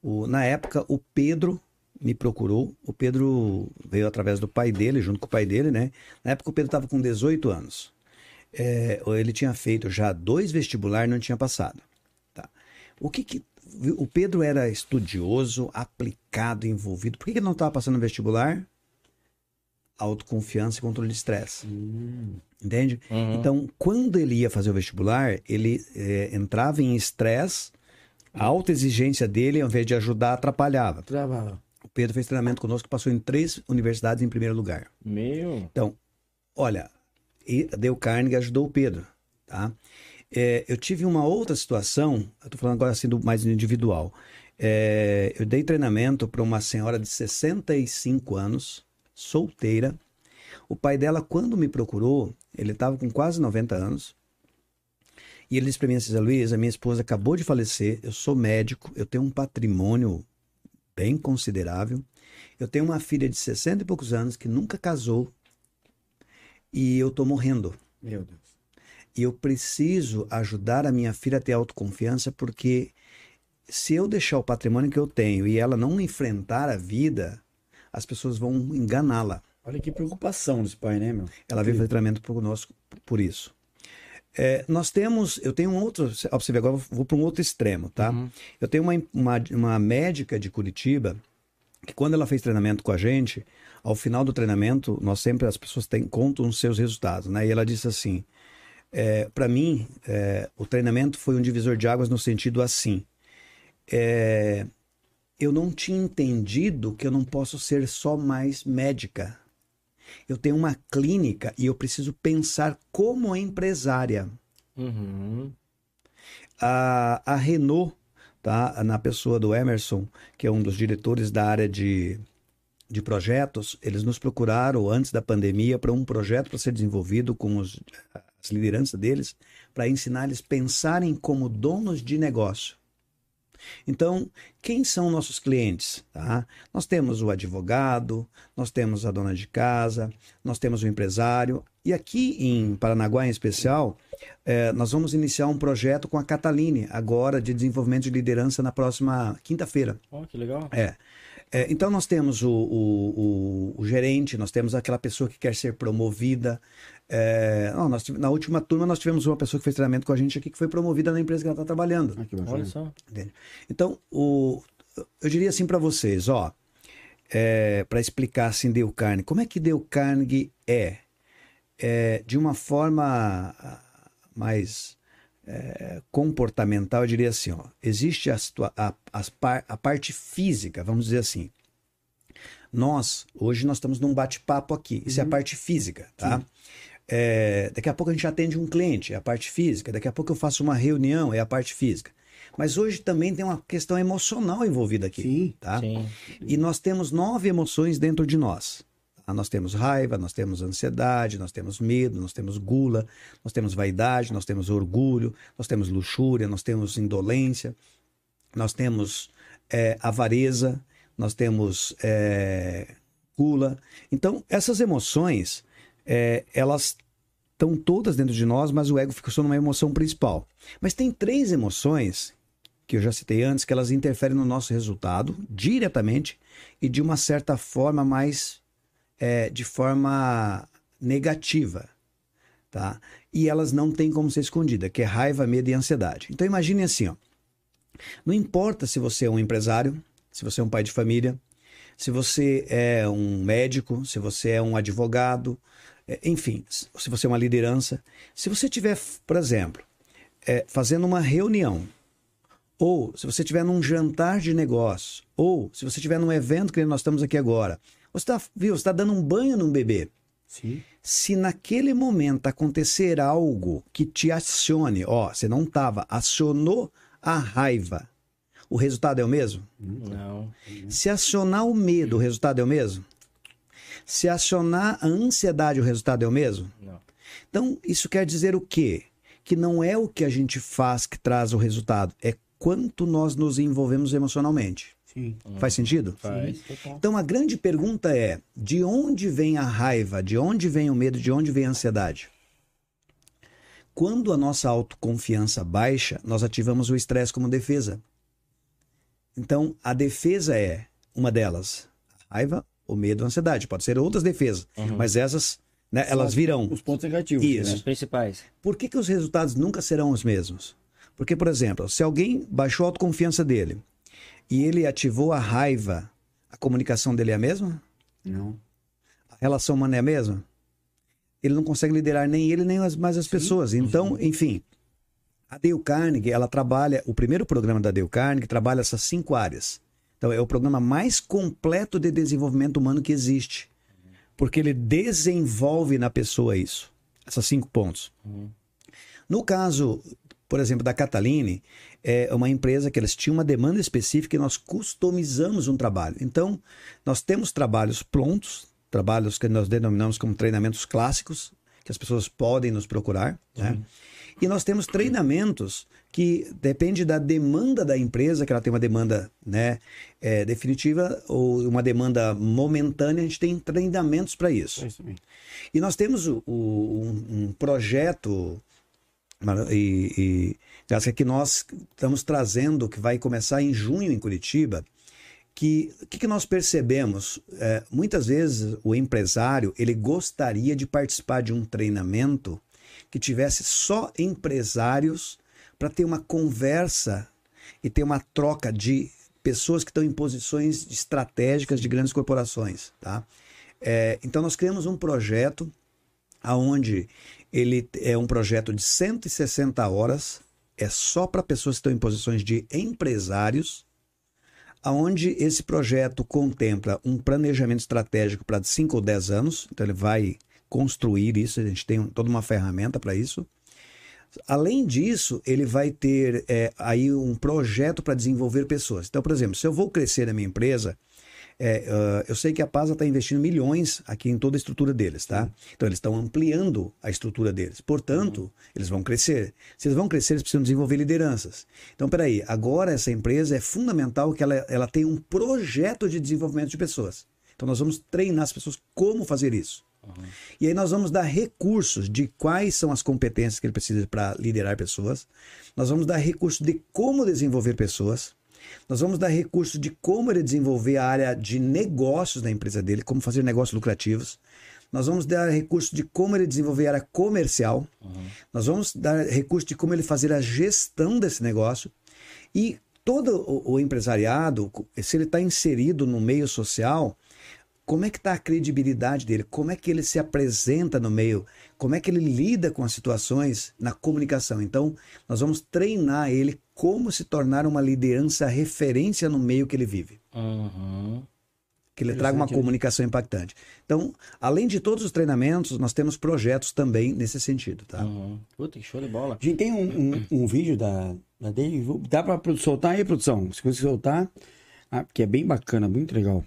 O, na época, o Pedro me procurou. O Pedro veio através do pai dele, junto com o pai dele, né? Na época, o Pedro estava com 18 anos. É, ele tinha feito já dois vestibulares e não tinha passado. Tá. O que que. O Pedro era estudioso, aplicado, envolvido. Por que, que ele não estava passando no vestibular? autoconfiança e controle de estresse. Hum. Entende? Uhum. Então, quando ele ia fazer o vestibular, ele é, entrava em estresse, a alta exigência dele, ao invés de ajudar, atrapalhava. Travava. O Pedro fez treinamento conosco, passou em três universidades em primeiro lugar. Meu. Então, olha, Deu Carnegie ajudou o Pedro, tá? É, eu tive uma outra situação, eu tô falando agora assim do mais individual. É, eu dei treinamento para uma senhora de 65 anos, solteira. O pai dela, quando me procurou, ele estava com quase 90 anos. E ele disse para mim assim, Luiz, a minha esposa acabou de falecer, eu sou médico, eu tenho um patrimônio bem considerável. Eu tenho uma filha de 60 e poucos anos que nunca casou e eu tô morrendo. Meu Deus. E eu preciso ajudar a minha filha a ter autoconfiança porque se eu deixar o patrimônio que eu tenho e ela não enfrentar a vida, as pessoas vão enganá-la. Olha que preocupação desse pai, né, meu? Ela veio fazer treinamento conosco por isso. É, nós temos, eu tenho um outro, ó, você ver, agora vou para um outro extremo, tá? Uhum. Eu tenho uma, uma, uma médica de Curitiba que quando ela fez treinamento com a gente, ao final do treinamento, nós sempre, as pessoas têm, contam os seus resultados, né? E ela disse assim, é, para mim, é, o treinamento foi um divisor de águas no sentido assim, é, eu não tinha entendido que eu não posso ser só mais médica. Eu tenho uma clínica e eu preciso pensar como empresária. Uhum. A, a Renault, tá? na pessoa do Emerson, que é um dos diretores da área de, de projetos, eles nos procuraram antes da pandemia para um projeto para ser desenvolvido com os, as lideranças deles, para ensinar eles a pensarem como donos de negócio. Então, quem são nossos clientes? Tá? Nós temos o advogado, nós temos a dona de casa, nós temos o empresário. E aqui em Paranaguá, em especial, é, nós vamos iniciar um projeto com a Cataline, agora de desenvolvimento de liderança na próxima quinta-feira. Oh, que legal. É. É, então nós temos o, o, o, o, gerente, nós temos aquela pessoa que quer ser promovida, É, não, nós, na última turma nós tivemos uma pessoa que fez treinamento com a gente aqui que foi promovida na empresa que ela está trabalhando. Ah, Olha só. Então, o, eu diria assim para vocês, ó, é, para explicar assim Dale Carnegie, como é que Dale Carnegie é? É de uma forma mais é, comportamental, eu diria assim, ó, existe a, a, a, a parte física, vamos dizer assim, nós, hoje nós estamos num bate-papo aqui. Isso uhum. é a uhum. parte física, tá? É, daqui a pouco a gente atende um cliente, é a parte física. Daqui a pouco eu faço uma reunião, é a parte física. Mas hoje também tem uma questão emocional envolvida aqui, Sim. tá? Sim. E nós temos nove emoções dentro de nós. Tá? Nós temos raiva, nós temos ansiedade, nós temos medo, nós temos gula, nós temos vaidade, nós temos orgulho, nós temos luxúria, nós temos indolência, nós temos é, avareza, nós temos é, gula. Então, essas emoções, é, elas estão todas dentro de nós, mas o ego só numa emoção principal. Mas tem três emoções que eu já citei antes, que elas interferem no nosso resultado diretamente e de uma certa forma mais é, de forma negativa, tá? E elas não têm como ser escondida, que é raiva, medo e ansiedade. Então imagine assim, ó. Não importa se você é um empresário, se você é um pai de família, se você é um médico, se você é um advogado, é, enfim, se você é uma liderança. Se você tiver, por exemplo, é, fazendo uma reunião, ou se você estiver num jantar de negócio, ou se você estiver num evento que nós estamos aqui agora, você está, viu, você está dando um banho num bebê. Sim. Se naquele momento acontecer algo que te acione, ó, você não estava, acionou a raiva, o resultado é o mesmo? Não. Se acionar o medo, o resultado é o mesmo? Se acionar a ansiedade, o resultado é o mesmo? Não. Então, isso quer dizer o quê? Que não é o que a gente faz que traz o resultado, é quanto nós nos envolvemos emocionalmente. Sim. Faz sentido? Faz. Então a grande pergunta é: de onde vem a raiva? De onde vem o medo? De onde vem a ansiedade? Quando a nossa autoconfiança baixa, nós ativamos o estresse como defesa. Então, a defesa é uma delas. Raiva, o medo, a ansiedade. Pode ser outras defesas, uhum. mas essas, né, elas virão. Os pontos negativos. Isso. Né? Os principais. Por que, que os resultados nunca serão os mesmos? Porque, por exemplo, se alguém baixou a autoconfiança dele e ele ativou a raiva, a comunicação dele é a mesma? Não. A relação humana é a mesma? Ele não consegue liderar nem ele, nem as, mais as Sim. pessoas. Então, enfim, a Dale Carnegie, ela trabalha, o primeiro programa da Dale Carnegie trabalha essas cinco áreas. Então, é o programa mais completo de desenvolvimento humano que existe. Porque ele desenvolve na pessoa isso. Esses cinco pontos. Uhum. No caso, por exemplo, da Cataline, é uma empresa que eles tinham uma demanda específica e nós customizamos um trabalho. Então, nós temos trabalhos prontos, trabalhos que nós denominamos como treinamentos clássicos, que as pessoas podem nos procurar, né? E nós temos treinamentos que depende da demanda da empresa, que ela tem uma demanda né, é, definitiva ou uma demanda momentânea, a gente tem treinamentos para isso. É isso e nós temos o, o, um, um, projeto e, e que nós estamos trazendo, que vai começar em junho em Curitiba, que o que, que, nós percebemos? É, muitas vezes o empresário ele gostaria de participar de um treinamento que tivesse só empresários para ter uma conversa e ter uma troca de pessoas que estão em posições estratégicas de grandes corporações, tá? É, então nós criamos um projeto aonde ele é um projeto de 160 horas, é só para pessoas que estão em posições de empresários, aonde esse projeto contempla um planejamento estratégico para 5 ou 10 anos, então ele vai construir isso, a gente tem toda uma ferramenta para isso. Além disso, ele vai ter é, aí um projeto para desenvolver pessoas. Então, por exemplo, se eu vou crescer na minha empresa, é, uh, eu sei que a PASA está investindo milhões aqui em toda a estrutura deles, tá? Então eles estão ampliando a estrutura deles. Portanto, uhum. eles vão crescer. Se eles vão crescer, eles precisam desenvolver lideranças. Então, peraí, agora essa empresa é fundamental que ela, ela tenha um projeto de desenvolvimento de pessoas. Então nós vamos treinar as pessoas como fazer isso. Uhum. E aí nós vamos dar recursos de quais são as competências que ele precisa para liderar pessoas. Nós vamos dar recursos de como desenvolver pessoas. Nós vamos dar recursos de como ele desenvolver a área de negócios da empresa dele, como fazer negócios lucrativos. nós vamos dar recurso de como ele desenvolver a área comercial, uhum. nós vamos dar recurso de como ele fazer a gestão desse negócio e todo o, o empresariado, se ele está inserido no meio social, como é que está a credibilidade dele? Como é que ele se apresenta no meio? Como é que ele lida com as situações na comunicação? Então, nós vamos treinar ele como se tornar uma liderança referência no meio que ele vive. Uhum. Que ele traga uma comunicação impactante. Então, além de todos os treinamentos, nós temos projetos também nesse sentido, tá? Uhum. Puta, que show de bola. A gente tem um, um, um vídeo da, da dele. Dá para soltar aí, produção? Se você soltar, ah, porque é bem bacana, muito legal.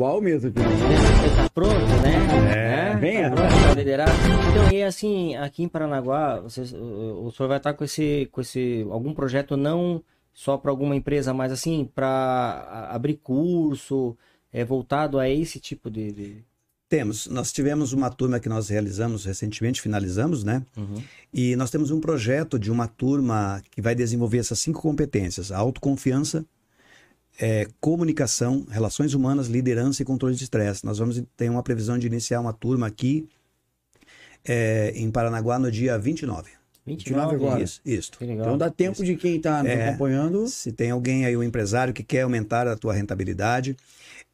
Igual mesmo. Você tá pronto, né? É, venha. Tá pronto liderar. Então, e assim, aqui em Paranaguá, você, o senhor vai estar com esse, com esse algum projeto não só para alguma empresa, mas assim, para abrir curso, é, voltado a esse tipo de, de... Temos. Nós tivemos uma turma que nós realizamos recentemente, finalizamos, né? Uhum. E nós temos um projeto de uma turma que vai desenvolver essas cinco competências: a autoconfiança, é, comunicação, relações humanas, liderança e controle de estresse. Nós vamos ter uma previsão de iniciar uma turma aqui é, em Paranaguá no dia 29. 29 agora. Isso, isso. Então dá tempo isso. de quem está é, acompanhando. Se tem alguém aí, um empresário que quer aumentar a tua rentabilidade.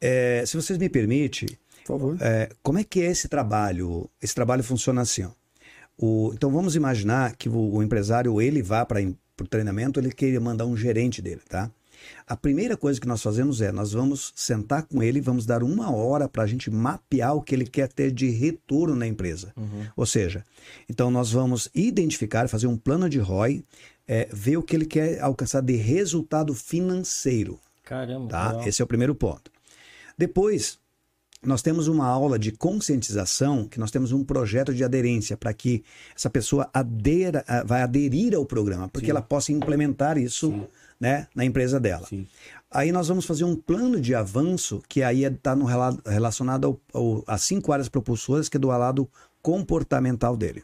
É, se vocês me permitem, Por favor. É, como é que é esse trabalho? Esse trabalho funciona assim. Ó. O, então vamos imaginar que o, o empresário ele vá para o treinamento, ele queria mandar um gerente dele, tá? A primeira coisa que nós fazemos é, nós vamos sentar com ele, vamos dar uma hora para a gente mapear o que ele quer ter de retorno na empresa. Uhum. Ou seja, então nós vamos identificar, fazer um plano de ROI, é, ver o que ele quer alcançar de resultado financeiro. Caramba. Tá? Esse é o primeiro ponto. Depois, nós temos uma aula de conscientização, que nós temos um projeto de aderência para que essa pessoa adera, vai aderir ao programa, porque Sim. ela possa implementar isso Sim né, na empresa dela. Sim. Aí nós vamos fazer um plano de avanço que aí está é, relacionado ao, ao, às cinco áreas propulsoras, que é do lado comportamental dele.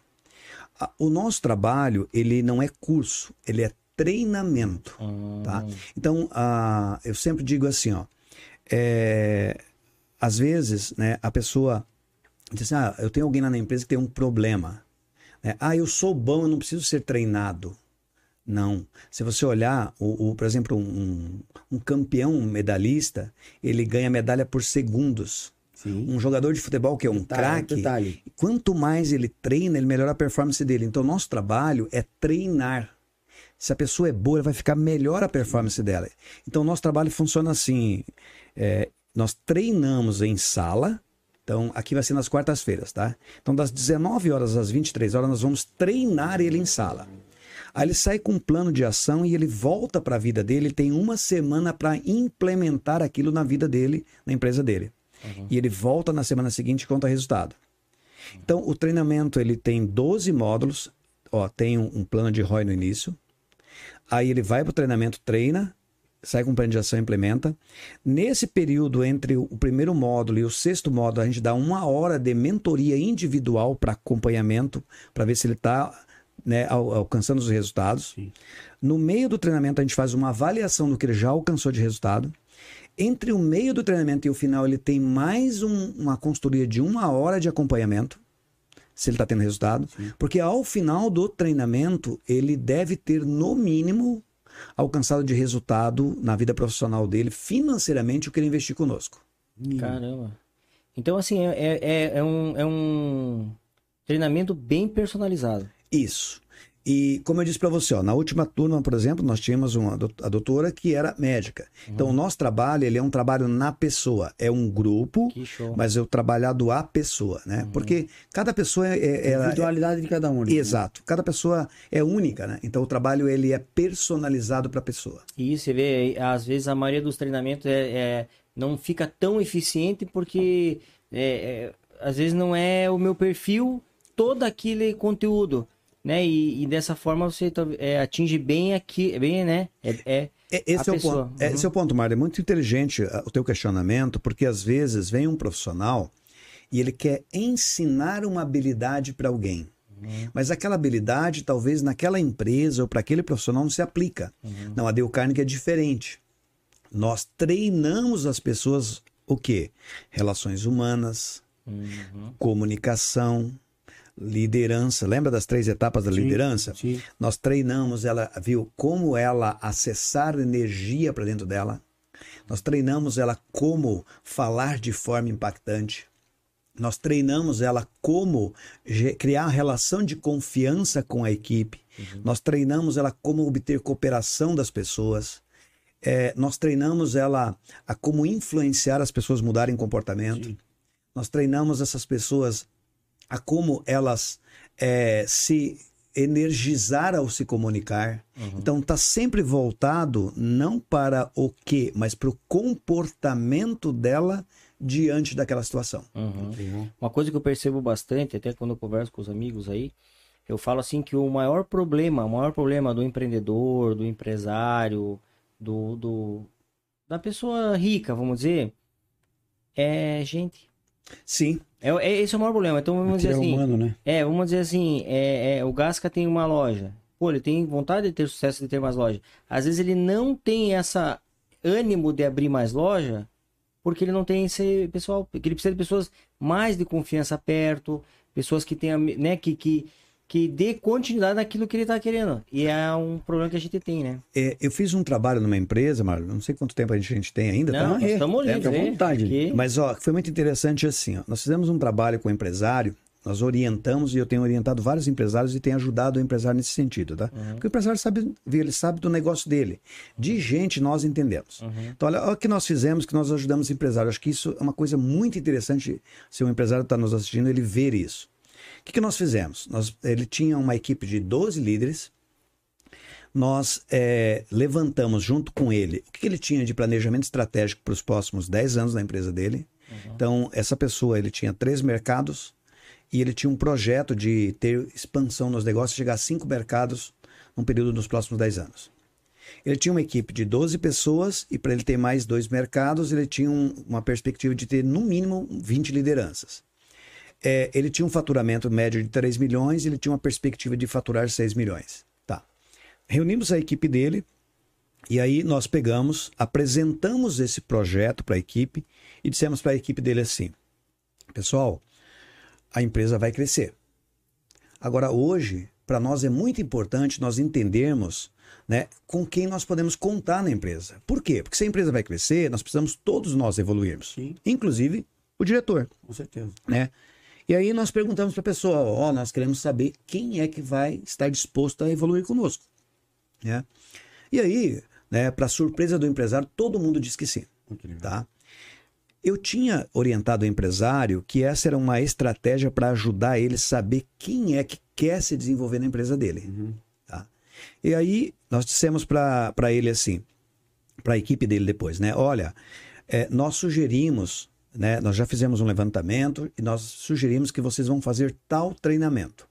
O nosso trabalho, ele não é curso, ele é treinamento, tá? ah. tá? Então, uh, eu sempre digo assim, ó, é, às vezes, né, a pessoa diz assim, ah, eu tenho alguém lá na empresa que tem um problema. Né? Ah, eu sou bom, eu não preciso ser treinado. Não. Se você olhar, o, o por exemplo, um, um, campeão medalhista, ele ganha medalha por segundos. Sim. Um jogador de futebol que é um craque, quanto mais ele treina, ele melhora a performance dele. Então, nosso trabalho é treinar. Se a pessoa é boa, vai ficar melhor a performance dela. Então, nosso trabalho funciona assim: é, nós treinamos em sala. Então, aqui vai ser nas quartas-feiras, tá? Então, das 19 horas às 23 horas, nós vamos treinar ele em sala. Aí ele sai com um plano de ação e ele volta para a vida dele, ele tem uma semana para implementar aquilo na vida dele, na empresa dele. Uhum. E ele volta na semana seguinte e conta resultado. Então, o treinamento ele tem 12 módulos, ó, tem um, um plano de ROI no início. Aí ele vai para o treinamento, treina, sai com o plano de ação e implementa. Nesse período entre o primeiro módulo e o sexto módulo, a gente dá uma hora de mentoria individual para acompanhamento, para ver se ele está né, alcançando os resultados. Sim. No meio do treinamento, a gente faz uma avaliação do que ele já alcançou de resultado. Entre o meio do treinamento e o final, ele tem mais um, uma consultoria de uma hora de acompanhamento, se ele está tendo resultado. Sim. Porque ao final do treinamento, ele deve ter, no mínimo, alcançado de resultado na vida profissional dele, financeiramente, o que ele investiu conosco. Caramba. Então, assim, é, é, é, é um, é um treinamento bem personalizado. Isso. E como eu disse para você, ó, na última turma, por exemplo, nós tínhamos uma a doutora que era médica. Uhum. Então o nosso trabalho ele é um trabalho na pessoa, é um grupo, mas é o trabalhado a pessoa, né? Uhum. Porque cada pessoa é, é, é a individualidade é, de cada um. Né? Exato. Cada pessoa é única, né? Então o trabalho ele é personalizado para a pessoa. E você vê, às vezes a maioria dos treinamentos é, é não fica tão eficiente porque é, às vezes não é o meu perfil todo aquele conteúdo né? E, e dessa forma você é, atinge bem aqui, bem, né? É, é, é esse, é o ponto, uhum. esse é o ponto, Mário. É muito inteligente uh, o teu questionamento, porque às vezes vem um profissional e ele quer ensinar uma habilidade para alguém. Uhum. Mas aquela habilidade, talvez naquela empresa ou para aquele profissional, não se aplica. Uhum. Não, a Dale Carnegie é diferente. Nós treinamos as pessoas o quê? Relações humanas, uhum. comunicação, liderança. Lembra das três etapas da sim, liderança? Sim. Nós treinamos ela, viu como ela acessar energia para dentro dela. Nós treinamos ela como falar de forma impactante. Nós treinamos ela como criar relação de confiança com a equipe. Uhum. Nós treinamos ela como obter cooperação das pessoas. É, nós treinamos ela a como influenciar as pessoas mudarem comportamento. Sim. Nós treinamos essas pessoas a como elas é, se energizar ao se comunicar. Uhum. Então está sempre voltado não para o que, mas para o comportamento dela diante daquela situação. Uhum. Uma coisa que eu percebo bastante, até quando eu converso com os amigos aí, eu falo assim que o maior problema, o maior problema do empreendedor, do empresário, do, do da pessoa rica, vamos dizer, é gente. Sim. É, é, esse é o maior problema. Então vamos dizer assim. Humano, né? É, vamos dizer assim, é, é, o Gasca tem uma loja. Pô, ele tem vontade de ter sucesso de ter mais loja. Às vezes ele não tem essa ânimo de abrir mais loja porque ele não tem esse pessoal, porque ele precisa de pessoas mais de confiança perto, pessoas que tenham, né, que, que que dê continuidade naquilo que ele está querendo. E é um problema que a gente tem, né? É, eu fiz um trabalho numa empresa, Marlon, não sei quanto tempo a gente, a gente tem ainda, tá? não, tá? estamos livres, é, vontade. Aqui. Mas, ó, foi muito interessante assim, ó, nós fizemos um trabalho com o um empresário, nós orientamos e eu tenho orientado vários empresários e tenho ajudado o empresário nesse sentido, tá? Uhum. Porque o empresário sabe, ele sabe do negócio dele. De gente nós entendemos. Uhum. Então, olha, olha o que nós fizemos, que nós ajudamos o empresário. Acho que isso é uma coisa muito interessante se o empresário está nos assistindo, ele ver isso. O que, que nós fizemos? Nós, ele tinha uma equipe de 12 líderes. Nós é, levantamos junto com ele o que, que ele tinha de planejamento estratégico para os próximos 10 anos na empresa dele. Uhum. Então, essa pessoa ele tinha três mercados e ele tinha um projeto de ter expansão nos negócios, chegar a cinco mercados num período dos próximos 10 anos. Ele tinha uma equipe de 12 pessoas e para ele ter mais dois mercados, ele tinha um, uma perspectiva de ter no mínimo 20 lideranças é, ele tinha um faturamento médio de 3 milhões e ele tinha uma perspectiva de faturar 6 milhões. Tá. Reunimos a equipe dele e aí nós pegamos, apresentamos esse projeto para a equipe e dissemos para a equipe dele assim: pessoal, a empresa vai crescer. Agora, hoje, para nós é muito importante nós entendermos né, com quem nós podemos contar na empresa. Por quê? Porque se a empresa vai crescer, nós precisamos todos nós evoluirmos, Sim. inclusive o diretor. Com certeza. Né? E aí nós perguntamos para a pessoa, ó, nós queremos saber quem é que vai estar disposto a evoluir conosco. Né? E aí, né, para surpresa do empresário, todo mundo disse que sim. Tá? Eu tinha orientado o empresário que essa era uma estratégia para ajudar ele a saber quem é que quer se desenvolver na empresa dele. Uhum. Tá? E aí nós dissemos para ele assim, para a equipe dele depois, né? Olha, é, nós sugerimos né? Nós já fizemos um levantamento e nós sugerimos que vocês vão fazer tal treinamento.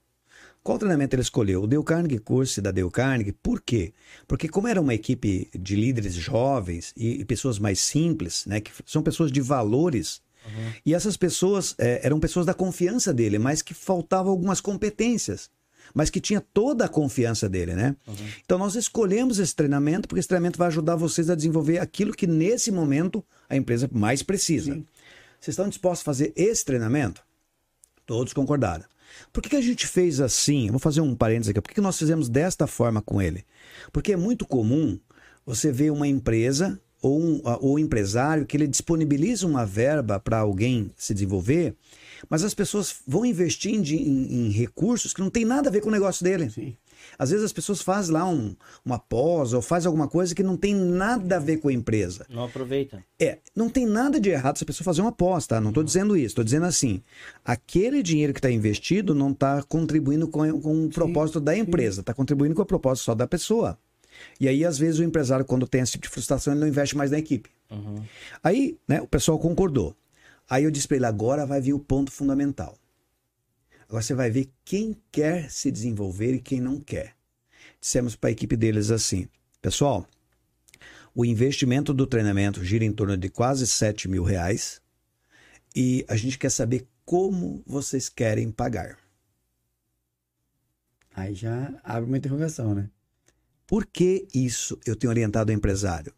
Qual treinamento ele escolheu? O Dale Carnegie Course da Dale Carnegie. Por quê? Porque como era uma equipe de líderes jovens e, e pessoas mais simples, né, que são pessoas de valores, uhum. e essas pessoas é, eram pessoas da confiança dele, mas que faltavam algumas competências mas que tinha toda a confiança dele, né? Uhum. Então nós escolhemos esse treinamento porque esse treinamento vai ajudar vocês a desenvolver aquilo que nesse momento a empresa mais precisa. Sim. Vocês estão dispostos a fazer esse treinamento? Todos concordaram. Por que, que a gente fez assim? Eu vou fazer um parênteses aqui. Por que, que nós fizemos desta forma com ele? Porque é muito comum você ver uma empresa ou um ou empresário que ele disponibiliza uma verba para alguém se desenvolver mas as pessoas vão investir em, em, em, recursos que não tem nada a ver com o negócio dele. Sim. Às vezes as pessoas fazem lá um, uma pós ou fazem alguma coisa que não tem nada a ver com a empresa. Não aproveita. É, não tem nada de errado se a pessoa fazer uma pós, tá? Não estou dizendo isso. Estou dizendo assim, aquele dinheiro que está investido não está contribuindo com, com o propósito sim, da empresa, está contribuindo com o propósito só da pessoa. E aí, às vezes, o empresário, quando tem esse tipo de frustração, ele não investe mais na equipe. Uhum. Aí, né, o pessoal concordou. Aí eu disse para ele: agora vai vir o ponto fundamental. Agora você vai ver quem quer se desenvolver e quem não quer. Dissemos para a equipe deles assim: pessoal, o investimento do treinamento gira em torno de quase 7 mil reais e a gente quer saber como vocês querem pagar. Aí já abre uma interrogação, né? Por que isso eu tenho orientado o empresário?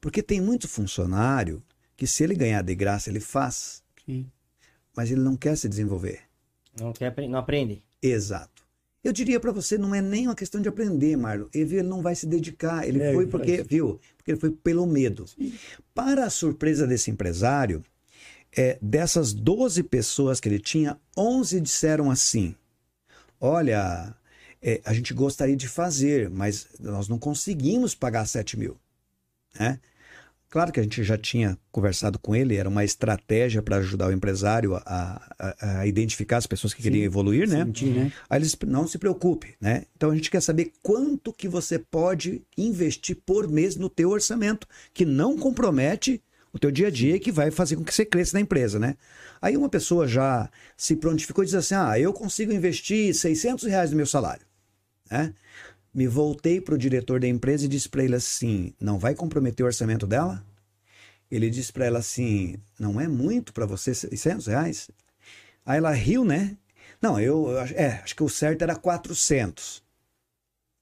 Porque tem muito funcionário que se ele ganhar de graça, ele faz. Sim. Mas ele não quer se desenvolver. Não quer, não aprende. Exato. Eu diria para você, não é nem uma questão de aprender, Marlon. Ele, não vai se dedicar. Ele é, foi porque, viu? Porque ele foi pelo medo. Sim. Para a surpresa desse empresário, é, dessas 12 pessoas que ele tinha, 11 disseram assim: Olha, é, a gente gostaria de fazer, mas nós não conseguimos pagar 7 mil. Né? Claro que a gente já tinha conversado com ele, era uma estratégia para ajudar o empresário a, a, a, identificar as pessoas que Sim, queriam evoluir, né? Sentir, né? Aí eles não se preocupe, né? Então a gente quer saber quanto que você pode investir por mês no teu orçamento, que não compromete o teu dia a dia e que vai fazer com que você cresça na empresa, né? Aí uma pessoa já se prontificou e diz assim, ah, eu consigo investir 600 reais no meu salário, né? Me voltei para o diretor da empresa e disse para ele assim: não vai comprometer o orçamento dela? Ele disse para ela assim: não é muito para você 600 reais? Aí ela riu, né? Não, eu, é, acho que o certo era 400.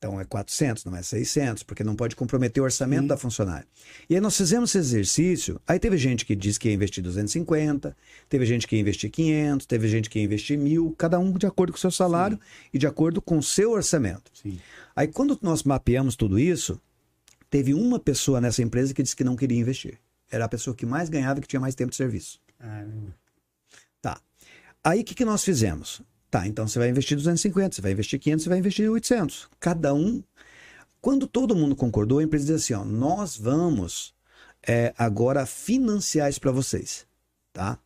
Então é 400, não é 600, porque não pode comprometer o orçamento Sim. da funcionária. E aí nós fizemos esse exercício. Aí teve gente que disse que ia investir 250, teve gente que ia investir 500, teve gente que ia investir mil, cada um de acordo com o seu salário Sim. e de acordo com o seu orçamento. Sim. Aí quando nós mapeamos tudo isso, teve uma pessoa nessa empresa que disse que não queria investir. Era a pessoa que mais ganhava e que tinha mais tempo de serviço. Ah, tá. Aí o que, que nós fizemos? Tá, então você vai investir 250, você vai investir 500, você vai investir 800. Cada um. Quando todo mundo concordou, a empresa diz assim: ó, nós vamos é, agora financiar isso para vocês, tá?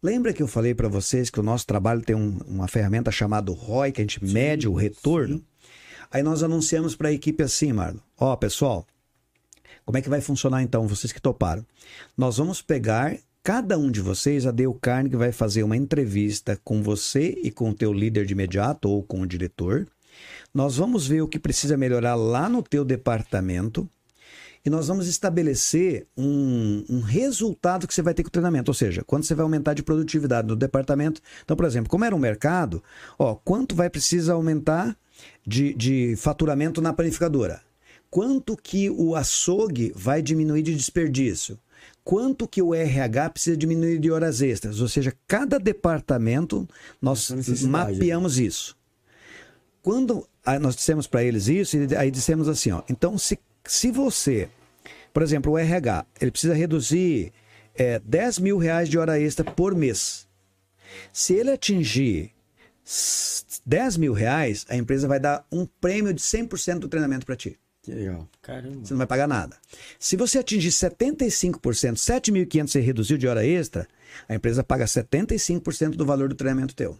Lembra que eu falei para vocês que o nosso trabalho tem um, uma ferramenta chamada ROI, que a gente sim, mede o retorno? Sim. Aí nós anunciamos para a equipe assim, Marlon: ó, pessoal, como é que vai funcionar então, vocês que toparam? Nós vamos pegar Cada um de vocês, a Dale Carnegie vai fazer uma entrevista com você e com o teu líder de imediato ou com o diretor. Nós vamos ver o que precisa melhorar lá no teu departamento e nós vamos estabelecer um, um, resultado que você vai ter com o treinamento, ou seja, quando você vai aumentar de produtividade no departamento. Então, por exemplo, como era um mercado, ó, quanto vai precisar aumentar de, de faturamento na panificadora? Quanto que o açougue vai diminuir de desperdício? Quanto que o RH precisa diminuir de horas extras. Ou seja, cada departamento nós mapeamos isso. Quando nós dissemos para eles isso, aí dissemos assim, ó, então se, se você, por exemplo, o RH, ele precisa reduzir é, 10 mil reais de hora extra por mês. Se ele atingir 10 mil reais, a empresa vai dar um prêmio de 100% do treinamento para ti. Que legal. Caramba. Você não vai pagar nada. Se você atingir 75%, 7.500 você reduziu de hora extra, a empresa paga 75% do valor do treinamento teu.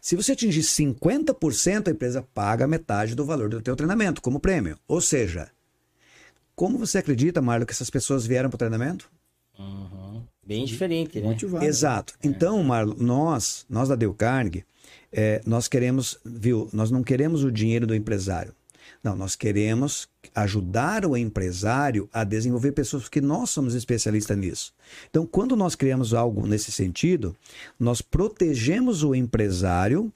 Se você atingir 50%, a empresa paga metade do valor do teu treinamento como prêmio. Ou seja, como você acredita, Marlon, que essas pessoas vieram para o treinamento? Uhum. Bem diferente, né? Motivado. Exato. É. Então, Marlon, nós, nós da Dale Carnegie, é, nós queremos, viu, nós não queremos o dinheiro do empresário. Não, nós queremos ajudar o empresário a desenvolver pessoas, porque nós somos especialistas nisso. Então, quando nós criamos algo nesse sentido, nós protegemos o empresário,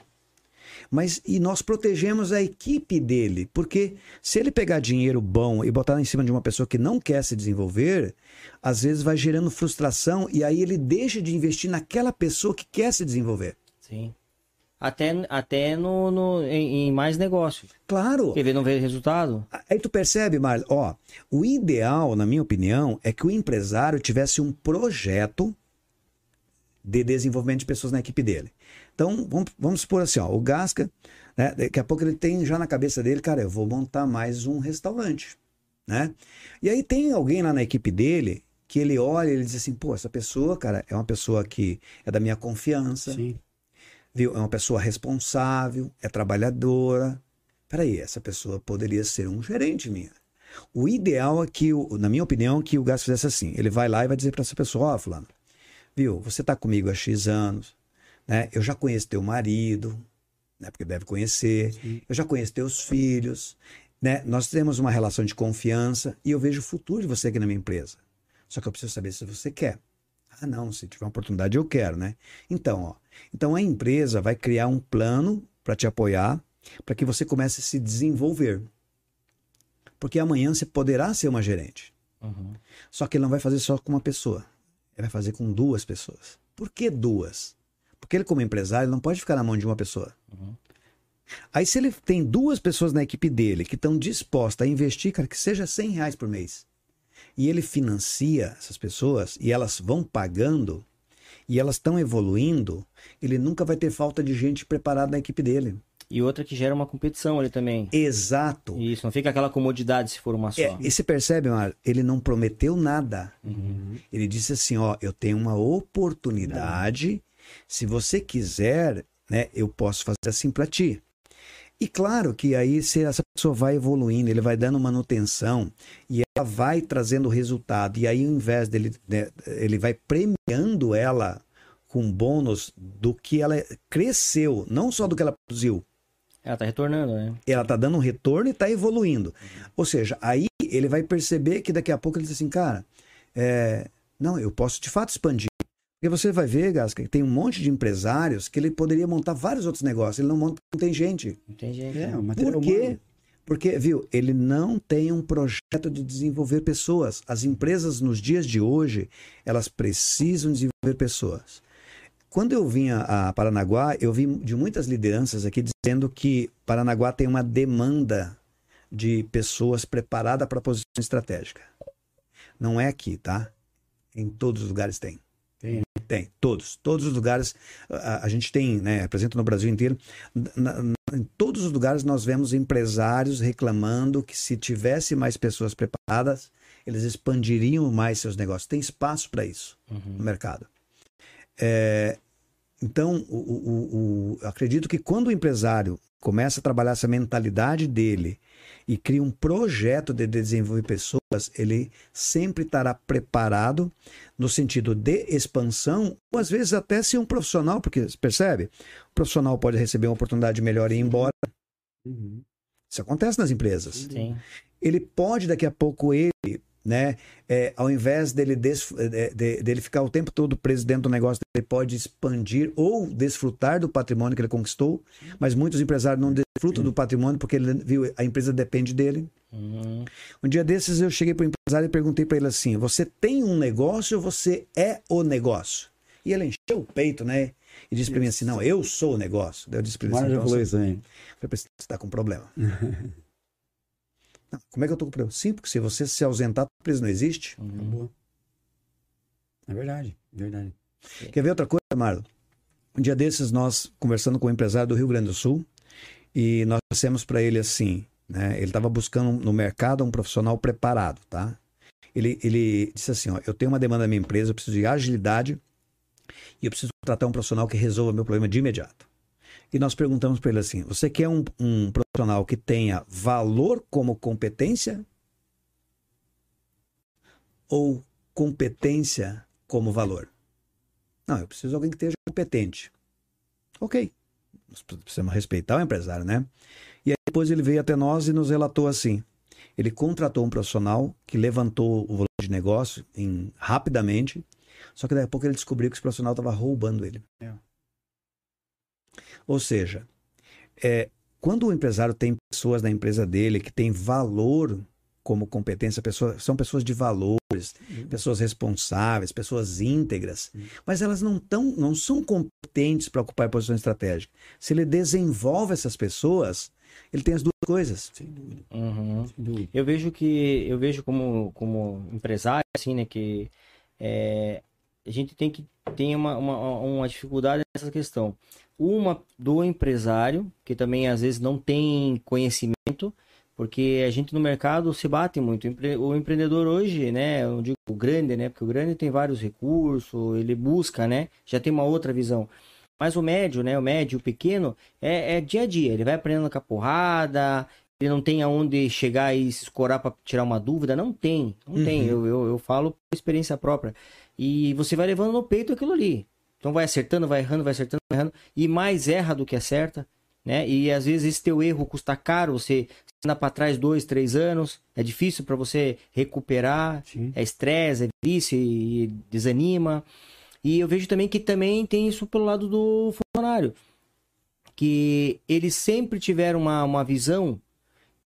mas e nós protegemos a equipe dele, porque se ele pegar dinheiro bom e botar em cima de uma pessoa que não quer se desenvolver, às vezes vai gerando frustração e aí ele deixa de investir naquela pessoa que quer se desenvolver. Sim. Até, até no, no em, em, mais negócio. Claro. Porque ele não vê resultado. Aí tu percebe, Marlon, ó, o ideal, na minha opinião, é que o empresário tivesse um projeto de desenvolvimento de pessoas na equipe dele. Então, vamos, vamos supor assim, ó, o Gasca, né, daqui a pouco ele tem já na cabeça dele, cara, eu vou montar mais um restaurante, né? E aí tem alguém lá na equipe dele que ele olha e ele diz assim, pô, essa pessoa, cara, é uma pessoa que é da minha confiança. Sim viu? É uma pessoa responsável, é trabalhadora. Peraí, essa pessoa poderia ser um gerente minha. O ideal é que, na minha opinião, que o Gás fizesse assim. Ele vai lá e vai dizer para essa pessoa, ó, oh, fulano, viu, você está comigo há X anos, né? Eu já conheço teu marido, né? Porque deve conhecer. Sim. Eu já conheço teus filhos, né? Nós temos uma relação de confiança e eu vejo o futuro de você aqui na minha empresa. Só que eu preciso saber se você quer. Ah, não, se tiver uma oportunidade eu quero, né? Então, ó, então a empresa vai criar um plano para te apoiar, para que você comece a se desenvolver. Porque amanhã você poderá ser uma gerente. Uhum. Só que ele não vai fazer só com uma pessoa. Ele vai fazer com duas pessoas. Por que duas? Porque ele, como empresário, não pode ficar na mão de uma pessoa. Uhum. Aí, se ele tem duas pessoas na equipe dele que estão dispostas a investir, cara, que seja 100 reais por mês, e ele financia essas pessoas e elas vão pagando e elas estão evoluindo, ele nunca vai ter falta de gente preparada na equipe dele. E outra que gera uma competição ali também. Exato. Isso, não fica aquela comodidade se for uma só. É, e você percebe, Mar, ele não prometeu nada. Uhum. Ele disse assim, ó, eu tenho uma oportunidade, não. se você quiser, né, eu posso fazer assim para ti. E claro que aí se essa pessoa vai evoluindo, ele vai dando manutenção e ela vai trazendo resultado. E aí ao invés dele, né, ele vai premiando ela com bônus do que ela cresceu, não só do que ela produziu. Ela está retornando, né? Ela está dando um retorno e está evoluindo. Ou seja, aí ele vai perceber que daqui a pouco ele diz assim, cara, é, não, eu posso de fato expandir. Porque você vai ver, Gasca, que tem um monte de empresários que ele poderia montar vários outros negócios. Ele não monta não tem gente. Não tem gente. É, né? Por quê? Humano. Porque, viu, ele não tem um projeto de desenvolver pessoas. As empresas nos dias de hoje, elas precisam desenvolver pessoas. Quando eu vim a Paranaguá, eu vi de muitas lideranças aqui dizendo que Paranaguá tem uma demanda de pessoas preparadas para a posição estratégica. Não é aqui, tá? Em todos os lugares tem. Tem. Tem, todos. Todos os lugares. A, a gente tem, né? Apresenta no Brasil inteiro. Na, na, em todos os lugares nós vemos empresários reclamando que se tivesse mais pessoas preparadas, eles expandiriam mais seus negócios. Tem espaço para isso uhum. no mercado. É, então, o, o, o, acredito que quando o empresário começa a trabalhar essa mentalidade dele e cria um projeto de desenvolver pessoas, ele sempre estará preparado no sentido de expansão, ou às vezes até ser um profissional, porque percebe? O profissional pode receber uma oportunidade melhor e ir embora. Uhum. Isso acontece nas empresas. Sim. Ele pode, daqui a pouco, ele né? É, ao invés dele, des, de, de, dele ficar o tempo todo preso dentro do negócio, ele pode expandir ou desfrutar do patrimônio que ele conquistou, mas muitos empresários não desfrutam do patrimônio porque ele viu a empresa depende dele. Uhum. Um dia desses eu cheguei para o empresário e perguntei para ele assim: você tem um negócio ou você é o negócio? E ele encheu o peito, né? E disse para mim assim: não, eu sou o negócio. Daí eu disse para ele assim: aí. Você está com problema. Não, como é que eu estou com problema? Sim, porque se você se ausentar, a empresa não existe. Uhum. É verdade, é verdade. Quer ver outra coisa, Marlon? Um dia desses, nós conversando com um empresário do Rio Grande do Sul, e nós dissemos para ele assim, né? Ele estava buscando no mercado um profissional preparado, tá? Ele, ele disse assim, ó, eu tenho uma demanda na minha empresa, eu preciso de agilidade e eu preciso tratar um profissional que resolva meu problema de imediato. E nós perguntamos para ele assim: você quer um, um profissional que tenha valor como competência? Ou competência como valor? Não, eu preciso de alguém que esteja competente. Ok. Nós precisamos respeitar o empresário, né? E aí depois ele veio até nós e nos relatou assim: ele contratou um profissional que levantou o volume de negócio em, rapidamente, só que daqui a pouco ele descobriu que esse profissional estava roubando ele. É. Ou seja, é, quando o empresário tem pessoas na empresa dele que tem valor como competência, pessoas, são pessoas de valores, uhum. pessoas responsáveis, pessoas íntegras, uhum. mas elas não, tão, não são competentes para ocupar posições estratégicas. Se ele desenvolve essas pessoas, ele tem as duas coisas. Sem dúvida. Uhum. Sem dúvida. Eu vejo que eu vejo como, como empresário assim, né, que é, a gente tem que tem uma, uma, uma dificuldade nessa questão. Uma do empresário, que também às vezes não tem conhecimento, porque a gente no mercado se bate muito. O empreendedor hoje, né, eu digo o grande, né, porque o grande tem vários recursos, ele busca, né, já tem uma outra visão. Mas o médio, né, o médio, o pequeno, é, é dia a dia. Ele vai aprendendo com a porrada, ele não tem aonde chegar e se escorar para tirar uma dúvida. Não tem, não uhum. tem. Eu, eu, eu falo por experiência própria. E você vai levando no peito aquilo ali. Então vai acertando, vai errando, vai acertando, vai errando. E mais erra do que acerta. Né? E às vezes esse teu erro custa caro, você anda para trás dois, três anos, é difícil para você recuperar, Sim. é estresse, é vício e desanima. E eu vejo também que também tem isso pelo lado do funcionário, que eles sempre tiveram uma, uma visão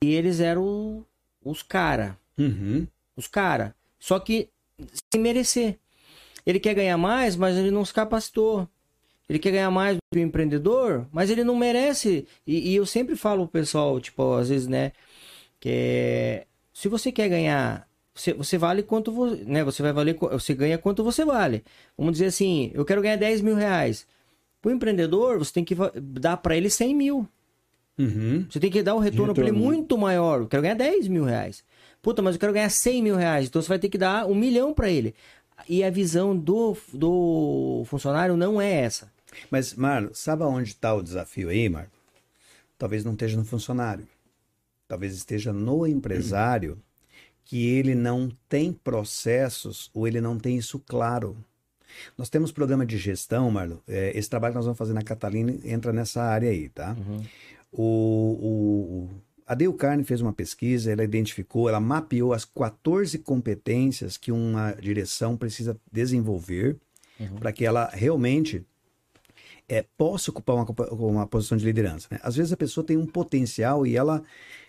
e eles eram os cara, uhum. os cara, só que sem merecer. Ele quer ganhar mais, mas ele não se capacitou. Ele quer ganhar mais do que o empreendedor, mas ele não merece. E, e eu sempre falo pro pessoal, tipo, às vezes, né? Que é, se você quer ganhar, você, você vale quanto você, né? Você vai valer, você ganha quanto você vale. Vamos dizer assim, eu quero ganhar 10 mil reais. Pro empreendedor, você tem que dar para ele 100 mil. Uhum. Você tem que dar um retorno, retorno. para ele muito maior. Eu quero ganhar 10 mil reais. Puta, mas eu quero ganhar 100 mil reais. Então você vai ter que dar um milhão para ele. E a visão do, do funcionário não é essa. Mas, Marlon, sabe aonde está o desafio aí, Marlon? Talvez não esteja no funcionário. Talvez esteja no empresário que ele não tem processos ou ele não tem isso claro. Nós temos programa de gestão, Marlon. É, esse trabalho que nós vamos fazer na Catalina entra nessa área aí, tá? Uhum. O, o, a Dale Carne fez uma pesquisa, ela identificou, ela mapeou as 14 competências que uma direção precisa desenvolver uhum. para que ela realmente é, possa ocupar uma, uma posição de liderança. Né? Às vezes a pessoa tem um potencial e ela,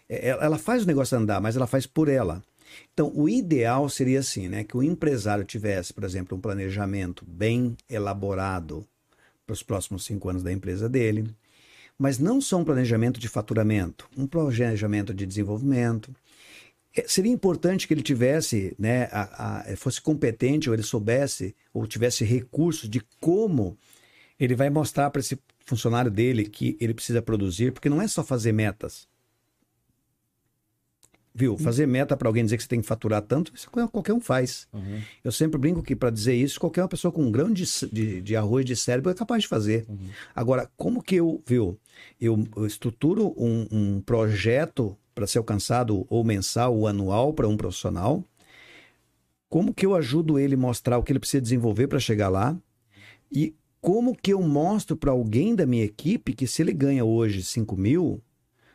é, ela faz o negócio andar, mas ela faz por ela. Então, o ideal seria assim, né? Que o empresário tivesse, por exemplo, um planejamento bem elaborado para os próximos cinco anos da empresa dele, mas não só um planejamento de faturamento, um planejamento de desenvolvimento. É, seria importante que ele tivesse, né, a, a, fosse competente, ou ele soubesse, ou tivesse recursos de como ele vai mostrar para esse funcionário dele que ele precisa produzir, porque não é só fazer metas. Viu? Fazer meta para alguém dizer que você tem que faturar tanto, isso qualquer um faz. Uhum. Eu sempre brinco que para dizer isso, qualquer uma pessoa com um grão de, de, de arroz de cérebro é capaz de fazer. Uhum. Agora, como que eu, viu? Eu, eu estruturo um, um projeto para ser alcançado ou mensal ou anual para um profissional. Como que eu ajudo ele a mostrar o que ele precisa desenvolver para chegar lá? E como que eu mostro para alguém da minha equipe que se ele ganha hoje 5 mil,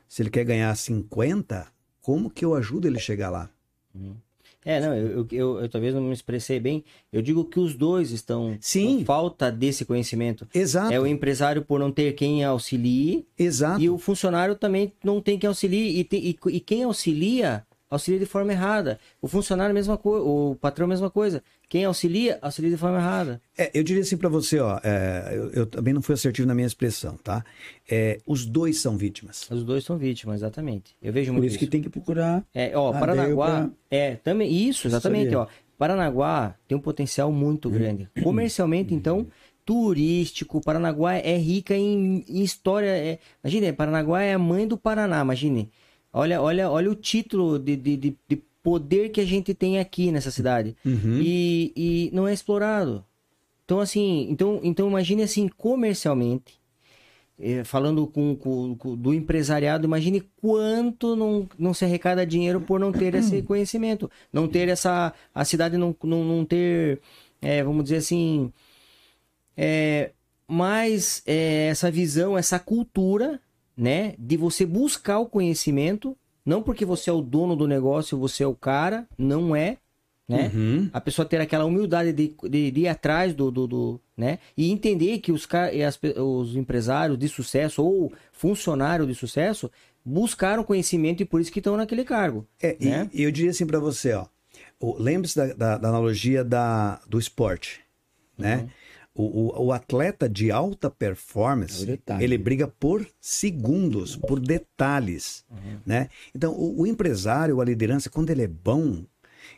se ele quer ganhar 50, como que eu ajudo ele a chegar lá? Uhum. É, não, eu, eu, eu, eu, talvez não me expressei bem. Eu digo que os dois estão Sim. com falta desse conhecimento. Exato. É o empresário por não ter quem auxilie. Exato. E o funcionário também não tem quem auxilie. E, e, e quem auxilia auxilia de forma errada. O funcionário, mesma coisa. O patrão, mesma coisa. Quem auxilia, auxilia de forma errada. É, eu diria assim para você, ó, é, eu, eu, também não fui assertivo na minha expressão, tá? É, os dois são vítimas. Os dois são vítimas, exatamente. Eu vejo muito Por isso, isso. que tem que procurar. É, ó, Paranaguá, pra... é, também, isso, exatamente, ó. Paranaguá tem um potencial muito grande. Comercialmente, então, turístico, Paranaguá é rica em, em história. É, imagine, Paranaguá é a mãe do Paraná, imagine. Olha, olha, olha o título de, de, de, de poder que a gente tem aqui nessa cidade. Uhum. E, e não é explorado. Então, assim, então, então imagine assim, comercialmente, eh, falando com, com, com, do empresariado, imagine quanto não, não se arrecada dinheiro por não ter esse conhecimento, não ter essa. a cidade não, não, não ter, é, vamos dizer assim, é, mais é, essa visão, essa cultura, né, de você buscar o conhecimento, não porque você é o dono do negócio, você é o cara, não é, né? Uhum. A pessoa ter aquela humildade de, de, de ir atrás do, do, do, né? E entender que os, as, os empresários de sucesso ou funcionários de sucesso buscaram conhecimento e por isso que estão naquele cargo. É, né? e, eu diria assim para você, ó, lembre-se da, da, da, analogia da, do esporte, né? Uhum. O, o, o, atleta de alta performance, é ele briga por segundos, por detalhes, uhum. né? Então, o, o, empresário, a liderança, quando ele é bom,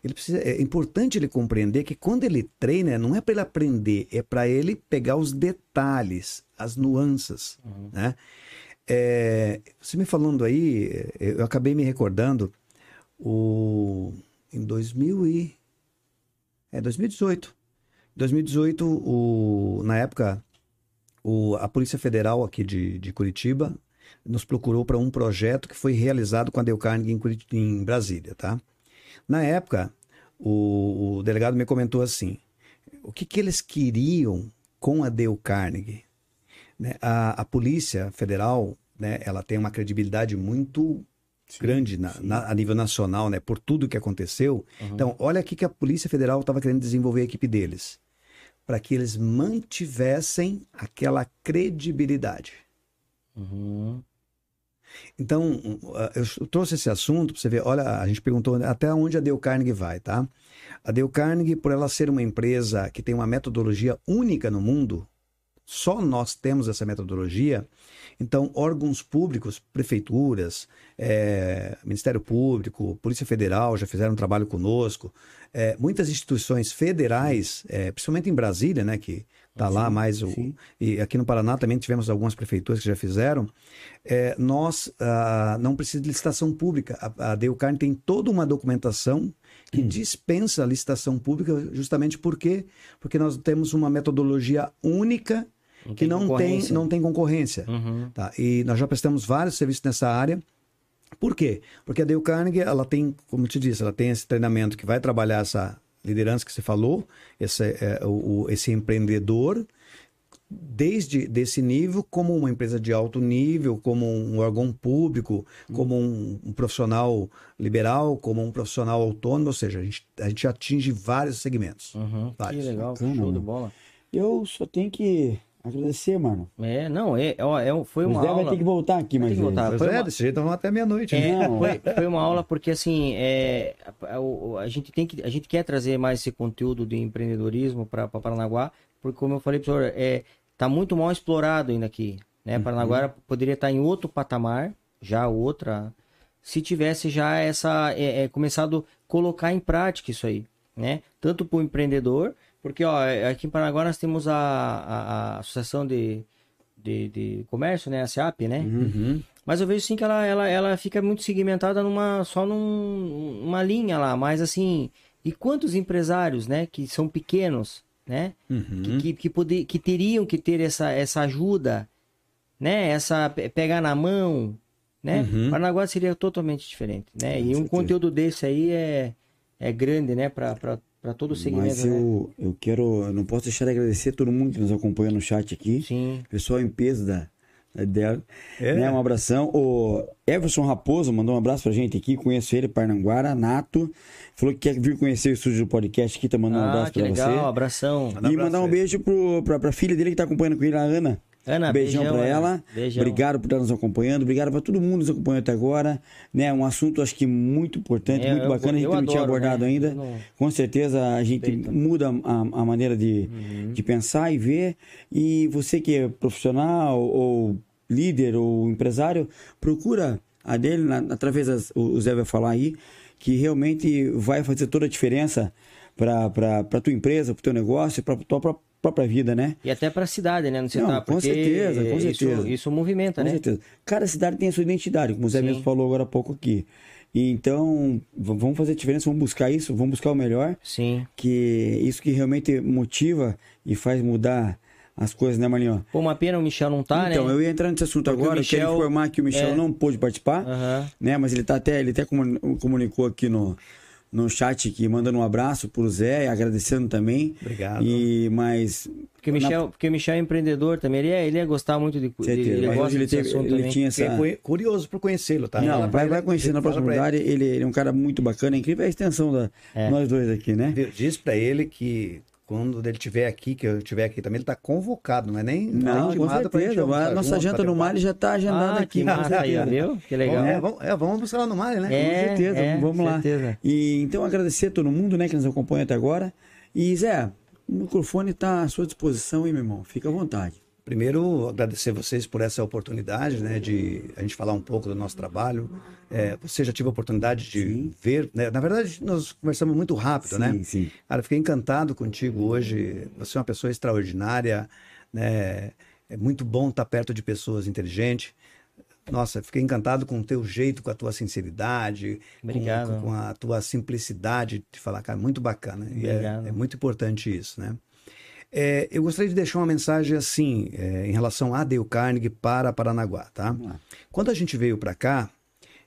ele precisa, é importante ele compreender que quando ele treina, não é para ele aprender, é para ele pegar os detalhes, as nuances, uhum. né? É, você me falando aí, eu acabei me recordando, o, em 2000 e, é, 2018. 2018, o, na época, o, a Polícia Federal aqui de, de Curitiba nos procurou para um projeto que foi realizado com a Dale Carnegie em, em Brasília, tá? Na época, o, o, delegado me comentou assim, o que, que eles queriam com a Dale Carnegie? Né? A, a Polícia Federal, né, ela tem uma credibilidade muito sim, grande na, na, a nível nacional, né, por tudo que aconteceu. Uhum. Então, olha aqui que a Polícia Federal estava querendo desenvolver a equipe deles, para que eles mantivessem aquela credibilidade. Uhum. Então, eu trouxe esse assunto para você ver. Olha, a gente perguntou até onde a Dale Carnegie vai, tá? A Dale Carnegie, por ela ser uma empresa que tem uma metodologia única no mundo, só nós temos essa metodologia. Então, órgãos públicos, prefeituras, é, Ministério Público, Polícia Federal já fizeram um trabalho conosco. É, muitas instituições federais, é, principalmente em Brasília, né, que está lá mais o, e aqui no Paraná também tivemos algumas prefeituras que já fizeram. É, nós ah, não precisamos de licitação pública. A, a Deucarne tem toda uma documentação que hum. dispensa a licitação pública justamente porque porque nós temos uma metodologia única não que não tem, não tem concorrência. Uhum. Tá? E nós já prestamos vários serviços nessa área. Por quê? Porque a Dale Carnegie, ela tem, como eu te disse, ela tem esse treinamento que vai trabalhar essa liderança que você falou, esse, é, o, esse empreendedor, desde desse nível, como uma empresa de alto nível, como um órgão público, como um, um, profissional liberal, como um profissional autônomo, ou seja, a gente, a gente atinge vários segmentos. Uhum. Vários. Que legal, Bacana, show de bola. Eu só tenho que Agradecer, mano. É, não, é, é, foi uma José aula... vai ter que voltar aqui, mas voltar. Foi é, uma... desse jeito vamos até meia-noite. É, né? foi, foi, uma aula porque, assim, é, a, a, gente tem que, a gente quer trazer mais esse conteúdo de empreendedorismo para Paranaguá, porque, como eu falei para o senhor, é, tá muito mal explorado ainda aqui. Né? Uhum. Paranaguá poderia estar em outro patamar, já outra, se tivesse já essa, é, é, começado a colocar em prática isso aí, né? Tanto para o empreendedor porque, ó, aqui em Paranaguá nós temos a, a, a Associação de, de, de, Comércio, né? A SEAP, né? Uhum. Mas eu vejo sim que ela, ela, ela fica muito segmentada numa, só num, numa linha lá. Mas assim, e quantos empresários, né? Que são pequenos, né? Uhum. Que, que, que, poder, que teriam que ter essa, essa ajuda, né? Essa pegar na mão, né? Uhum. Paranaguá seria totalmente diferente, né? e um conteúdo desse aí é, é grande, né? Para para todo o segmento. Mas eu, né? eu quero, eu não posso deixar de agradecer a todo mundo que nos acompanha no chat aqui. Sim. Pessoal em peso da, dela. É. Né, um abração. O Everson Raposo mandou um abraço pra gente aqui. Conheço ele, Parnanguara, Nato. Falou que quer vir conhecer o estúdio do podcast aqui. Tá mandando ah, um abraço pra legal, você. abração. E mandar um beijo pro, pra, pra filha dele que tá acompanhando com ele, a Ana. Ana, beijão, beijão para ela. Beijão. Obrigado por estar nos acompanhando. Obrigado para todo mundo que nos acompanhou até agora. Né, um assunto acho que muito importante, é, muito bacana. Eu, a gente não tinha abordado né? ainda. Não... Com certeza a gente muda a, a, maneira de, uhum. de pensar e ver. E você que é profissional ou líder ou empresário, procura a dele, na, através das, o Zé vai falar aí, que realmente vai fazer toda a diferença para a tua empresa, para o teu negócio, para a tua própria própria vida, né? E até para a cidade, né? Não, sei tá, com certeza, com certeza. Isso, isso movimenta, com né? Com certeza. Cada cidade tem a sua identidade, como o Zé Sim. mesmo falou agora há pouco aqui. E então, vamos fazer diferença, vamos buscar isso, vamos buscar o melhor. Sim. Que isso que realmente motiva e faz mudar as coisas, né, Marinho? Pô, uma pena o Michel não tá, então, né? Então, eu ia entrar nesse assunto Porque agora, Michel... quero informar que o Michel é... não pôde participar, né? Mas ele tá até, ele até comunicou aqui no, no chat aqui, mandando um abraço pro Zé, agradecendo também. Obrigado. E, mas... Porque o Michel, na... porque Michel é empreendedor também, ele, é, ele ia gostar muito de... Certeza, ele gosta ele, teve, ele também. tinha essa... curioso por conhecê-lo, tá? Não, vai, vai conhecer na próxima oportunidade, ele, ele, é um cara muito bacana, é incrível a extensão da é. nós dois aqui, né? Diz para ele que quando ele estiver aqui, que eu estiver aqui também, ele está convocado, não é nem não, com certeza. A nossa janta no Mali já está agendada ah, aqui. Massa aí? Que legal. É, vamos, é, vamos buscar lá no Mali, né? É, com certeza, é, vamos lá. Certeza. E, então, agradecer a todo mundo né, que nos acompanha até agora. E, Zé, o microfone está à sua disposição, hein, meu irmão? Fica à vontade. Primeiro, agradecer vocês por essa oportunidade, né, de a gente falar um pouco do nosso trabalho. É, você já tive a oportunidade de sim. ver, né? Na verdade, nós conversamos muito rápido, sim, né? Sim, sim. Cara, fiquei encantado contigo hoje. Você é uma pessoa extraordinária, né? É muito bom estar perto de pessoas inteligentes. Nossa, fiquei encantado com o teu jeito, com a tua sinceridade, Obrigado. Com, com a tua simplicidade de falar, cara, muito bacana. E é, é muito importante isso, né? É, eu gostaria de deixar uma mensagem assim, é, em relação a Dale Carnegie para Paranaguá, tá? Quando a gente veio para cá,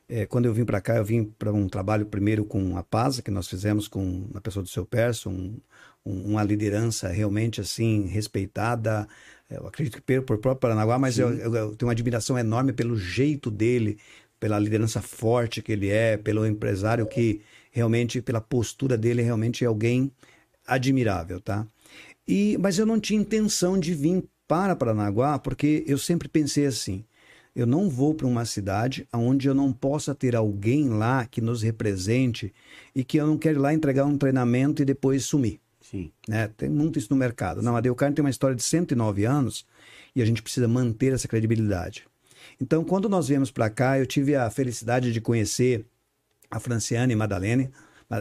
é, quando eu vim para cá, eu vim para um trabalho primeiro com a PASA, que nós fizemos com a pessoa do seu Perso, um, um, uma liderança realmente assim, respeitada, é, eu acredito que por próprio Paranaguá, mas eu, eu, eu tenho uma admiração enorme pelo jeito dele, pela liderança forte que ele é, pelo empresário que realmente, pela postura dele, realmente é alguém admirável, tá? E, mas eu não tinha intenção de vir para Paranaguá, porque eu sempre pensei assim: eu não vou para uma cidade onde eu não possa ter alguém lá que nos represente e que eu não quero ir lá entregar um treinamento e depois sumir. Sim. Né? Tem muito isso no mercado. Não, a Deucarne tem uma história de 109 anos e a gente precisa manter essa credibilidade. Então, quando nós viemos para cá, eu tive a felicidade de conhecer a Franciane Madalene,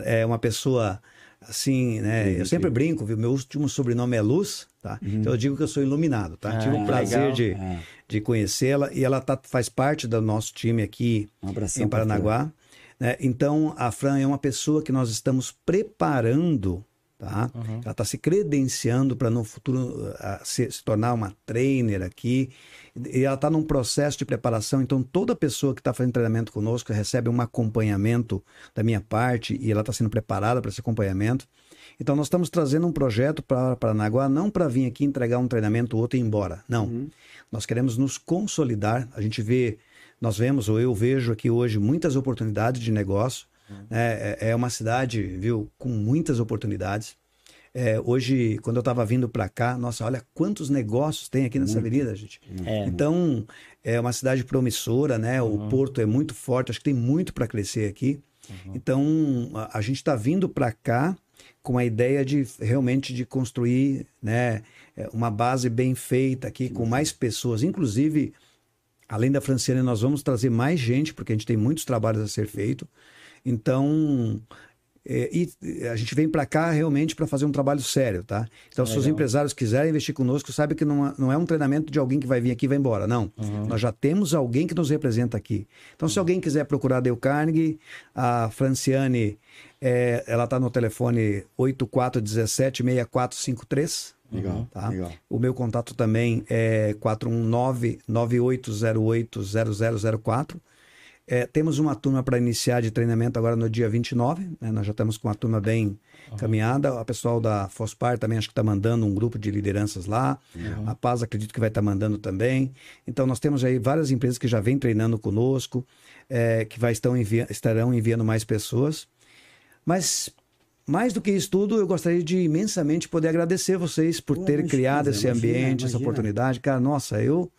é uma pessoa assim, né? Eu sempre brinco, viu? Meu último sobrenome é Luz, tá? Uhum. Então eu digo que eu sou iluminado, tá? Ah, Tive o prazer de, é. de conhecê-la e ela tá, faz parte do nosso time aqui em Paranaguá. Né? Então a Fran é uma pessoa que nós estamos preparando Tá? Uhum. Ela está se credenciando para no futuro uh, se, se, tornar uma trainer aqui. E ela está num processo de preparação. Então, toda pessoa que está fazendo treinamento conosco recebe um acompanhamento da minha parte e ela está sendo preparada para esse acompanhamento. Então, nós estamos trazendo um projeto para Paranaguá, não para vir aqui entregar um treinamento ou outro e ir embora. Não. Uhum. Nós queremos nos consolidar. A gente vê, nós vemos, ou eu vejo aqui hoje, muitas oportunidades de negócio é, é, é uma cidade, viu, com muitas oportunidades. É, hoje, quando eu estava vindo para cá, nossa, olha quantos negócios tem aqui nessa muito. avenida, gente. É. Então, é uma cidade promissora, né? Uhum. O porto é muito forte, acho que tem muito para crescer aqui. Uhum. Então, a, a gente está vindo para cá com a ideia de realmente de construir, né, é, uma base bem feita aqui com mais pessoas, inclusive além da Franciane, nós vamos trazer mais gente porque a gente tem muitos trabalhos a ser feito. Então, é, e a gente vem para cá realmente para fazer um trabalho sério, tá? Então, se os empresários quiserem investir conosco, sabe que não, é, não é um treinamento de alguém que vai vir aqui e vai embora. Não. Uhum. Nós já temos alguém que nos representa aqui. Então, se alguém quiser procurar a Dale Carnegie, a Franciane, é, ela está no telefone 8417-6453. Legal, tá? legal. O meu contato também é 419-9808-0004. É, temos uma turma para iniciar de treinamento agora no dia 29. Né? Nós já estamos com uma turma bem uhum. caminhada. O pessoal da Fospar também acho que está mandando um grupo de lideranças lá. Uhum. A Paz acredito que vai estar tá mandando também. Então nós temos aí várias empresas que já vêm treinando conosco, é, que vai, estão envi estarão enviando mais pessoas. Mas mais do que isso tudo, eu gostaria de imensamente poder agradecer vocês por Pô, terem criado esse imagina, ambiente, imagina. essa oportunidade. Cara, nossa, eu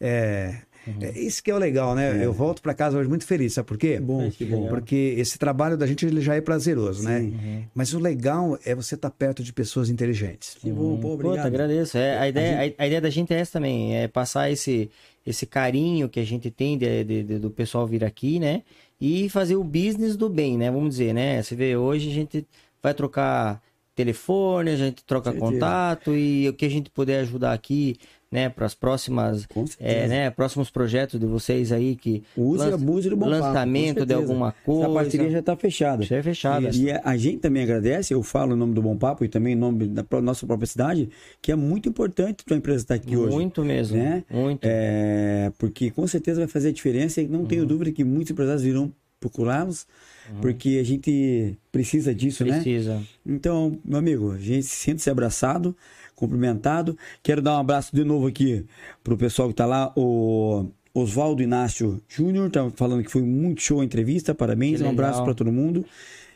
é, Uhum. É isso que é o legal, né? É. Eu volto para casa hoje muito feliz, sabe por quê? Bom, que bom. Porque esse trabalho da gente ele já é prazeroso, né? Sim. né? Uhum. Mas o legal é você estar tá perto de pessoas inteligentes. Que bom, pô, obrigado. Pô, agradeço. É, a, ideia, a, gente... a, ideia da gente é essa também, é passar esse, esse carinho que a gente tem de, de, de, do pessoal vir aqui, né? E fazer o business do bem, né? Vamos dizer, né? Você vê, hoje a gente vai trocar telefone, a gente troca contato e o que a gente puder ajudar aqui né, para as próximas, é, né, próximos projetos de vocês aí que use lança, abuse do bom lançamento papo, de alguma coisa. A parceria já está fechada. Já é fechada. E, e, a gente também agradece, eu falo em nome do Bom Papo e também em nome da nossa própria cidade, que é muito importante a tua empresa estar aqui muito hoje. Muito mesmo, né? muito. É, porque com certeza vai fazer a diferença e não uhum. tenho dúvida que muitos empresários virão procurá-los, uhum. porque a gente precisa disso, precisa. né? Precisa. Então, meu amigo, a gente sente-se abraçado, cumprimentado. Quero dar um abraço de novo aqui pro pessoal que tá lá, o Oswaldo Inácio Júnior, tá falando que foi muito show a entrevista, parabéns, um abraço para todo mundo.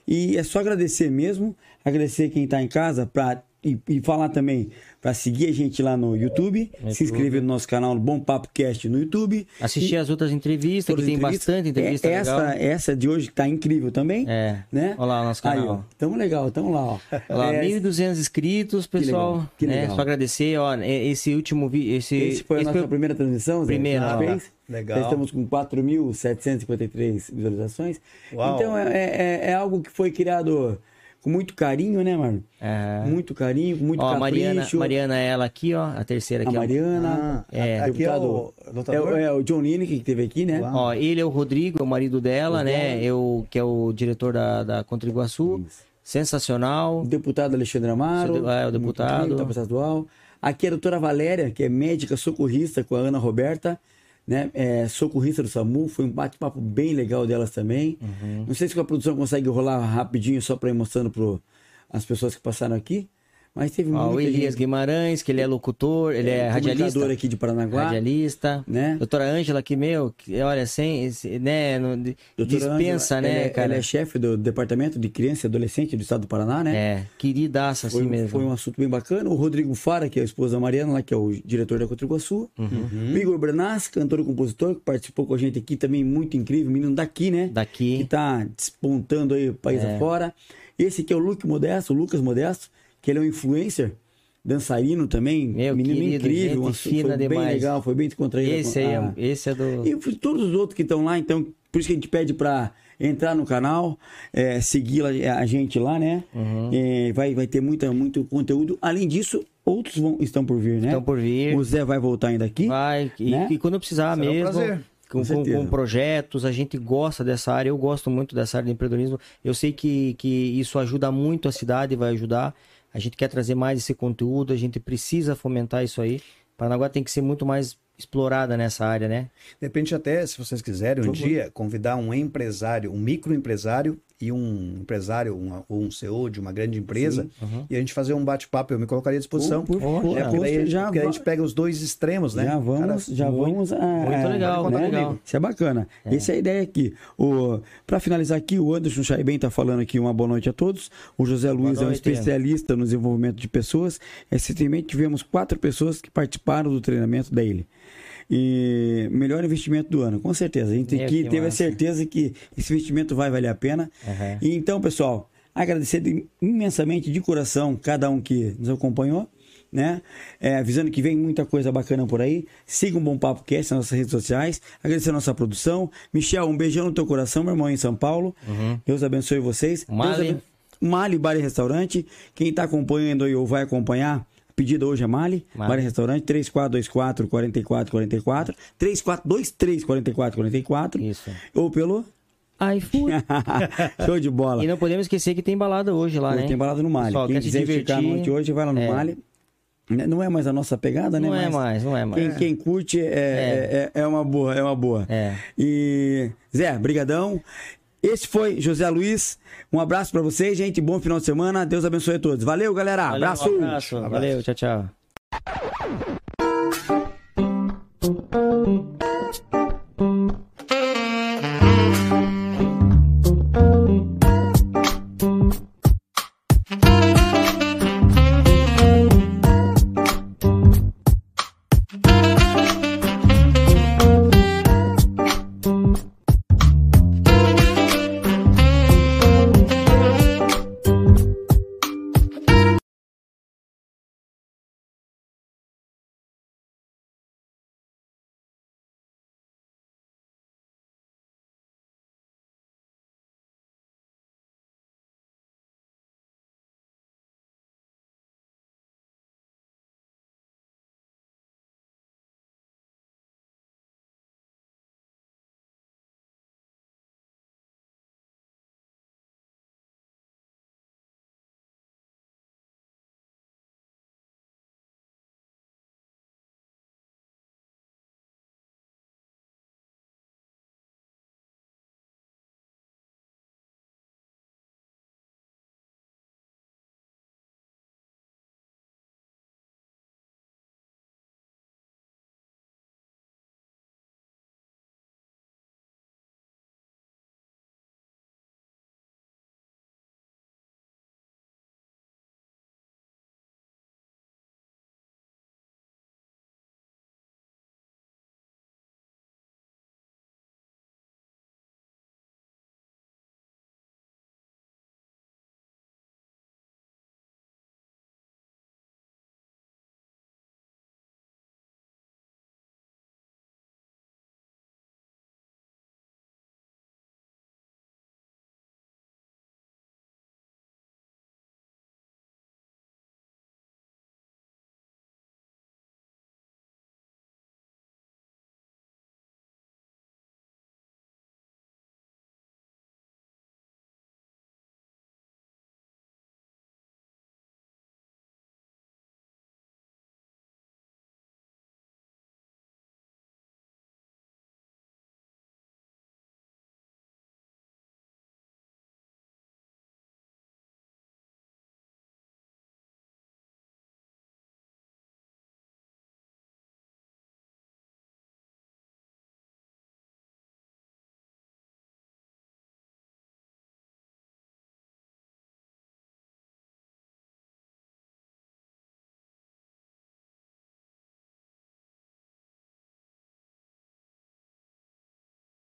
E é só agradecer mesmo, agradecer quem está em casa para e, e, falar também para seguir a gente lá no YouTube, YouTube, se inscrever no nosso canal Bom Papo Cast no YouTube. Assistir e, as outras entrevistas, que tem bastante entrevista é, essa, legal. Essa de hoje está incrível também. É. Né? Olha lá o nosso canal. Aí, tamo legal, tamo lá. Ó. Olha lá, é, 1.200 inscritos, pessoal. Que legal. Que legal. Só agradecer, ó, esse último vídeo... Esse, esse foi a nossa foi... primeira transmissão, Primeira. Legal. Já estamos com 4.753 visualizações. Uau. Então é, é, é algo que foi criado com muito carinho, né, mano? É. Muito carinho, com muito ó, capricho. Mariana, Mariana é ela aqui, ó, a terceira aqui. A Mariana. Ah, é. Aqui é o, é, é, o John Lineker que teve aqui, né? Uau. Ó, ele é o Rodrigo, é o marido dela, o né? Eu, que é o diretor da, da Contriguaçu. Sensacional. O deputado Alexandre Amaro. É, o deputado. Deputado estadual. Aqui é a doutora Valéria, que é médica socorrista com a Ana Roberta né? É, socorrista do SAMU, foi um bate-papo bem legal delas também. Uhum. Não sei se a produção consegue rolar rapidinho só para ir mostrando para as pessoas que passaram aqui. Mas teve Ó, o Elias gente... Guimarães, que ele é locutor, ele é, é radialista. aqui de Paranaguá. Radialista. Né? Doutora Ângela, que, meu, que, olha, sem, né, no, dispensa, Angela, né, ela, é, cara? Ela é chefe do Departamento de Criança e Adolescente do Estado do Paraná, né? É, queridaça assim foi, mesmo. Foi um assunto bem bacana. O Rodrigo Fara, que é a esposa da Mariana, lá, que é o diretor da Contriguaçu. Uhum. O Igor Brenas, cantor e compositor, que participou com a gente aqui também, muito incrível. Menino daqui, né? Daqui. Que tá despontando aí o país é. afora. Esse aqui é o Luke Modesto, o Lucas Modesto, que ele é um influencer dançarino também, Meu menino querido, incrível, fina foi demais. bem legal, foi bem descontraído. Esse aí, é, esse é do... E todos os outros que estão lá, então, por isso que a gente pede para entrar no canal, é, seguir a gente lá, né? Uhum. É, vai, vai ter muita, muito conteúdo. Além disso, outros vão, estão por vir, né? Estão por vir. O Zé vai voltar ainda aqui. Vai, e, né? e quando precisar Será mesmo... Um com, com, com, projetos, a gente gosta dessa área, eu gosto muito dessa área de empreendedorismo. Eu sei que, que isso ajuda muito a cidade, vai ajudar. A gente quer trazer mais esse conteúdo, a gente precisa fomentar isso aí. Paranaguá tem que ser muito mais explorada nessa área, né? De repente até, se vocês quiserem, um dia convidar um empresário, um microempresário e um empresário um, ou um CEO de uma grande empresa uhum. e a gente fazer um bate-papo, eu me colocaria à disposição. Por, por, é, porque daí, já porque a gente pega os dois extremos, né? Já vamos, Cara, já muito, vamos. Ah, muito legal, né? muito legal. Isso é bacana. É. Essa é a ideia aqui. Para finalizar aqui, o Anderson Chaiben está falando aqui uma boa noite a todos. O José Luiz é um especialista no desenvolvimento de pessoas. Recentemente tivemos quatro pessoas que participaram do treinamento dele. E melhor investimento do ano, com certeza. A gente Meu, que teve massa. a certeza que esse investimento vai valer a pena. Uhum. E então, pessoal, agradecer imensamente de coração cada um que nos acompanhou. Né? É, avisando que vem muita coisa bacana por aí. Siga um Bom Papo Cast nas nossas redes sociais. Agradecer a nossa produção. Michel, um beijão no teu coração, meu irmão, em São Paulo. Uhum. Deus abençoe vocês. Mali. Mali Bar e Restaurante. Quem está acompanhando aí ou vai acompanhar, Pedida hoje é Mali, Mali. E Restaurante, 3424 4444, 3423 4444. Isso. Ou pelo iFood. Show de bola. E não podemos esquecer que tem balada hoje lá, hoje né? Tem balada no Mali. Pessoal, Quem quiser ficar a noite hoje, vai lá no é. Mali. Né, não é mais a nossa pegada, né? Não é mais, não é mais. Quem, quem curte é, é. É, é, uma boa, é uma boa. É. E Zé, brigadão. Esse foi José Luiz. Um abraço para vocês, gente. Bom final de semana. Deus abençoe a todos. Valeu, galera. Valeu, abraço. Um abraço. abraço. Valeu, tchau, tchau.